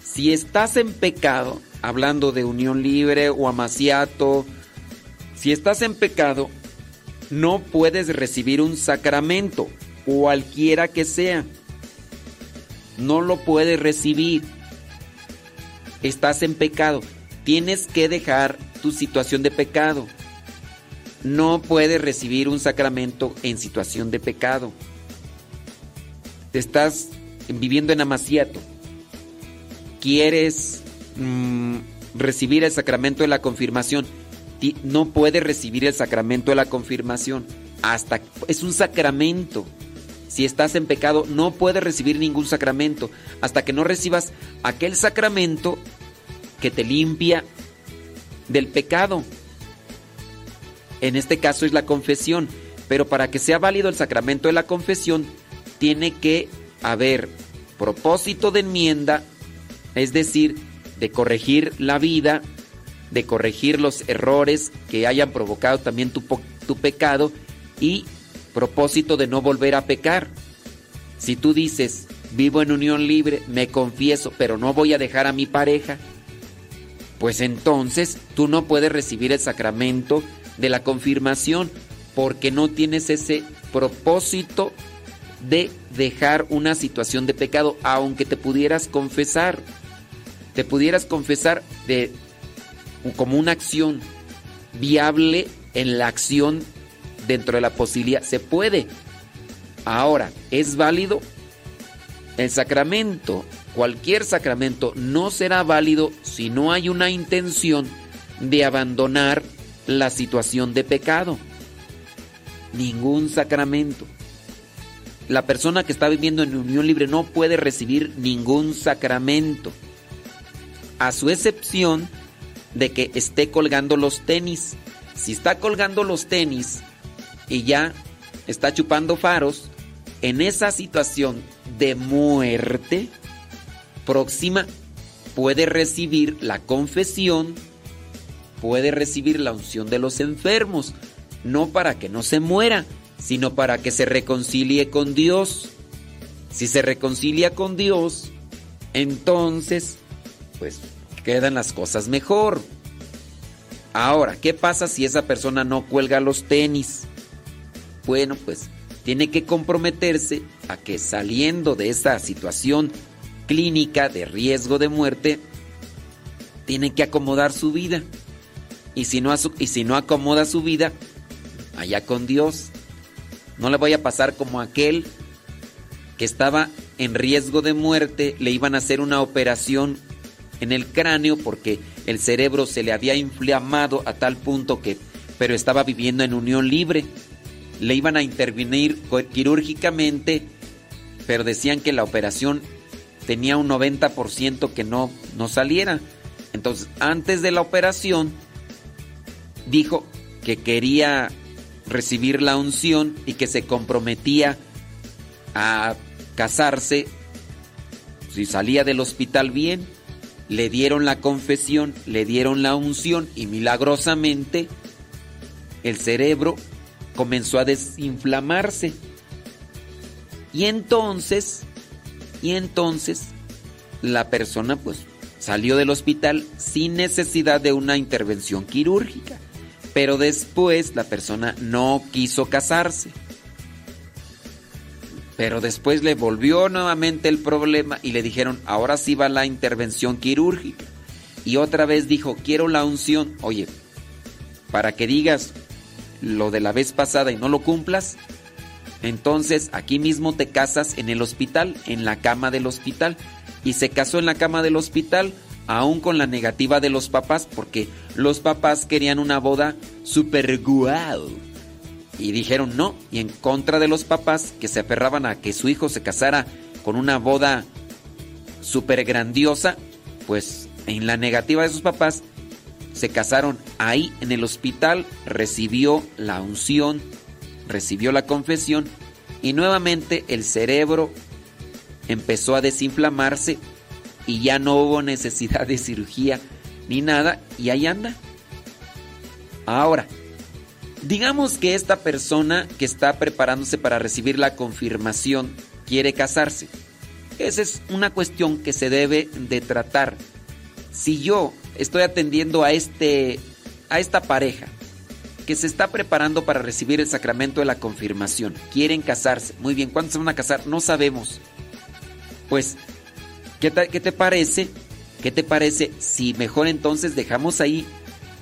si estás en pecado, hablando de unión libre o amaciato, si estás en pecado, no puedes recibir un sacramento, cualquiera que sea. No lo puedes recibir. Estás en pecado. Tienes que dejar tu situación de pecado. No puedes recibir un sacramento en situación de pecado. Te estás viviendo en amaciato. Quieres mm, recibir el sacramento de la confirmación. No puedes recibir el sacramento de la confirmación. Hasta es un sacramento. Si estás en pecado, no puedes recibir ningún sacramento hasta que no recibas aquel sacramento que te limpia del pecado. En este caso es la confesión, pero para que sea válido el sacramento de la confesión, tiene que haber propósito de enmienda, es decir, de corregir la vida, de corregir los errores que hayan provocado también tu, tu pecado y propósito de no volver a pecar. Si tú dices, vivo en unión libre, me confieso, pero no voy a dejar a mi pareja, pues entonces tú no puedes recibir el sacramento de la confirmación porque no tienes ese propósito de dejar una situación de pecado, aunque te pudieras confesar. Te pudieras confesar de como una acción viable en la acción dentro de la posibilidad. Se puede. Ahora, ¿es válido? El sacramento, cualquier sacramento, no será válido si no hay una intención de abandonar la situación de pecado. Ningún sacramento. La persona que está viviendo en unión libre no puede recibir ningún sacramento. A su excepción de que esté colgando los tenis. Si está colgando los tenis y ya está chupando faros, en esa situación de muerte próxima puede recibir la confesión, puede recibir la unción de los enfermos, no para que no se muera, sino para que se reconcilie con Dios. Si se reconcilia con Dios, entonces, pues quedan las cosas mejor. Ahora, ¿qué pasa si esa persona no cuelga los tenis? Bueno, pues tiene que comprometerse a que saliendo de esa situación clínica de riesgo de muerte, tiene que acomodar su vida. Y si no, y si no acomoda su vida, allá con Dios. No le vaya a pasar como aquel que estaba en riesgo de muerte, le iban a hacer una operación en el cráneo porque el cerebro se le había inflamado a tal punto que, pero estaba viviendo en unión libre. Le iban a intervenir quirúrgicamente, pero decían que la operación tenía un 90% que no, no saliera. Entonces, antes de la operación, dijo que quería recibir la unción y que se comprometía a casarse si salía del hospital bien. Le dieron la confesión, le dieron la unción y milagrosamente el cerebro comenzó a desinflamarse. Y entonces, y entonces la persona pues salió del hospital sin necesidad de una intervención quirúrgica. Pero después la persona no quiso casarse. Pero después le volvió nuevamente el problema y le dijeron, ahora sí va la intervención quirúrgica. Y otra vez dijo, quiero la unción. Oye, para que digas lo de la vez pasada y no lo cumplas, entonces aquí mismo te casas en el hospital, en la cama del hospital. Y se casó en la cama del hospital, aún con la negativa de los papás, porque los papás querían una boda super guau. Y dijeron no, y en contra de los papás que se aferraban a que su hijo se casara con una boda super grandiosa, pues en la negativa de sus papás se casaron ahí en el hospital, recibió la unción, recibió la confesión y nuevamente el cerebro empezó a desinflamarse y ya no hubo necesidad de cirugía ni nada y ahí anda. Ahora, digamos que esta persona que está preparándose para recibir la confirmación quiere casarse. Esa es una cuestión que se debe de tratar. Si yo estoy atendiendo a este a esta pareja que se está preparando para recibir el sacramento de la confirmación, quieren casarse. Muy bien, ¿cuándo se van a casar? No sabemos. Pues, ¿qué te, qué te parece? ¿Qué te parece si mejor entonces dejamos ahí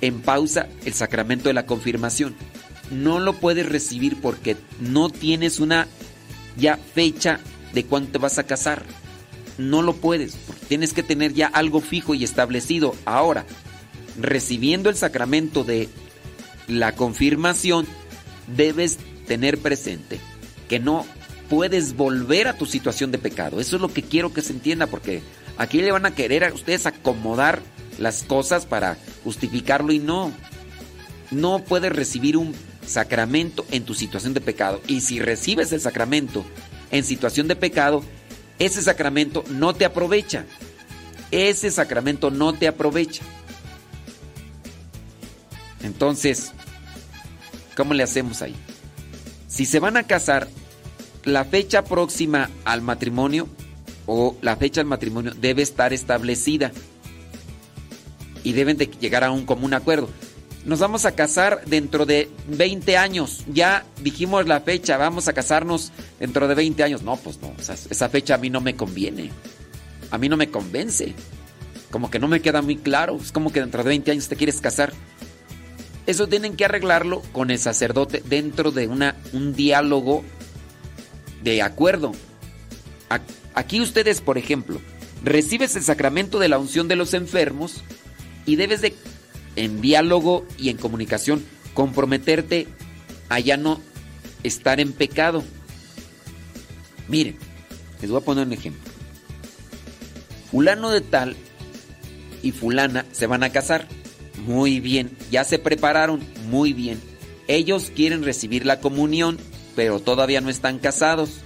en pausa el sacramento de la confirmación? No lo puedes recibir porque no tienes una ya fecha de cuándo te vas a casar. No lo puedes, porque tienes que tener ya algo fijo y establecido. Ahora, recibiendo el sacramento de la confirmación, debes tener presente que no puedes volver a tu situación de pecado. Eso es lo que quiero que se entienda, porque aquí le van a querer a ustedes acomodar las cosas para justificarlo y no. No puedes recibir un sacramento en tu situación de pecado. Y si recibes el sacramento en situación de pecado, ese sacramento no te aprovecha. Ese sacramento no te aprovecha. Entonces, ¿cómo le hacemos ahí? Si se van a casar, la fecha próxima al matrimonio o la fecha del matrimonio debe estar establecida y deben de llegar a un común acuerdo. Nos vamos a casar dentro de 20 años. Ya dijimos la fecha, vamos a casarnos dentro de 20 años. No, pues no, esa fecha a mí no me conviene. A mí no me convence. Como que no me queda muy claro. Es como que dentro de 20 años te quieres casar. Eso tienen que arreglarlo con el sacerdote dentro de una, un diálogo de acuerdo. Aquí ustedes, por ejemplo, recibes el sacramento de la unción de los enfermos y debes de, en diálogo y en comunicación, comprometerte a ya no estar en pecado. Miren, les voy a poner un ejemplo. Fulano de tal y fulana se van a casar. Muy bien, ya se prepararon, muy bien. Ellos quieren recibir la comunión, pero todavía no están casados.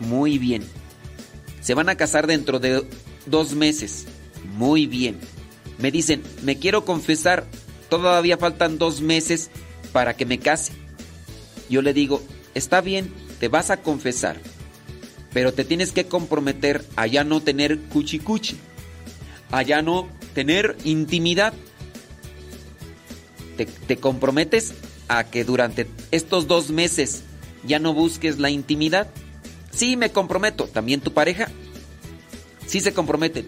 Muy bien. Se van a casar dentro de dos meses. Muy bien. Me dicen, me quiero confesar, todavía faltan dos meses para que me case. Yo le digo, está bien, te vas a confesar, pero te tienes que comprometer a ya no tener cuchicuchi, a ya no tener intimidad. Te, te comprometes a que durante estos dos meses ya no busques la intimidad. Sí, me comprometo. ¿También tu pareja? Sí se comprometen.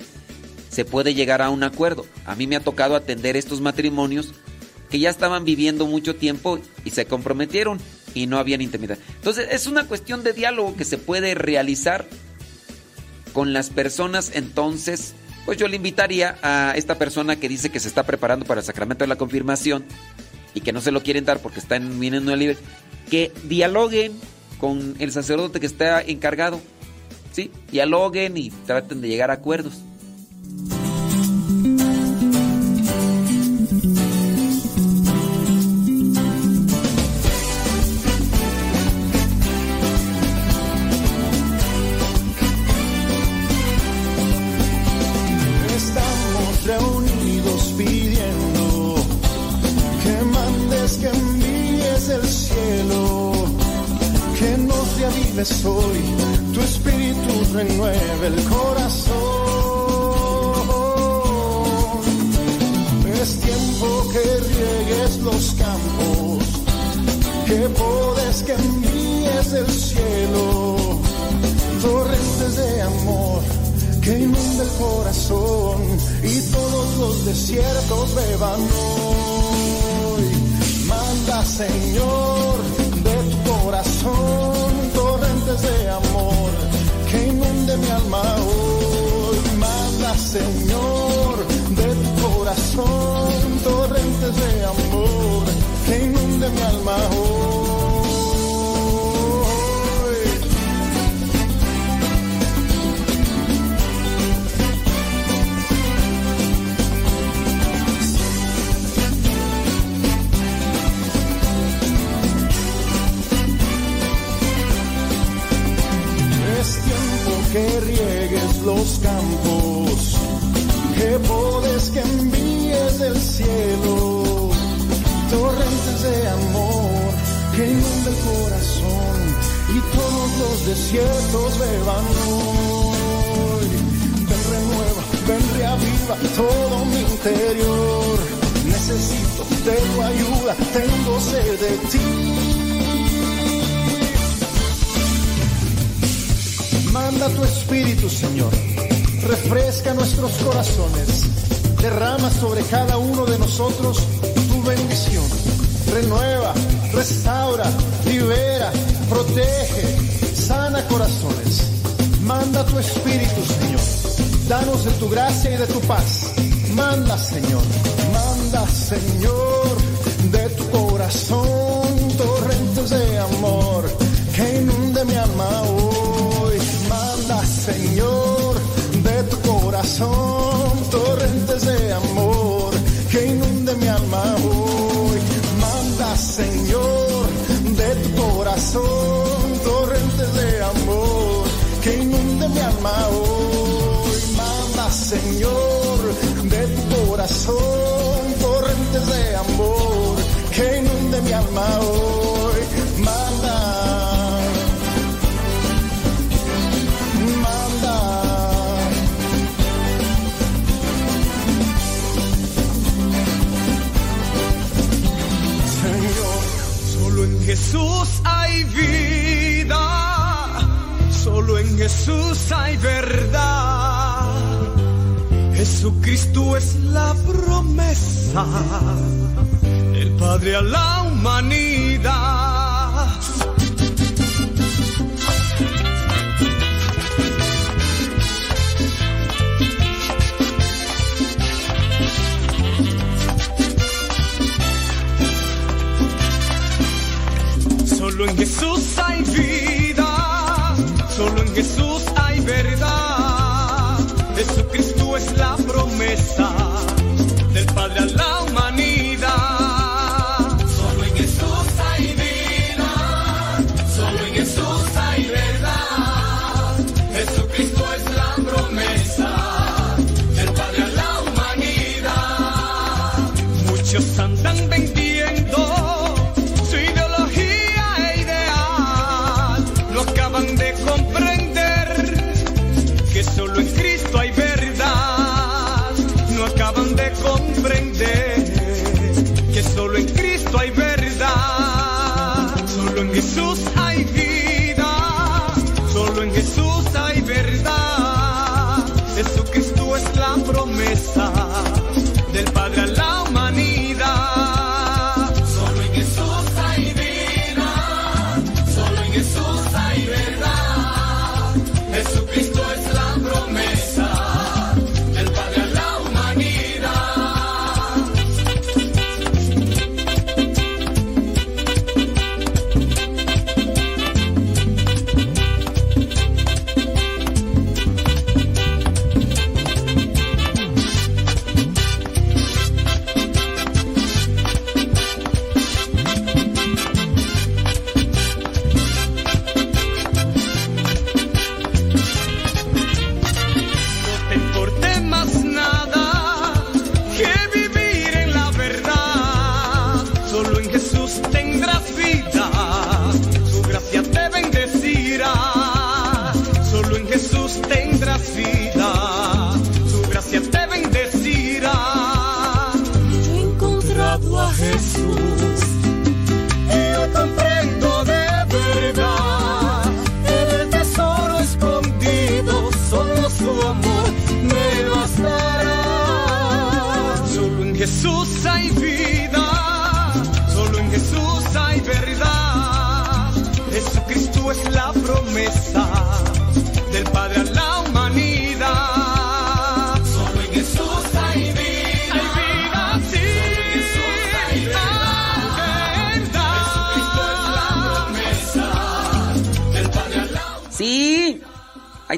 Se puede llegar a un acuerdo. A mí me ha tocado atender estos matrimonios que ya estaban viviendo mucho tiempo y se comprometieron y no habían intimidad. Entonces es una cuestión de diálogo que se puede realizar con las personas entonces pues yo le invitaría a esta persona que dice que se está preparando para el sacramento de la confirmación y que no se lo quieren dar porque está en una libre, que dialoguen con el sacerdote que está encargado. ¿Sí? Dialoguen y traten de llegar a acuerdos. Reavives hoy, tu espíritu renueve el corazón. Es tiempo que riegues los campos, que podes, que envíes del cielo, torrentes de amor que inunda el corazón y todos los desiertos beban hoy. Manda, Señor, de amor que inunde mi alma hoy. Manda, Señor, de tu corazón torrentes de amor que inunde mi alma hoy. Manda tu espíritu, Señor. Refresca nuestros corazones. Derrama sobre cada uno de nosotros tu bendición. Renueva, restaura, libera, protege, sana corazones. Manda tu espíritu, Señor. Danos de tu gracia y de tu paz. Manda, Señor. Manda, Señor, Jesucristo es la promesa, el Padre a la humanidad.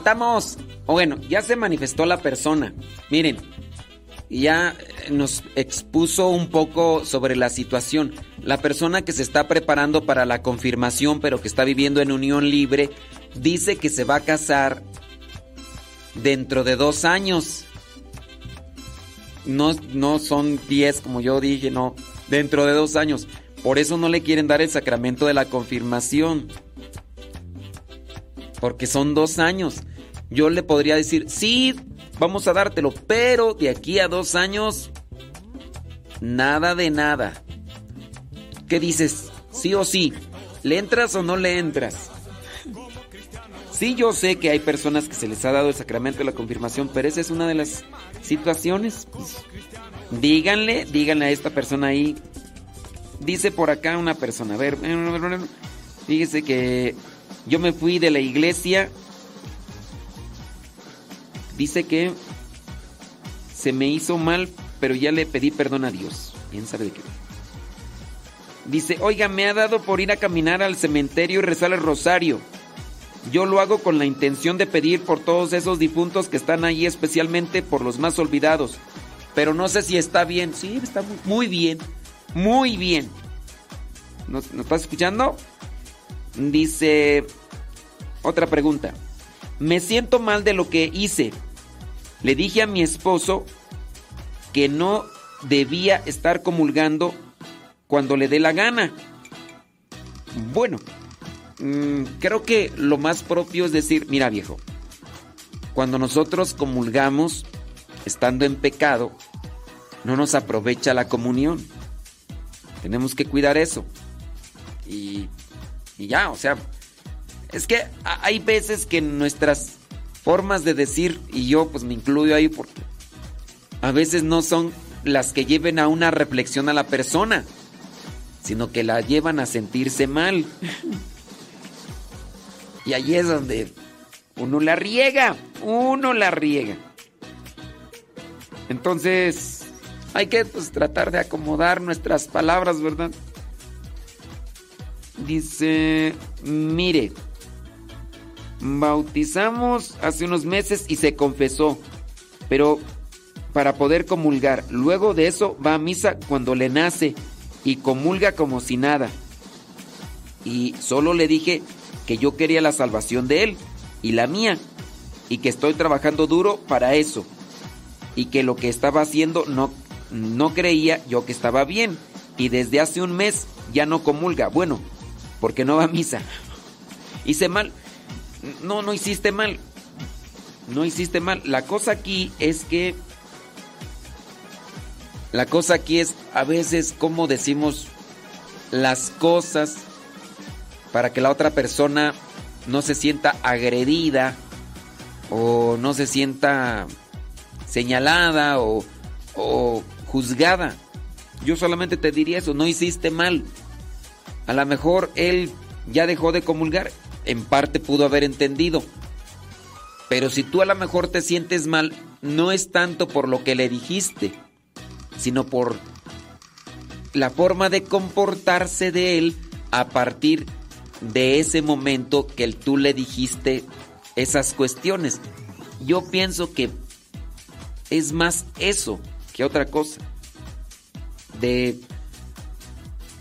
Ahí estamos. O bueno, ya se manifestó la persona. Miren, ya nos expuso un poco sobre la situación. La persona que se está preparando para la confirmación, pero que está viviendo en unión libre, dice que se va a casar dentro de dos años. No, no son diez, como yo dije, no. Dentro de dos años. Por eso no le quieren dar el sacramento de la confirmación. Porque son dos años. Yo le podría decir, sí, vamos a dártelo, pero de aquí a dos años, nada de nada. ¿Qué dices? ¿Sí o sí? ¿Le entras o no le entras? Sí, yo sé que hay personas que se les ha dado el sacramento de la confirmación, pero esa es una de las situaciones. Díganle, díganle a esta persona ahí. Dice por acá una persona, a ver, fíjese que yo me fui de la iglesia. Dice que se me hizo mal, pero ya le pedí perdón a Dios. ¿Quién sabe de qué? Dice, oiga, me ha dado por ir a caminar al cementerio y rezar el rosario. Yo lo hago con la intención de pedir por todos esos difuntos que están ahí, especialmente por los más olvidados. Pero no sé si está bien. Sí, está muy, bien. Muy bien. ¿Nos, ¿Nos estás escuchando? Dice, otra pregunta. Me siento mal de lo que hice. Le dije a mi esposo que no debía estar comulgando cuando le dé la gana. Bueno, mm, creo que lo más propio es decir, mira viejo, cuando nosotros comulgamos estando en pecado, no nos aprovecha la comunión. Tenemos que cuidar eso. Y, y ya, o sea, es que hay veces que nuestras formas de decir, y yo pues me incluyo ahí porque a veces no son las que lleven a una reflexión a la persona, sino que la llevan a sentirse mal. Y ahí es donde uno la riega, uno la riega. Entonces, hay que pues, tratar de acomodar nuestras palabras, ¿verdad? Dice, mire, bautizamos hace unos meses y se confesó, pero para poder comulgar, luego de eso va a misa cuando le nace y comulga como si nada. Y solo le dije que yo quería la salvación de él y la mía, y que estoy trabajando duro para eso, y que lo que estaba haciendo no, no creía yo que estaba bien, y desde hace un mes ya no comulga, bueno, porque no va a misa. Hice mal. No, no hiciste mal. No hiciste mal. La cosa aquí es que... La cosa aquí es a veces cómo decimos las cosas para que la otra persona no se sienta agredida o no se sienta señalada o, o juzgada. Yo solamente te diría eso, no hiciste mal. A lo mejor él ya dejó de comulgar, en parte pudo haber entendido. Pero si tú a lo mejor te sientes mal, no es tanto por lo que le dijiste, sino por la forma de comportarse de él a partir de ese momento que tú le dijiste esas cuestiones. Yo pienso que es más eso que otra cosa. De,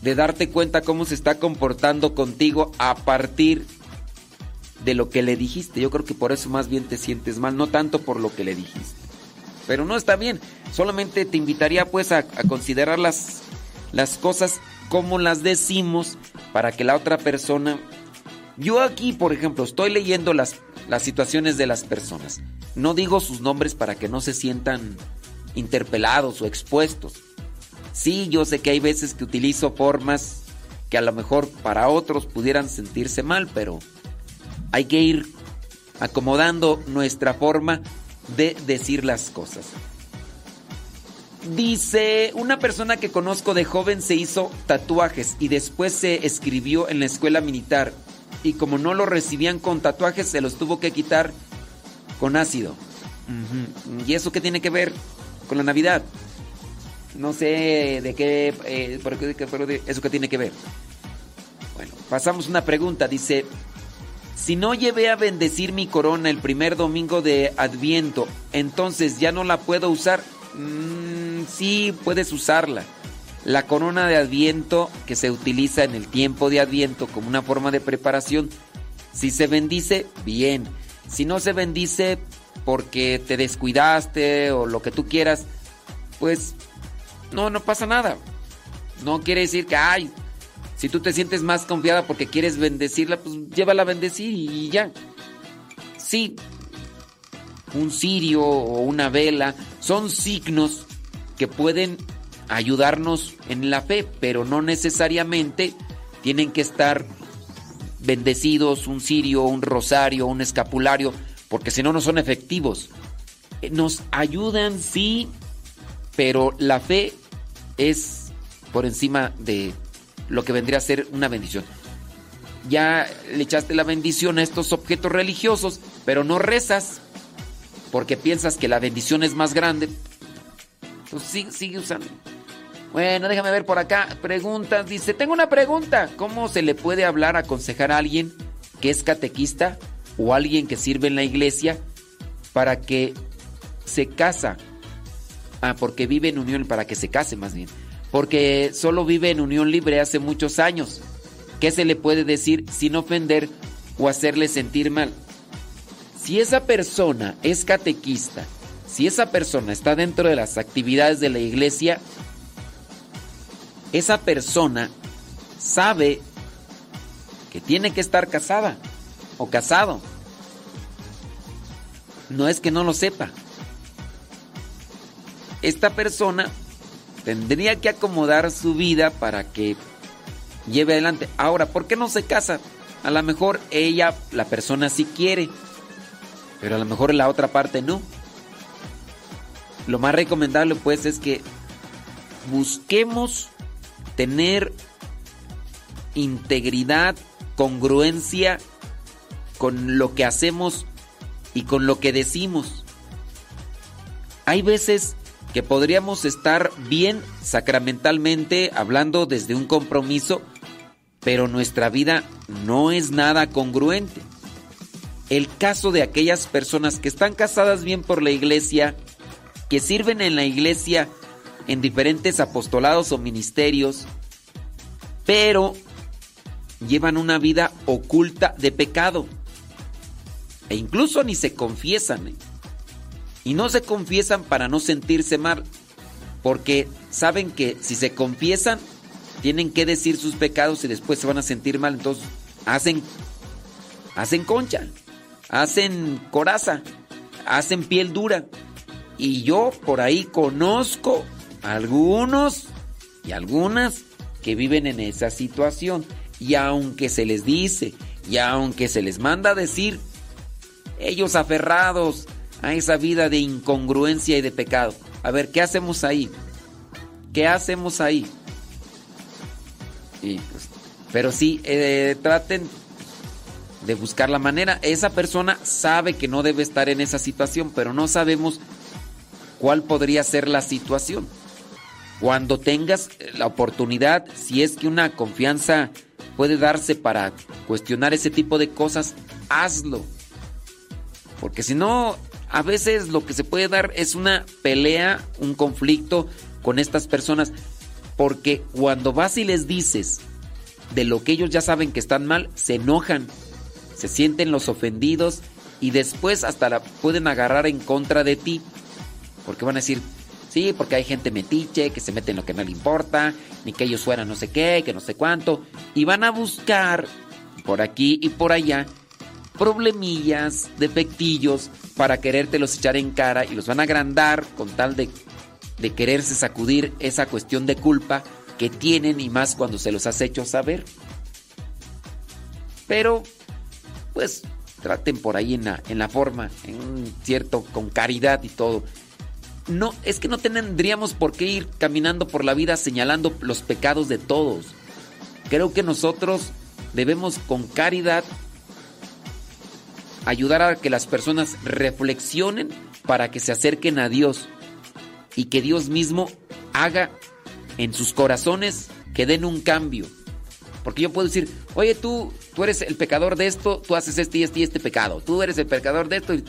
de darte cuenta cómo se está comportando contigo a partir de lo que le dijiste. Yo creo que por eso más bien te sientes mal, no tanto por lo que le dijiste. Pero no está bien. Solamente te invitaría pues a, considerar las, las cosas como las decimos para que la otra persona Yo aquí, por ejemplo, estoy leyendo las, las situaciones de las personas. No digo sus nombres para que no se sientan interpelados o expuestos. Sí, yo sé que hay veces que utilizo formas que a lo mejor para otros pudieran sentirse mal, pero hay que ir acomodando nuestra forma de decir las cosas. Dice, una persona que conozco de joven se hizo tatuajes y después se escribió en la escuela militar y como no lo recibían con tatuajes se los tuvo que quitar con ácido. ¿Y eso qué tiene que ver con la Navidad? No sé de qué, eh, por qué- eso que tiene que ver. Bueno, pasamos una pregunta. Dice, si no llevé a bendecir mi corona el primer domingo de Adviento, entonces ya no la puedo usar. Mm, sí, puedes usarla. La corona de Adviento que se utiliza en el tiempo de Adviento como una forma de preparación, si se bendice, bien. Si no se bendice porque te descuidaste o lo que tú quieras, pues no, no pasa nada. No quiere decir que, ay, si tú te sientes más confiada porque quieres bendecirla, pues llévala a bendecir y ya. Sí, un cirio o una vela son signos que pueden ayudarnos en la fe, pero no necesariamente tienen que estar bendecidos, un cirio, un rosario, un escapulario, porque si no, no son efectivos. Eh, Nos ayudan, sí, pero la fe es por encima de lo que vendría a ser una bendición. Ya le echaste la bendición a estos objetos religiosos, pero no rezas porque piensas que la bendición es más grande. Pues sigue, sigue usando. Bueno, déjame ver por acá. Preguntas. Dice, tengo una pregunta. ¿Cómo se le puede hablar, aconsejar a alguien que es catequista o alguien que sirve en la iglesia para que se casa? Ah, porque vive en unión, para que se case más bien. Porque solo vive en unión libre hace muchos años. ¿Qué se le puede decir sin ofender o hacerle sentir mal? Si esa persona es catequista, si esa persona está dentro de las actividades de la iglesia, esa persona sabe que tiene que estar casada o casado. No es que no lo sepa. Esta persona tendría que acomodar su vida para que lleve adelante. Ahora, ¿por qué no se casa? A lo mejor ella, la persona sí quiere, pero a lo mejor la otra parte no. Lo más recomendable pues es que busquemos tener integridad, congruencia con lo que hacemos y con lo que decimos. Hay veces que podríamos estar bien sacramentalmente hablando desde un compromiso, pero nuestra vida no es nada congruente. El caso de aquellas personas que están casadas bien por la iglesia, que sirven en la iglesia en diferentes apostolados o ministerios, pero llevan una vida oculta de pecado. E incluso ni se confiesan. Y no se confiesan para no sentirse mal, porque saben que si se confiesan, tienen que decir sus pecados y después se van a sentir mal. Entonces hacen, hacen concha, hacen coraza, hacen piel dura. Y yo por ahí conozco algunos y algunas que viven en esa situación. Y aunque se les dice, y aunque se les manda decir, ellos aferrados a esa vida de incongruencia y de pecado. A ver, ¿qué hacemos ahí? ¿Qué hacemos ahí? Pues, pero sí, eh, traten de buscar la manera. Esa persona sabe que no debe estar en esa situación, pero no sabemos cuál podría ser la situación. Cuando tengas la oportunidad, si es que una confianza puede darse para cuestionar ese tipo de cosas, hazlo. Porque si no, a veces lo que se puede dar es una pelea, un conflicto con estas personas. Porque cuando vas y les dices de lo que ellos ya saben que están mal, se enojan, se sienten los ofendidos y después hasta la pueden agarrar en contra de ti. Porque van a decir, sí, porque hay gente metiche que se mete en lo que no le importa, ni que ellos fueran no sé qué, que no sé cuánto. Y van a buscar por aquí y por allá problemillas, defectillos para querértelos echar en cara y los van a agrandar con tal de, de quererse sacudir esa cuestión de culpa que tienen y más cuando se los has hecho saber. Pero, pues, traten por ahí en la, en la forma, en cierto, con caridad y todo. No, es que no tendríamos por qué ir caminando por la vida señalando los pecados de todos. Creo que nosotros debemos con caridad ayudar a que las personas reflexionen para que se acerquen a Dios y que Dios mismo haga en sus corazones que den un cambio. Porque yo puedo decir, oye, tú, tú eres el pecador de esto, tú haces este y este y este pecado. Tú eres el pecador de esto y,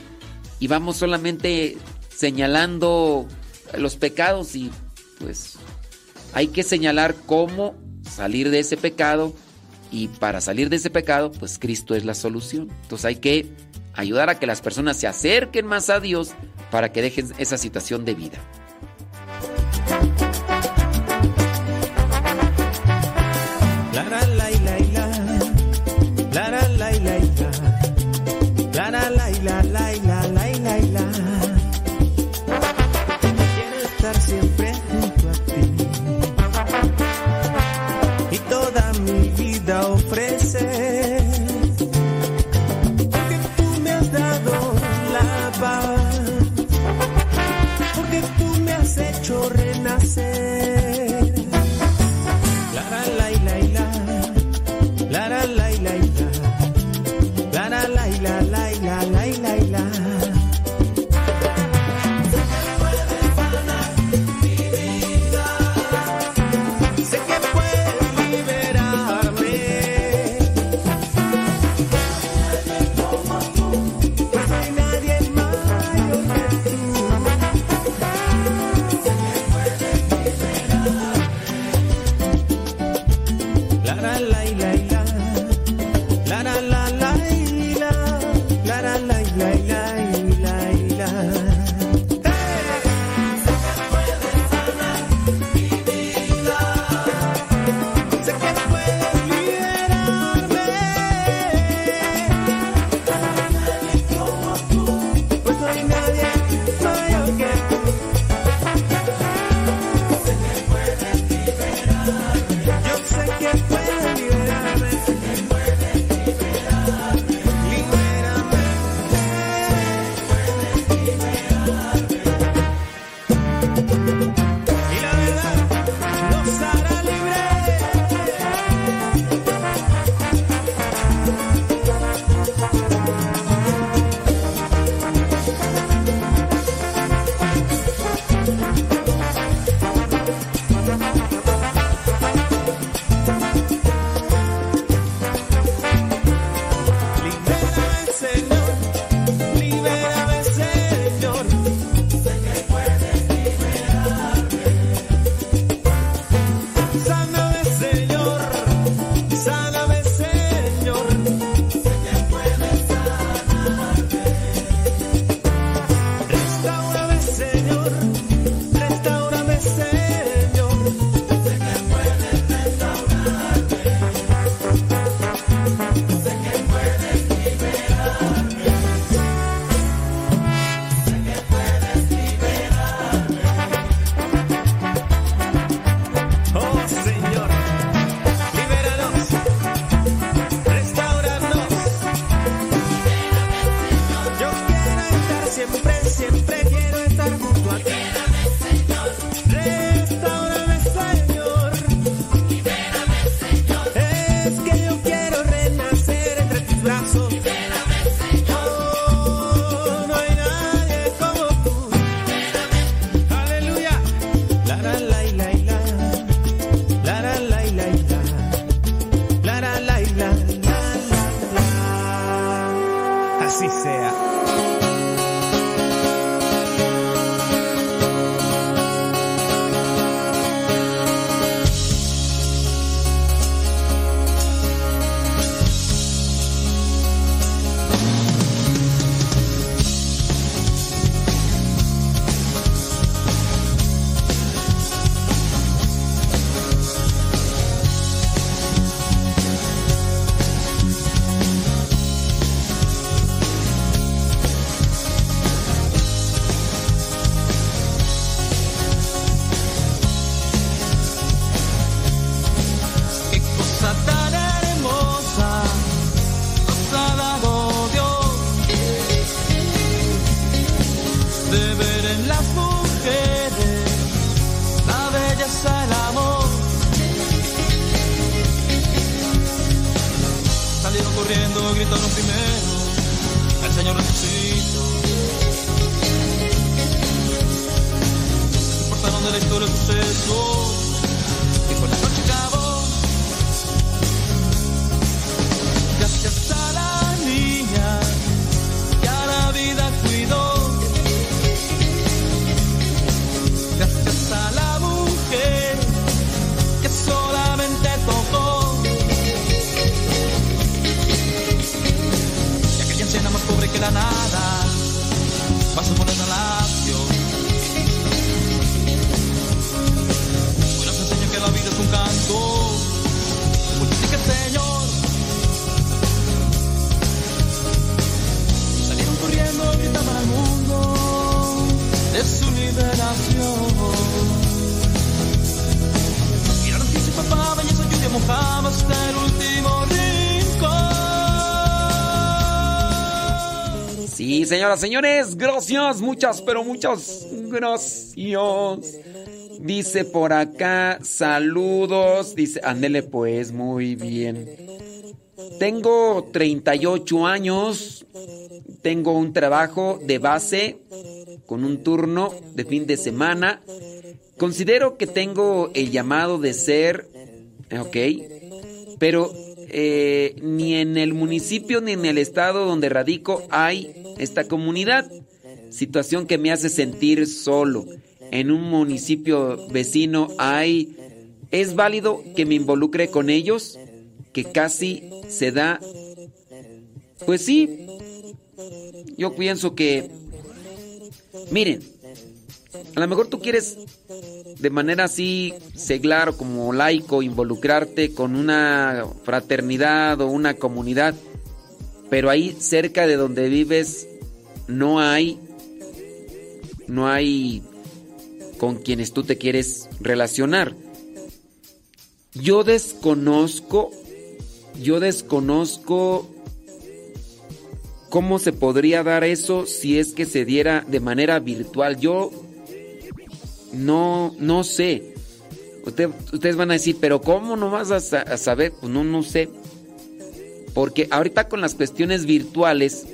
y vamos solamente señalando los pecados y pues hay que señalar cómo salir de ese pecado y para salir de ese pecado, pues Cristo es la solución. Entonces hay que ayudar a que las personas se acerquen más a Dios para que dejen esa situación de vida. Señores, gracias, muchas, pero muchas gracias. Dice por acá, saludos. Dice, ándele pues, muy bien. Tengo 38 años, tengo un trabajo de base con un turno de fin de semana. Considero que tengo el llamado de ser, ok, pero eh, ni en el municipio ni en el estado donde radico hay esta comunidad. Situación que me hace sentir solo. En un municipio vecino hay... ¿Es válido que me involucre con ellos? Que casi se da... Pues sí. Yo pienso que... Miren, a lo mejor tú quieres de manera así seglar o como laico involucrarte con una fraternidad o una comunidad, pero ahí cerca de donde vives no hay no hay con quienes tú te quieres relacionar. Yo desconozco yo desconozco cómo se podría dar eso si es que se diera de manera virtual. Yo no, no sé. Usted- ustedes van a decir, pero ¿cómo no vas a, a saber? Pues no, no sé. Porque ahorita con las cuestiones virtuales,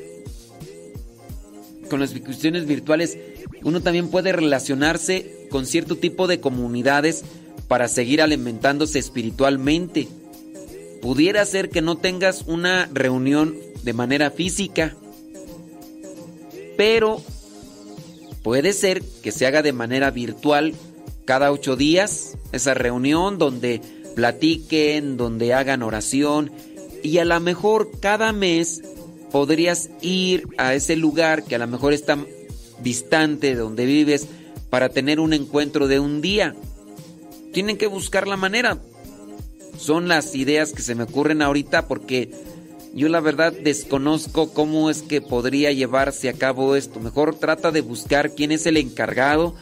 con las cuestiones virtuales, uno también puede relacionarse con cierto tipo de comunidades para seguir alimentándose espiritualmente. Pudiera ser que no tengas una reunión de manera física, pero puede ser que se haga de manera virtual cada ocho días, esa reunión donde platiquen, donde hagan oración y a lo mejor cada mes podrías ir a ese lugar que a lo mejor está distante de donde vives para tener un encuentro de un día. Tienen que buscar la manera. Son las ideas que se me ocurren ahorita porque yo la verdad desconozco cómo es que podría llevarse a cabo esto. Mejor trata de buscar quién es el encargado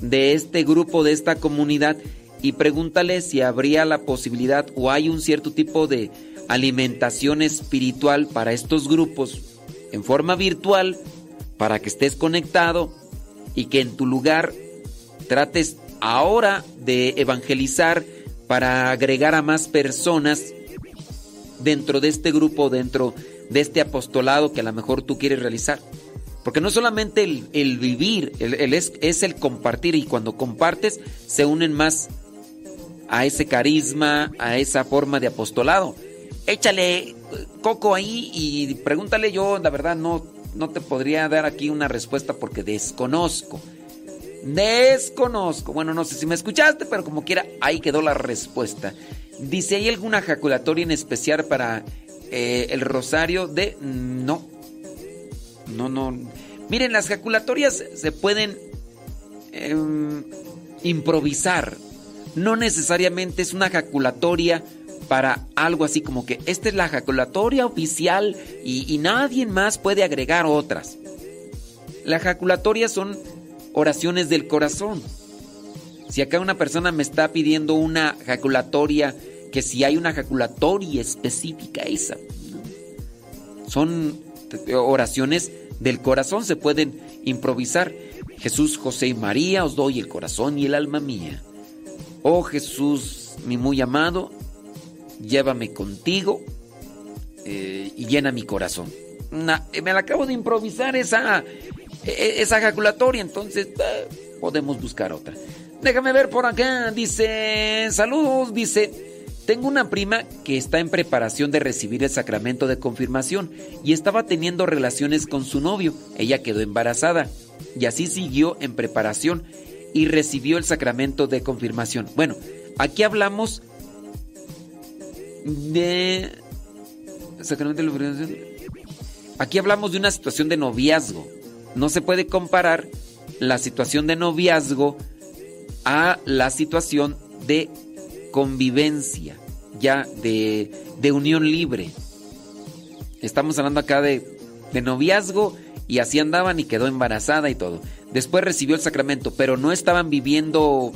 de este grupo, de esta comunidad y pregúntale si habría la posibilidad o hay un cierto tipo de alimentación espiritual para estos grupos en forma virtual para que estés conectado y que en tu lugar trates ahora de evangelizar para agregar a más personas dentro de este grupo, dentro de este apostolado que a lo mejor tú quieres realizar. Porque no solamente el, vivir, es, es el compartir y cuando compartes se unen más a ese carisma, a esa forma de apostolado. Échale eh, coco ahí y pregúntale yo, la verdad no, no te podría dar aquí una respuesta porque desconozco. Desconozco. Bueno, no sé si me escuchaste, pero como quiera, ahí quedó la respuesta. Dice, ¿hay alguna ejaculatoria en especial para eh, el rosario de... No. No, no. Miren, las ejaculatorias se pueden em, improvisar. No necesariamente es una ejaculatoria para algo así como que esta es la ejaculatoria oficial y, y nadie más puede agregar otras. La ejaculatoria son oraciones del corazón. Si acá una persona me está pidiendo una ejaculatoria, que si hay una ejaculatoria específica esa. Son oraciones Del corazón se pueden improvisar. Jesús, José y María, os doy el corazón y el alma mía. Oh Jesús, mi muy amado, llévame contigo eh, y llena mi corazón. Eh, me la acabo de improvisar esa, eh, esa ejaculatoria, entonces eh, podemos buscar otra. Déjame ver por acá, dice, saludos, dice, tengo una prima que está en preparación de recibir el sacramento de confirmación y estaba teniendo relaciones con su novio. Ella quedó embarazada y así siguió en preparación y recibió el sacramento de confirmación. Bueno, aquí hablamos de sacramento de confirmación. Aquí hablamos de una situación de noviazgo. No se puede comparar la situación de noviazgo a la situación de convivencia, ya de, de unión libre. Estamos hablando acá de, de noviazgo y así andaban y quedó embarazada y todo. Después recibió el sacramento, pero no estaban viviendo,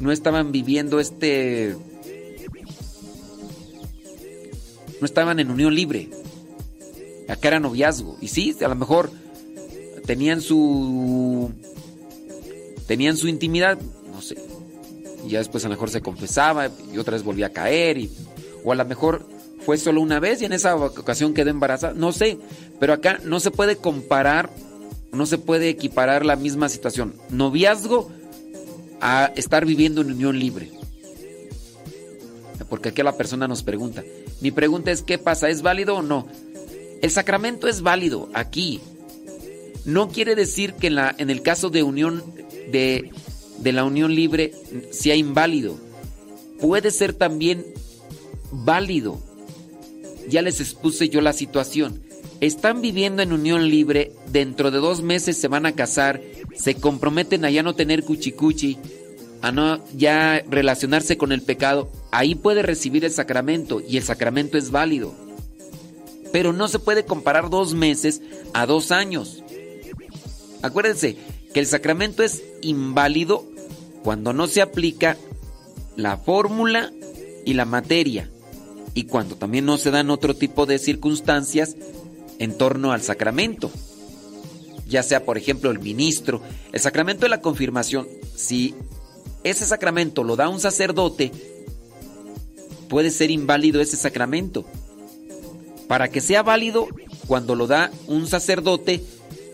no estaban viviendo este, no estaban en unión libre. Acá era noviazgo. Y sí, a lo mejor tenían su. Tenían su intimidad, no sé. Ya después a lo mejor se confesaba y otra vez volvía a caer. Y, o a lo mejor fue solo una vez y en esa ocasión quedó embarazada. No sé. Pero acá no se puede comparar, no se puede equiparar la misma situación. Noviazgo a estar viviendo en unión libre. Porque aquí la persona nos pregunta. Mi pregunta es, ¿qué pasa? ¿Es válido o no? El sacramento es válido aquí. No quiere decir que en, la, en el caso de unión de, de la unión libre sea inválido. Puede ser también válido. Ya les expuse yo la situación. Están viviendo en unión libre, dentro de dos meses se van a casar, se comprometen a ya no tener cuchicuchi, a no ya relacionarse con el pecado. Ahí puede recibir el sacramento y el sacramento es válido. Pero no se puede comparar dos meses a dos años. Acuérdense que el sacramento es inválido cuando no se aplica la fórmula y la materia y cuando también no se dan otro tipo de circunstancias en torno al sacramento. Ya sea, por ejemplo, el ministro, el sacramento de la confirmación, si ese sacramento lo da un sacerdote, puede ser inválido ese sacramento. Para que sea válido, cuando lo da un sacerdote,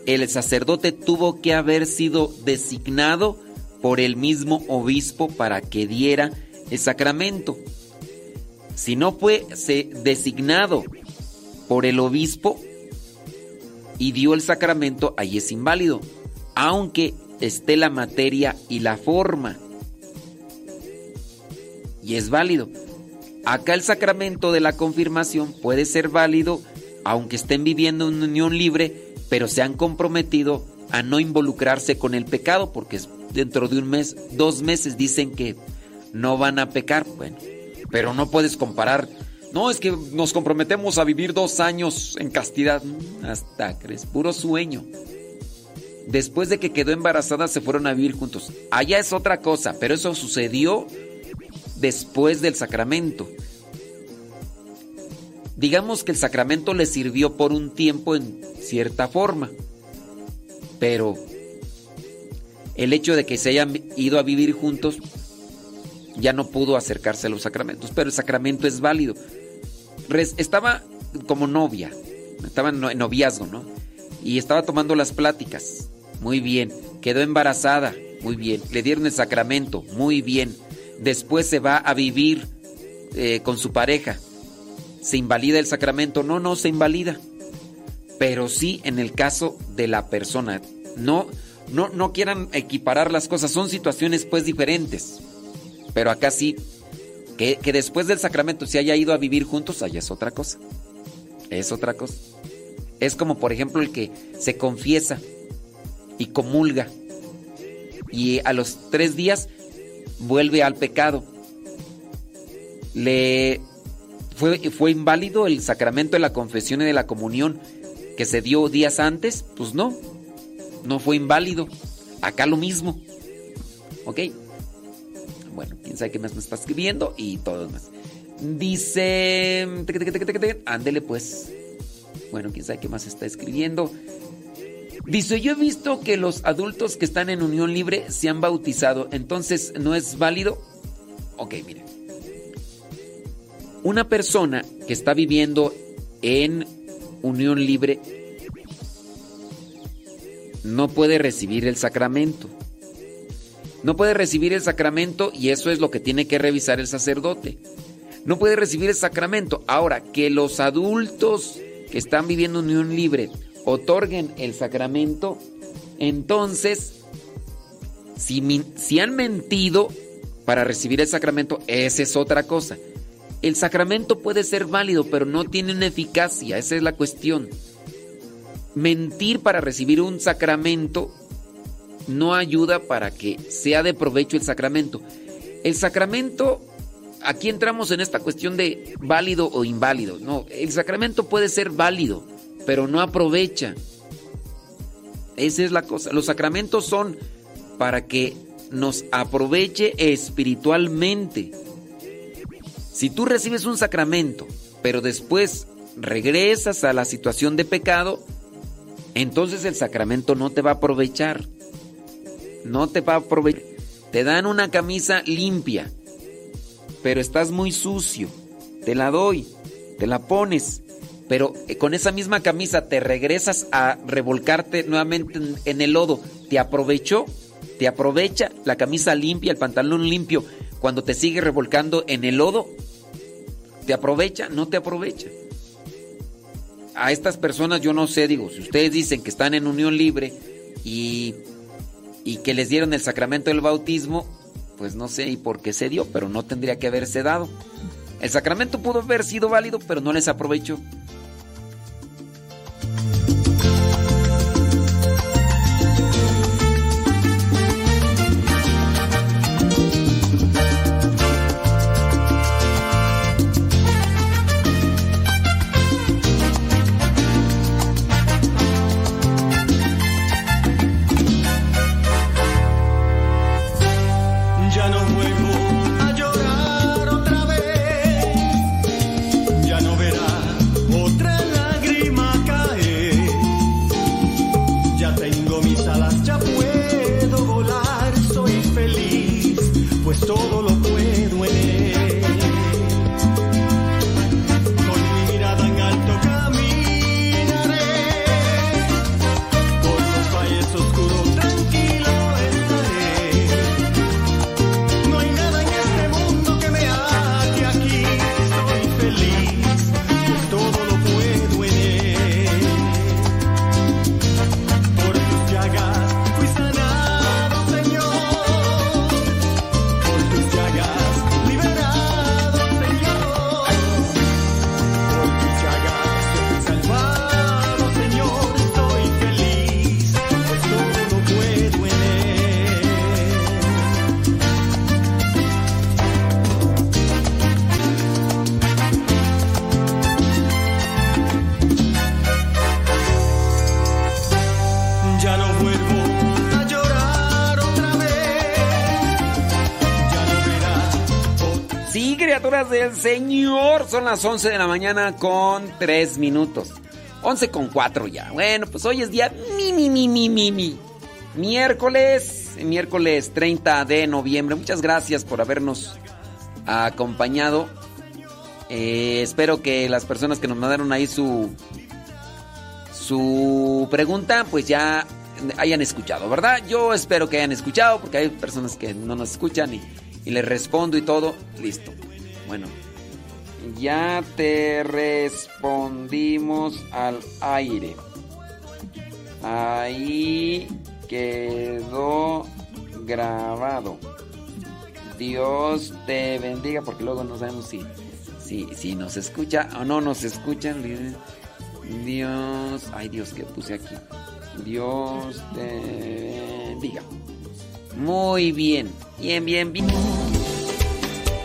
el sacerdote tuvo que haber sido designado por el mismo obispo para que diera el sacramento. Si no fue designado por el obispo y dio el sacramento, ahí es inválido, aunque esté la materia y la forma. Y es válido. Acá el sacramento de la confirmación puede ser válido aunque estén viviendo en unión libre, pero se han comprometido a no involucrarse con el pecado, porque dentro de un mes, dos meses dicen que no van a pecar. Bueno, pero no puedes comparar. No, es que nos comprometemos a vivir dos años en castidad. Mm, Hasta crees, puro sueño. Después de que quedó embarazada se fueron a vivir juntos. Allá es otra cosa, pero eso sucedió después del sacramento. Digamos que el sacramento le sirvió por un tiempo en cierta forma, pero el hecho de que se hayan ido a vivir juntos ya no pudo acercarse a los sacramentos, pero el sacramento es válido. Estaba como novia, estaba en noviazgo, ¿no? Y estaba tomando las pláticas, muy bien. Quedó embarazada, muy bien. Le dieron el sacramento, muy bien. Después se va a vivir eh, con su pareja. ¿Se invalida el sacramento? No, no se invalida. Pero sí en el caso de la persona. No, no, no quieran equiparar las cosas, son situaciones pues diferentes. Pero acá sí, que, que después del sacramento se haya ido a vivir juntos, allá es otra cosa. Es otra cosa. Es como por ejemplo el que se confiesa y comulga y a los tres días vuelve al pecado. Le fue, inválido el sacramento de la confesión y de la comunión que se dio días antes, pues no, no fue inválido. Acá lo mismo. ¿Ok? Bueno, quién sabe qué más me está escribiendo y todo demás. Dice. Ándele pues. Bueno, quién sabe qué más está escribiendo. Dice, yo he visto que los adultos que están en unión libre se han bautizado, entonces no es válido. Ok, mire. Una persona que está viviendo en unión libre no puede recibir el sacramento. No puede recibir el sacramento y eso es lo que tiene que revisar el sacerdote. No puede recibir el sacramento. Ahora, que los adultos que están viviendo en unión libre otorguen el sacramento, entonces, si, si han mentido para recibir el sacramento, esa es otra cosa. El sacramento puede ser válido, pero no tiene una eficacia, esa es la cuestión. Mentir para recibir un sacramento no ayuda para que sea de provecho el sacramento. El sacramento, aquí entramos en esta cuestión de válido o inválido. No, el sacramento puede ser válido, pero no aprovecha. Esa es la cosa. Los sacramentos son para que nos aproveche espiritualmente. Si tú recibes un sacramento, pero después regresas a la situación de pecado, entonces el sacramento no te va a aprovechar. No te va a aprovechar. Te dan una camisa limpia, pero estás muy sucio. Te la doy, te la pones, pero con esa misma camisa te regresas a revolcarte nuevamente en, en el lodo. ¿Te aprovechó? ¿Te aprovecha la camisa limpia, el pantalón limpio, cuando te sigue revolcando en el lodo? ¿Te aprovecha? No te aprovecha. A estas personas yo no sé, digo, si ustedes dicen que están en unión libre y, y que les dieron el sacramento del bautismo, pues no sé y por qué se dio, pero no tendría que haberse dado. El sacramento pudo haber sido válido, pero no les aprovechó. Del Señor. Son las 11 de la mañana con 3 minutos. 11 con 4 ya. Bueno, pues hoy es día mi, mi, mi, mi, mi, mi. Miércoles, miércoles 30 de noviembre. Muchas gracias por habernos acompañado. Eh, espero que las personas que nos mandaron ahí su su pregunta, pues ya hayan escuchado, ¿verdad? Yo espero que hayan escuchado, porque hay personas que no nos escuchan y, y les respondo y todo. Listo. Bueno, ya te respondimos al aire. Ahí quedó grabado. Dios te bendiga, porque luego no sabemos si, si, si nos escucha o no nos escuchan. Dios, ay Dios, que puse aquí. Dios te bendiga. Muy bien, bien, bien, bien.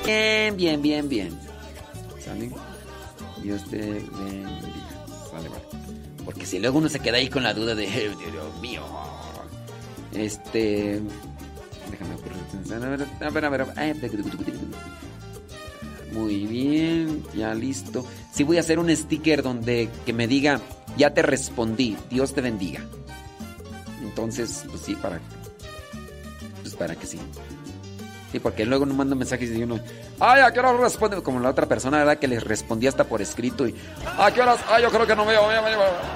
Bien, bien, bien, bien. ¿Sale? Dios te bendiga. Sale, vale. Porque si luego uno se queda ahí con la duda de, "Eh, Dios mío. Este. Déjame. A ver, a ver, a ver. Ay, Muy bien, ya listo. Sí voy a hacer un sticker donde que me diga, ya te respondí, Dios te bendiga. Entonces, pues sí, para pues para que sí. Porque luego no mando mensajes y uno, ay, ¿a qué hora responde? Como la otra persona, ¿verdad? Que les respondía hasta por escrito y, ¿a qué horas? Ay, yo creo que no veo, veo, veo.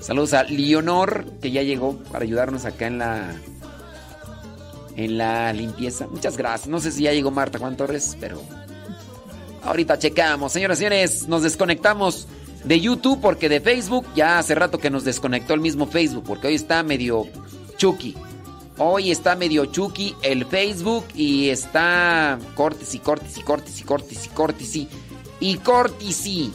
Saludos a Leonor, que ya llegó para ayudarnos acá en la en la limpieza. Muchas gracias. No sé si ya llegó Marta Juan Torres, pero ahorita checamos. Señoras y señores, nos desconectamos de YouTube porque de Facebook ya hace rato que nos desconectó el mismo Facebook porque hoy está medio chucky. Hoy está medio chucky el Facebook y está cortes y cortes y cortes y cortes y cortes y cortes y